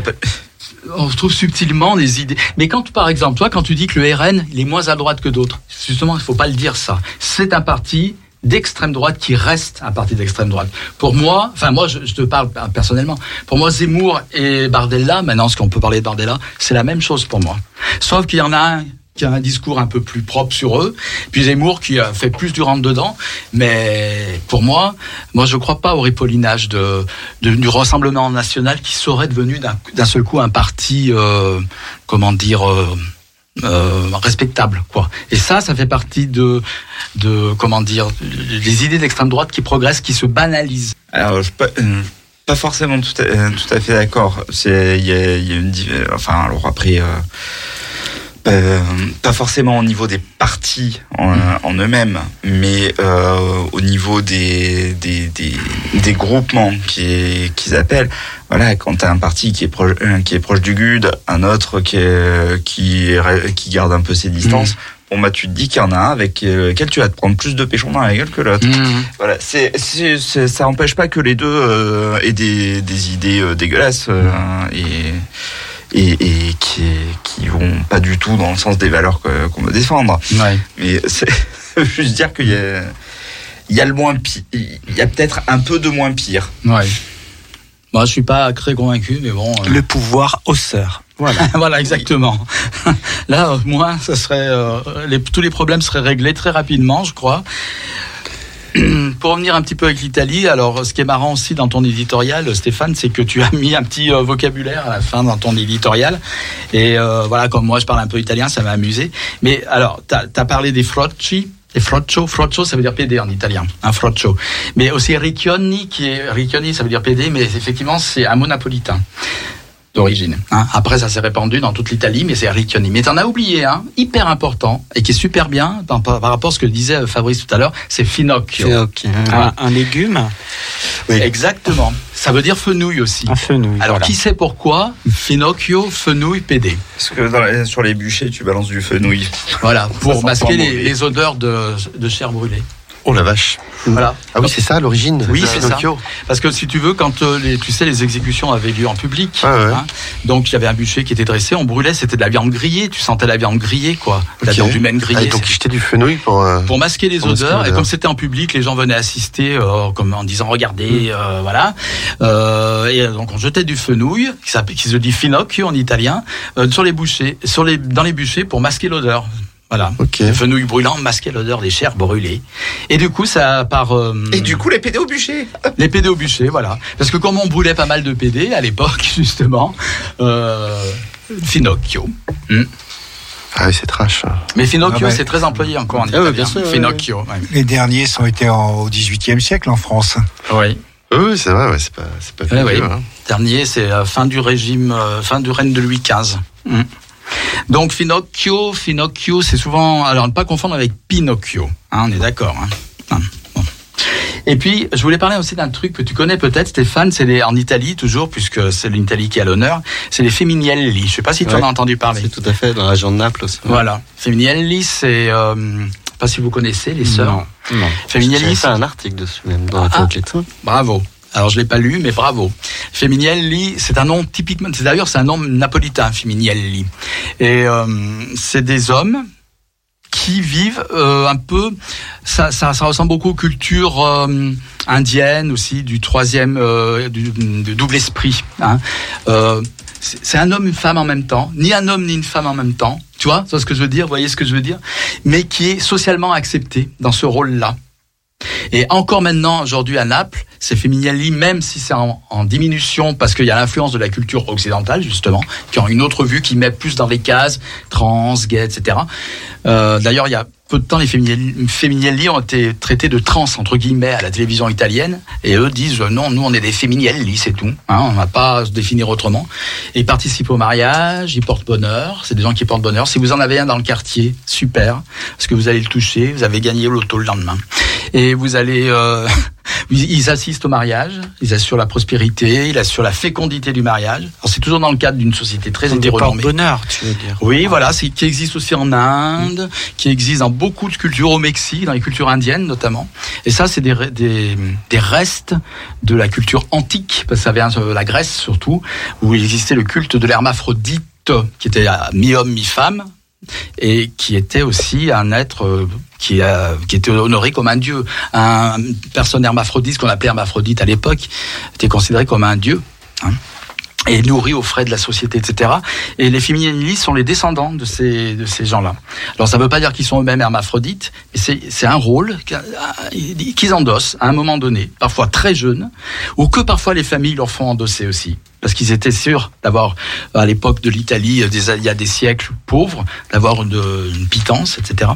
on subtilement des idées. Mais quand, par exemple, toi, quand tu dis que le RN, il est moins à droite que d'autres, justement, il faut pas le dire ça. C'est un parti d'extrême droite qui reste un parti d'extrême droite. Pour moi, enfin moi je, te parle personnellement, pour moi Zemmour et Bardella, maintenant ce qu'on peut parler de Bardella, c'est la même chose pour moi. Sauf qu'il y en a un qui a un discours un peu plus propre sur eux, puis Zemmour qui a fait plus du rentre dedans, mais pour moi, moi je crois pas au ripollinage du Rassemblement national qui serait devenu d'un seul coup un parti, euh, comment dire, euh, euh, respectable, quoi. Et ça, ça fait partie de, de comment dire, des idées d'extrême droite qui progressent, qui se banalisent. Alors, je euh, pas forcément tout à, euh, tout à fait d'accord. C'est il y y a une enfin alors après euh, pas, forcément au niveau des partis en, en eux-mêmes, mais euh, au niveau des des, des, des groupements qui qu'ils appellent. Voilà, quand tu as un parti qui est proche qui est proche du GUD, un autre qui est, qui qui garde un peu ses distances. Bon bah tu te dis qu'il y en a un avec euh, lequel tu vas te prendre plus de péchons dans la gueule que l'autre. Voilà, c'est, c'est, c'est- ça n'empêche pas que les deux euh, aient des, des idées euh, dégueulasses euh, et, et, et qui, qui vont pas du tout dans le sens des valeurs que- qu'on veut défendre. Ouais. Mais c'est juste dire qu'il y a, il y a le moins pire, il y a peut-être un peu de moins pire. Ouais. Moi, je suis pas très convaincu, mais bon. euh, Le pouvoir hausseur. Voilà. voilà, exactement. Là, au moins, ça serait, euh, les, tous les problèmes seraient réglés très rapidement, je crois. Pour revenir un petit peu avec l'Italie, alors ce qui est marrant aussi dans ton éditorial, Stéphane, c'est que tu as mis un petit euh, vocabulaire à la fin dans ton éditorial. Et euh, voilà, comme moi je parle un peu italien, ça m'a amusé. Mais alors, tu as, parlé des frocci. Et froccio, froccio, ça veut dire PD en italien, un froccio. Mais aussi riccioni, qui est riccioni, ça veut dire PD, mais effectivement c'est un mot napolitain d'origine. hein. Après, ça s'est répandu dans toute l'Italie, mais c'est Riccioni. Mais t'en as oublié un, hyper important, et qui est super bien par, par rapport à ce que disait euh, Fabrice tout à l'heure, c'est Finocchio. Finocchio. Ah. Un, un légume, Exactement. Ça veut dire fenouil aussi. un fenouil. Alors, voilà. qui sait pourquoi Finocchio, fenouil, PD Parce que dans les- sur les bûchers, tu balances du fenouil. Voilà, pour masquer les, les odeurs de, de chair brûlée. Oh la vache. Voilà. Ah oui, c'est ça l'origine. Oui, c'est ça. Parce que si tu veux, quand euh, les, tu sais, les exécutions avaient lieu en public, ouais. hein, donc il y avait un bûcher qui était dressé, on brûlait, c'était de la viande grillée, tu sentais la viande grillée, quoi, la viande humaine Ah, grillée. et donc ils jetaient du fenouil pour. euh, pour masquer les Pour masquer odeurs et comme c'était en public les gens venaient assister euh, comme en disant regardez euh, voilà Euh, et donc on jetait du fenouil qui se dit finocchio en italien euh, sur les bouchers sur les dans les bûchers pour masquer l'odeur voilà Ok. le fenouil brûlant masquait l'odeur des chairs brûlées et du coup ça par euh, Et du coup, les PD au bûcher. les PD au bûcher voilà parce que comme on brûlait pas mal de PD à l'époque justement euh, finocchio Ah oui, c'est trash. mais finocchio Ah ouais. c'est très employé encore en Ah italien bien sûr, finocchio ouais. Les derniers sont été en- au XVIIIe siècle en France. oui Oui, c'est vrai, ouais, c'est pas, c'est pas Ouais, vieux, ouais. hein. Dernier, c'est euh, fin du régime, euh, fin du règne de Louis XV. Donc Finocchio, Finocchio, c'est souvent, alors ne pas confondre avec Pinocchio, hein, on est d'accord. hein. Bon. Et puis, je voulais parler aussi d'un truc que tu connais peut-être, Stéphane, c'est les, en Italie toujours, puisque c'est l'Italie qui à l'honneur, c'est les Femminelli. Je sais pas si tu en as entendu parler. C'est tout à fait dans la région de Naples aussi. Voilà, Femminelli, c'est, euh, pas si vous connaissez les sœurs. Non. Femminelli, J'avais c'est un article dessus même dans Ah. Hétéroclite. Bravo. Alors je l'ai pas lu, mais bravo. Femminelli, c'est un nom typiquement. C'est d'ailleurs c'est un nom napolitain, Femminelli. Et euh, c'est des hommes qui vivent euh, un peu. Ça, ça, ça ressemble beaucoup aux cultures euh, indiennes aussi du troisième, euh, du, du double esprit. Hein. Euh, c'est un homme, une femme en même temps, ni un homme ni une femme en même temps. Tu vois, c'est ce que je veux dire. Voyez ce que je veux dire Mais qui est socialement accepté dans ce rôle-là. Et encore maintenant, aujourd'hui à Naples, c'est Femminelli, même si c'est en, diminution, parce qu'il y a l'influence de la culture occidentale, justement, qui ont une autre vue, qui met plus dans les cases, trans, gay, etc. Euh, D'ailleurs, il y a peu de temps, les Femminelli ont été traités de trans, entre guillemets, à la télévision italienne, et eux disent, non, nous, on est des Femminelli, c'est tout. Hein, on ne va pas se définir autrement. Et ils participent au mariage, ils portent bonheur, c'est des gens qui portent bonheur. Si vous en avez un dans le quartier, super, parce que vous allez le toucher, vous avez gagné l'auto le lendemain. Et vous allez... Euh, ils assistent au mariage, ils assurent la prospérité, ils assurent la fécondité du mariage. C'est toujours dans le cadre d'une société très hétéronormée. bonheur, tu veux dire. Oui, voilà, c'est qui existe aussi en Inde, qui existe dans beaucoup de cultures, au Mexique, dans les cultures indiennes notamment. Et ça, c'est des, des, des restes de la culture antique, parce que ça vient de la Grèce surtout, où il existait le culte de l'hermaphrodite, qui était mi-homme, mi-femme, et qui était aussi un être euh, qui, a- qui était honoré comme un dieu. Un personne hermaphrodite, qu'on appelait hermaphrodite à l'époque, était considéré comme un dieu. hein et nourri aux frais de la société, etc. Et les Femminelli sont les descendants de ces, de ces gens-là. Alors ça ne veut pas dire qu'ils sont eux-mêmes hermaphrodites, mais c'est un rôle qu'a- qu'ils endossent à un moment donné, parfois très jeunes, ou que parfois les familles leur font endosser aussi. Parce qu'ils étaient sûrs d'avoir, à l'époque de l'Italie, il y a des siècles pauvres, d'avoir une, une pitance, etc.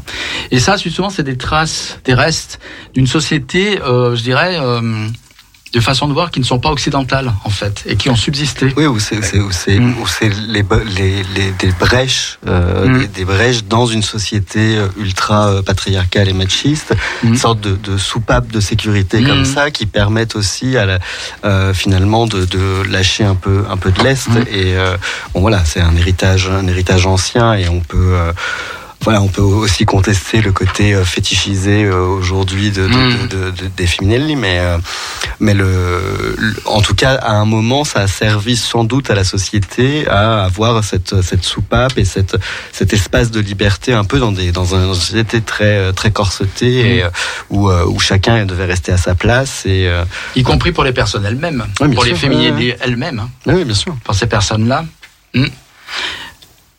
Et ça, justement, c'est des traces, des restes d'une société, euh, je dirais, euh, de façon de voir qui ne sont pas occidentales, en fait, et qui ont subsisté. Oui, où c'est Mm. c'est les, les, les des brèches euh, Mm. des, des brèches dans une société euh, ultra euh, patriarcale et machiste, Mm. une sorte de, de soupape de sécurité Mm. comme ça qui permettent aussi à la, euh, finalement de, de lâcher un peu un peu de lest et euh, bon voilà c'est un héritage un héritage ancien et on peut voilà, on peut aussi contester le côté euh, fétichisé euh, aujourd'hui de, de, Mm. de- de- des Feminelli, mais, euh, mais le, le- en tout cas, à un moment, ça a servi sans doute à la société à avoir cette, cette soupape et cette, cet espace de liberté un peu dans, des, dans, un- dans une société très, très corsetée et, euh, où, où chacun devait rester à sa place. Et, y compris pour les personnes elles-mêmes, Oui, pour les ouais, elles-mêmes, hein, oui, bien sûr. pour ces personnes-là. Hmm.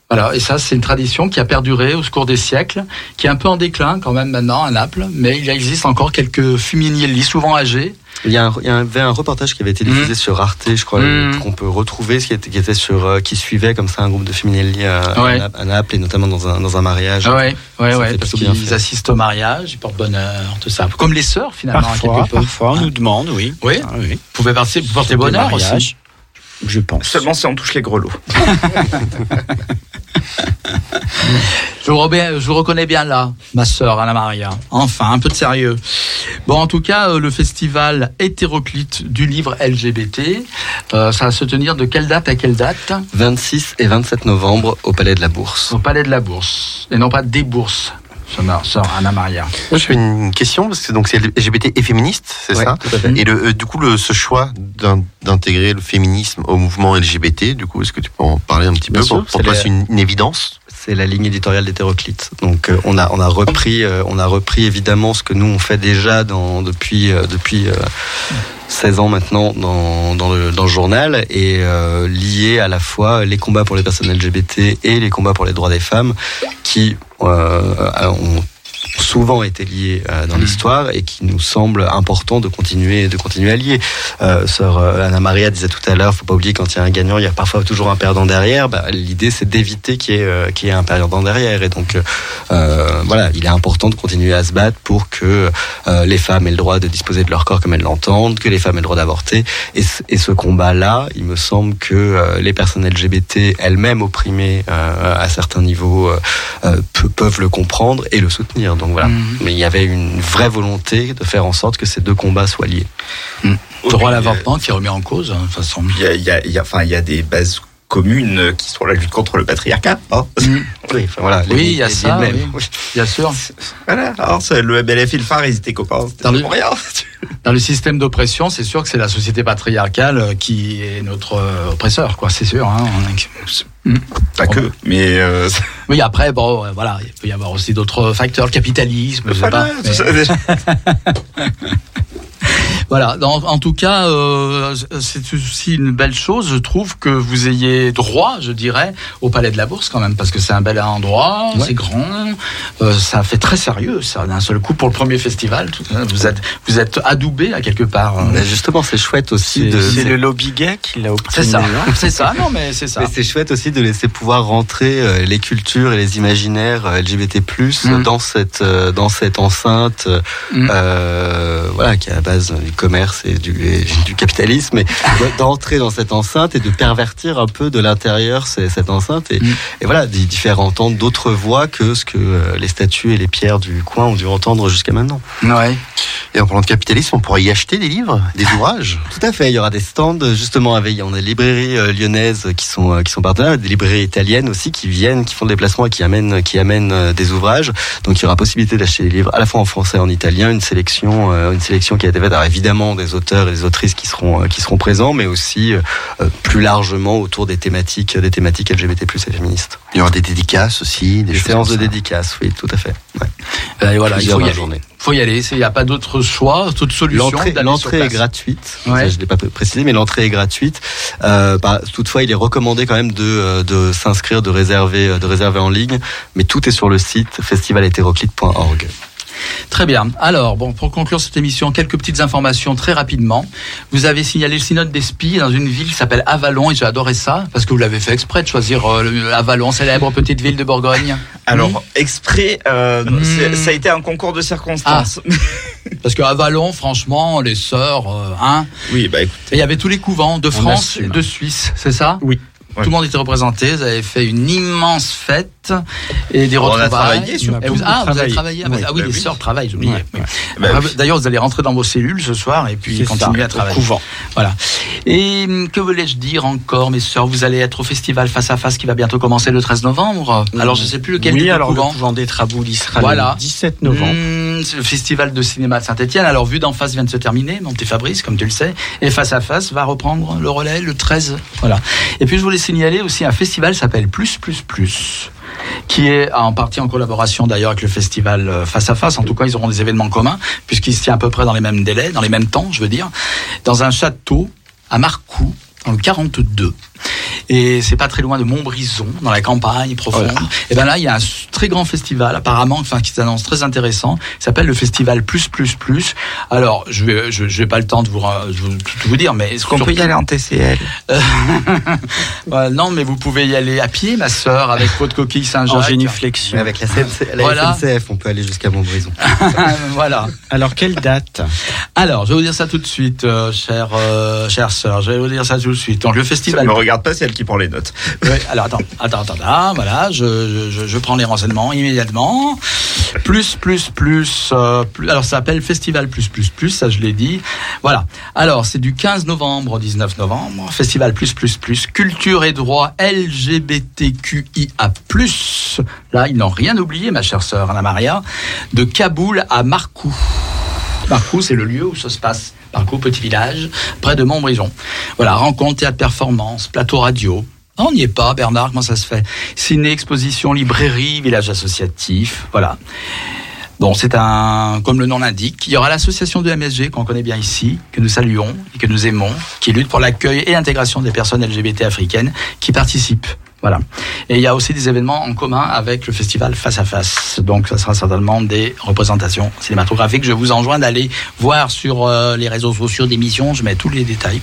Voilà, et ça, c'est une tradition qui a perduré au cours des siècles, qui est un peu en déclin quand même maintenant à Naples, mais il existe encore quelques Femminelli, souvent âgés. Il y, a un- il y avait un reportage qui avait été diffusé sur Arte, je crois, Mm. qu'on peut retrouver, qui était, qui était sur, euh, qui suivait comme ça un groupe de Feminelli à, Ouais. à, Nap- à Naples et notamment dans un, dans un mariage. Ah ouais, ouais, ouais, parce qu'ils assistent au mariage, ils portent bonheur, tout ça. Comme les sœurs, finalement, à Parfois, quelque peu. parfois, on nous demande, oui. Oui, Ah, oui. vous pouvez Des bonheur aussi. Je pense. Seulement si on touche les grelots. Je vous, remets- je vous reconnais bien là, ma sœur Anna Maria. Enfin, un peu de sérieux. Bon, en tout cas, euh, le festival hétéroclite du livre LGBT, euh, ça va se tenir de quelle date à quelle date? 26 et 27 novembre au Palais de la Bourse. Au Palais de la Bourse, et non pas des bourses. Sœur sœur Anna Maria. Moi, j'ai une question parce que donc c'est LGBT et féministe, c'est Ouais, ça. Et le, euh, du coup, le, ce choix d'in- d'intégrer le féminisme au mouvement LGBT, du coup, est-ce que tu peux en parler un petit Bien peu sûr, Pour, toi, la- c'est une, une évidence? C'est la ligne éditoriale d'hétéroclite. Donc euh, on a on a repris euh, on a repris évidemment ce que nous on fait déjà dans depuis euh, depuis euh, 16 ans maintenant dans, dans, le, dans le journal et lié à la fois les combats pour les personnes LGBT et les combats pour les droits des femmes qui ont souvent été liés euh, dans l'histoire et qui nous semble important de continuer de continuer à lier. Euh, sœur euh, Anna Maria disait tout à l'heure, faut pas oublier quand il y a un gagnant, il y a parfois toujours un perdant derrière. Bah, L'idée c'est d'éviter qu'il y, ait, euh, y ait un perdant derrière et donc euh, voilà, il est important de continuer à se battre pour que les femmes aient le droit de disposer de leur corps comme elles l'entendent, que les femmes aient le droit d'avorter. Et, ce- et ce combat-là, il me semble que les personnes LGBT elles-mêmes opprimées à certains niveaux pe- peuvent le comprendre et le soutenir. Donc voilà. Mhm. Mais il y avait une vraie volonté de faire en sorte que ces deux combats soient liés. Le droit à l'avortement qui est remis en cause, hein, de toute façon. Il y a, il y a- il y a- enfin, il y a des bases communes euh, qui sont la lutte contre le patriarcat. hein. Oui, enfin, voilà. Oui, les- il y a les- ça, les mêmes. oui. Bien sûr. Voilà. Alors, le MLF et le phare, ils étaient copains. Dans le- pour rien. Dans le système d'oppression, c'est sûr que c'est la société patriarcale euh, qui est notre euh, oppresseur, quoi. C'est sûr. Hein. Pas que, mais euh, Oui, après, bon, euh, voilà, il peut y avoir aussi d'autres facteurs, le capitalisme, je sais pas. tout mais- ça, déjà. Voilà, en tout cas, euh, c'est aussi une belle chose, je trouve, que vous ayez droit, je dirais, au Palais de la Bourse quand même, parce que c'est un bel endroit, c'est grand, euh, ça fait très sérieux, ça, d'un seul coup, pour le premier festival, tout ça, vous êtes, vous êtes adoubé à quelque part. Mais justement, c'est chouette aussi de. C'est le lobby gay qui l'a obtenu. C'est ça, hein. c'est ça, non mais c'est ça. Mais c'est chouette aussi de laisser pouvoir rentrer euh, les cultures et les imaginaires euh, LGBT+ Mm. dans cette euh, dans cette enceinte euh, Mm. euh, voilà qui est à la base du commerce et du, et du capitalisme et d'entrer dans cette enceinte et de pervertir un peu de l'intérieur cette enceinte et, Mm. et voilà d'y faire entendre d'autres voix que ce que euh, les statues et les pierres du coin ont dû entendre jusqu'à maintenant. Ouais. Et en parlant de capitalisme, on pourrait y acheter des livres, des ouvrages. Tout à fait, il y aura des stands justement avec on a des librairies euh, lyonnaises qui sont euh, qui sont partenaires, des librairies italiennes aussi qui viennent, qui font des déplacements et qui amènent qui amènent euh, des ouvrages. Donc il y aura possibilité d'acheter des livres à la fois en français et en italien, une sélection euh, une sélection qui a été faite alors évidemment des auteurs et des autrices qui seront euh, qui seront présents mais aussi plus largement autour des thématiques des thématiques LGBT+ et féministes. Il y aura des dédicaces aussi, des, séances de dédicaces, oui, tout à fait. Ouais. Et voilà, il faut y aller. journée. Faut y aller, il n'y a pas d'autre choix, toute solution. L'entrée, est gratuite. Ouais. Ça, je l'ai pas précisé, mais l'entrée est gratuite. Euh, par- toutefois, il est recommandé quand même de, euh, de s'inscrire, de réserver, euh, de réserver en ligne. Mais tout est sur le site festivalhétéroclite.org. Très bien. Alors, bon, pour conclure cette émission, quelques petites informations très rapidement. Vous avez signalé le synode des spies dans une ville qui s'appelle Avalon, et j'ai adoré ça, parce que vous l'avez fait exprès de choisir euh, Avalon, célèbre petite ville de Bourgogne. Alors, exprès, euh, Mm. c'est- ça a été un concours de circonstances. Parce que Avalon, franchement, les sœurs, euh, hein. Oui, bah écoute. Et il y avait tous les couvents de France et de Suisse, c'est ça? Oui. Tout le monde était représenté, vous avez fait une immense fête et des On a retrouvailles. travaillé sur vous- Ah, vous avez travaillé. Ah, bah, Oui. ah oui, Bah les oui. sœurs travaillent, j'oubliais. Oui. Bah Ah, oui. D'ailleurs, vous allez rentrer dans vos cellules ce soir et puis continuer ça, à au travailler. couvent. Voilà. Et hum, que voulais-je dire encore, mes sœurs? Vous allez être au festival Face à Face qui va bientôt commencer le 13 novembre. Alors, je sais plus lequel oui, alors le couvent des Traboules, il sera Voilà. le 17 novembre. Mmh, c'est le festival de cinéma de Saint-Etienne. Alors, Vue d'en face vient de se terminer, mon petit Fabrice, comme tu le sais. Et Face à Face va reprendre le relais le 13. Voilà. Et puis, je voulais signaler aussi un festival s'appelle Plus Plus Plus qui est en partie en collaboration d'ailleurs avec le festival euh, Face à Face. En tout cas, ils auront des événements communs, puisqu'il se tient à peu près dans les mêmes délais, dans les mêmes temps, je veux dire, dans un château à Marcoux, dans le 42. Et c'est pas très loin de Montbrison, dans la campagne profonde. Et ben là, il y a un très grand festival, apparemment, enfin, qui s'annonce très intéressant. Il s'appelle le festival Plus Plus Plus. Alors, je vais, je, je vais pas le temps de vous, tout vous dire, mais Est-ce qu'on peut y aller en TCL non, mais vous pouvez y aller à pied, ma sœur, avec votre coquille Saint-Jacques. En génuflexion. Mais avec la, Voilà. SNCF, on peut aller jusqu'à Montbrison. voilà. Alors, quelle date? Alors, je vais vous dire ça tout de suite, euh, chère, euh, chère sœur. Je vais vous dire ça tout de suite. Donc, le Ça festival. Regarde pas, c'est elle qui prend les notes. Alors attends, attends, attends, ah, voilà, je, je, prends les renseignements immédiatement. Plus, plus, plus, euh, plus alors ça s'appelle Festival Plus, plus, plus, ça je l'ai dit. Voilà. Alors, c'est du 15 novembre au 19 novembre. Festival Plus, plus, plus, culture et droit LGBTQIA+. Là, ils n'ont rien oublié, ma chère sœur Anna Maria. De Kaboul à Marcoux. Marcoux, c'est le lieu où ça se passe. Marcoux, petit village, près de Montbrison. Voilà, rencontre, théâtre, performance, plateau radio. On n'y est pas, Bernard, comment ça se fait? Ciné, exposition, librairie, village associatif, voilà. Bon, c'est un, comme le nom l'indique, il y aura l'association de MSG qu'on connaît bien ici, que nous saluons et que nous aimons, qui lutte pour l'accueil et l'intégration des personnes LGBT africaines qui participent. Voilà. Et il y a aussi des événements en commun avec le festival Face à Face. Donc, ça sera certainement des représentations cinématographiques. Je vous enjoins d'aller voir sur euh, les réseaux sociaux d'émissions. Je mets tous les détails.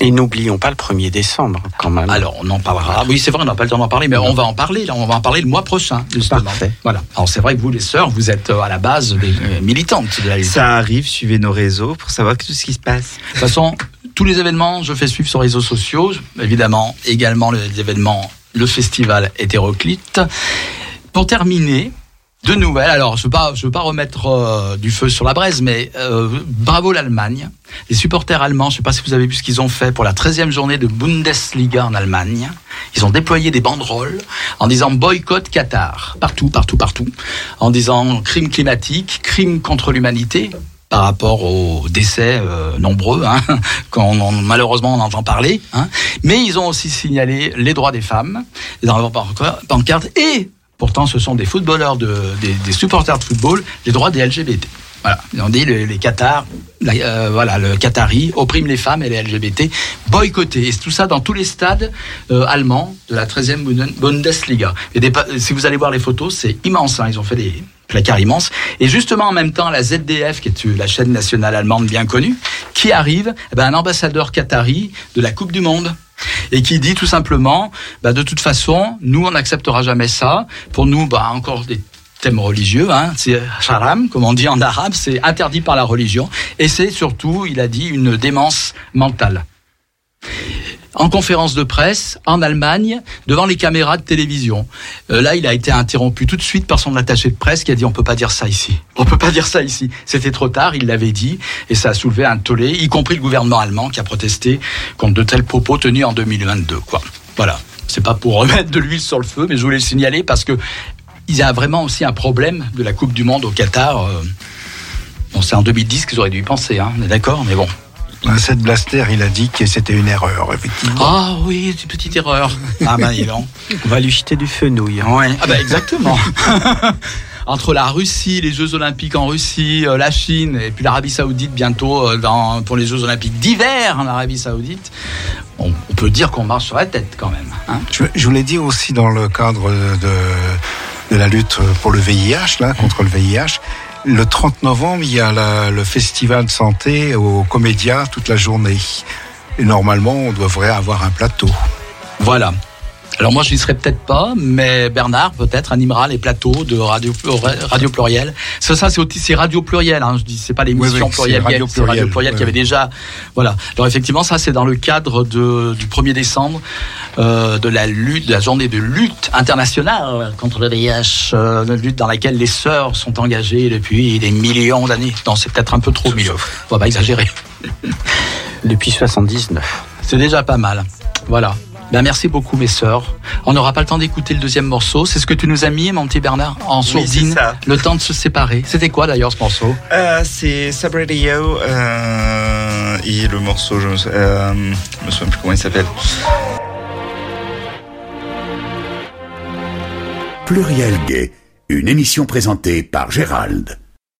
Et n'oublions pas le 1er décembre, quand même. Alors, on en parlera. Oui, c'est vrai, on n'a pas le temps d'en parler, mais on va en parler. Là, on va en parler le mois prochain, justement. Parfait. Voilà. Alors, c'est vrai que vous, les sœurs, vous êtes euh, à la base des euh, militantes de la lutte. Ça arrive, suivez nos réseaux pour savoir tout ce qui se passe. De toute façon, tous les événements, je fais suivre sur les réseaux sociaux. Évidemment, également les événements, le festival hétéroclite. Pour terminer, Deux nouvelles. Alors, je ne veux pas, je veux pas remettre euh, du feu sur la braise, mais euh, bravo l'Allemagne. Les supporters allemands, je ne sais pas si vous avez vu ce qu'ils ont fait pour la 13e journée de Bundesliga en Allemagne. Ils ont déployé des banderoles en disant boycott Qatar. Partout, partout, partout. En disant crime climatique, crime contre l'humanité par rapport aux décès euh, nombreux, hein, qu'on on- malheureusement on entend parler. Hein. Mais ils ont aussi signalé les droits des femmes dans leur pancar- pancarte et pourtant ce sont des footballeurs, de, des, des supporters de football, les droits des LGBT. Voilà, ils ont dit les, les Qatars, la- euh, voilà, le Qatari opprime les femmes et les LGBT, boycottés. Et tout ça dans tous les stades euh, allemands de la 13e Bundes- Bundesliga. Et des si vous allez voir les photos, c'est immense. hein, ils ont fait des placards immenses. Et justement, en même temps, la ZDF, qui est la chaîne nationale allemande bien connue, qui arrive, eh ben, un ambassadeur qatari de la Coupe du Monde et qui dit tout simplement, bah, de toute façon, nous, on n'acceptera jamais ça. Pour nous, bah, encore des thèmes religieux, hein, c'est haram, comme on dit en arabe, c'est interdit par la religion, et c'est surtout, il a dit, une démence mentale. En conférence de presse, en Allemagne, devant les caméras de télévision. Euh, là, il a été interrompu tout de suite par son attaché de presse qui a dit on peut pas dire ça ici. On peut pas dire ça ici. C'était trop tard, il l'avait dit, et ça a soulevé un tollé, y compris le gouvernement allemand qui a protesté contre de tels propos tenus en 2022. Quoi. Voilà. C'est pas pour remettre de l'huile sur le feu, mais je voulais le signaler parce que il y a vraiment aussi un problème de la Coupe du Monde au Qatar. euh, Bon, c'est en 2010 qu'ils auraient dû y penser, hein, d'accord, mais bon. Cette Blaster, il a dit que c'était une erreur, effectivement. Ah oui, c'est une petite erreur. Ah ben, il est long. On va lui jeter du fenouil. Ouais. Ah bah exactement. Entre la Russie, les Jeux Olympiques en Russie, euh, la Chine et puis l'Arabie Saoudite bientôt euh, dans, pour les Jeux Olympiques d'hiver en Arabie Saoudite, on, on peut dire qu'on marche sur la tête quand même. hein. Je, je voulais dire aussi dans le cadre de, de la lutte pour le VIH, là, contre le VIH, le 30 novembre, il y a le festival de santé au Comédia toute la journée. Et normalement, on devrait avoir un plateau. Voilà. Alors moi je n'y serai peut-être pas, mais Bernard peut-être animera les plateaux de Radio, Radio Pluriel. Ça, ça c'est aussi c'est Radio Pluriel. Hein, je dis c'est pas l'émission Oui, oui, Pluriel, c'est Radio c'est Radio Pluriel, Pluriel qui avait déjà. Voilà. Alors effectivement ça c'est dans le cadre de, du 1er décembre euh, de la lutte, de la journée de lutte internationale contre le VIH, euh, une lutte dans laquelle les sœurs sont engagées depuis des millions d'années. Non c'est peut-être un peu trop millions. On va pas exagérer. Depuis 79. C'est déjà pas mal. Voilà. Ben merci beaucoup mes sœurs. On n'aura pas le temps d'écouter le deuxième morceau. C'est ce que tu nous as mis, mon petit Bernard, en sourdine. c'est ça. Le temps de se séparer. C'était quoi d'ailleurs ce morceau? Euh, c'est Sabradio euh, et le morceau, je me, sou- euh, je me souviens plus comment il s'appelle. Pluriel Gay, une émission présentée par Gérald.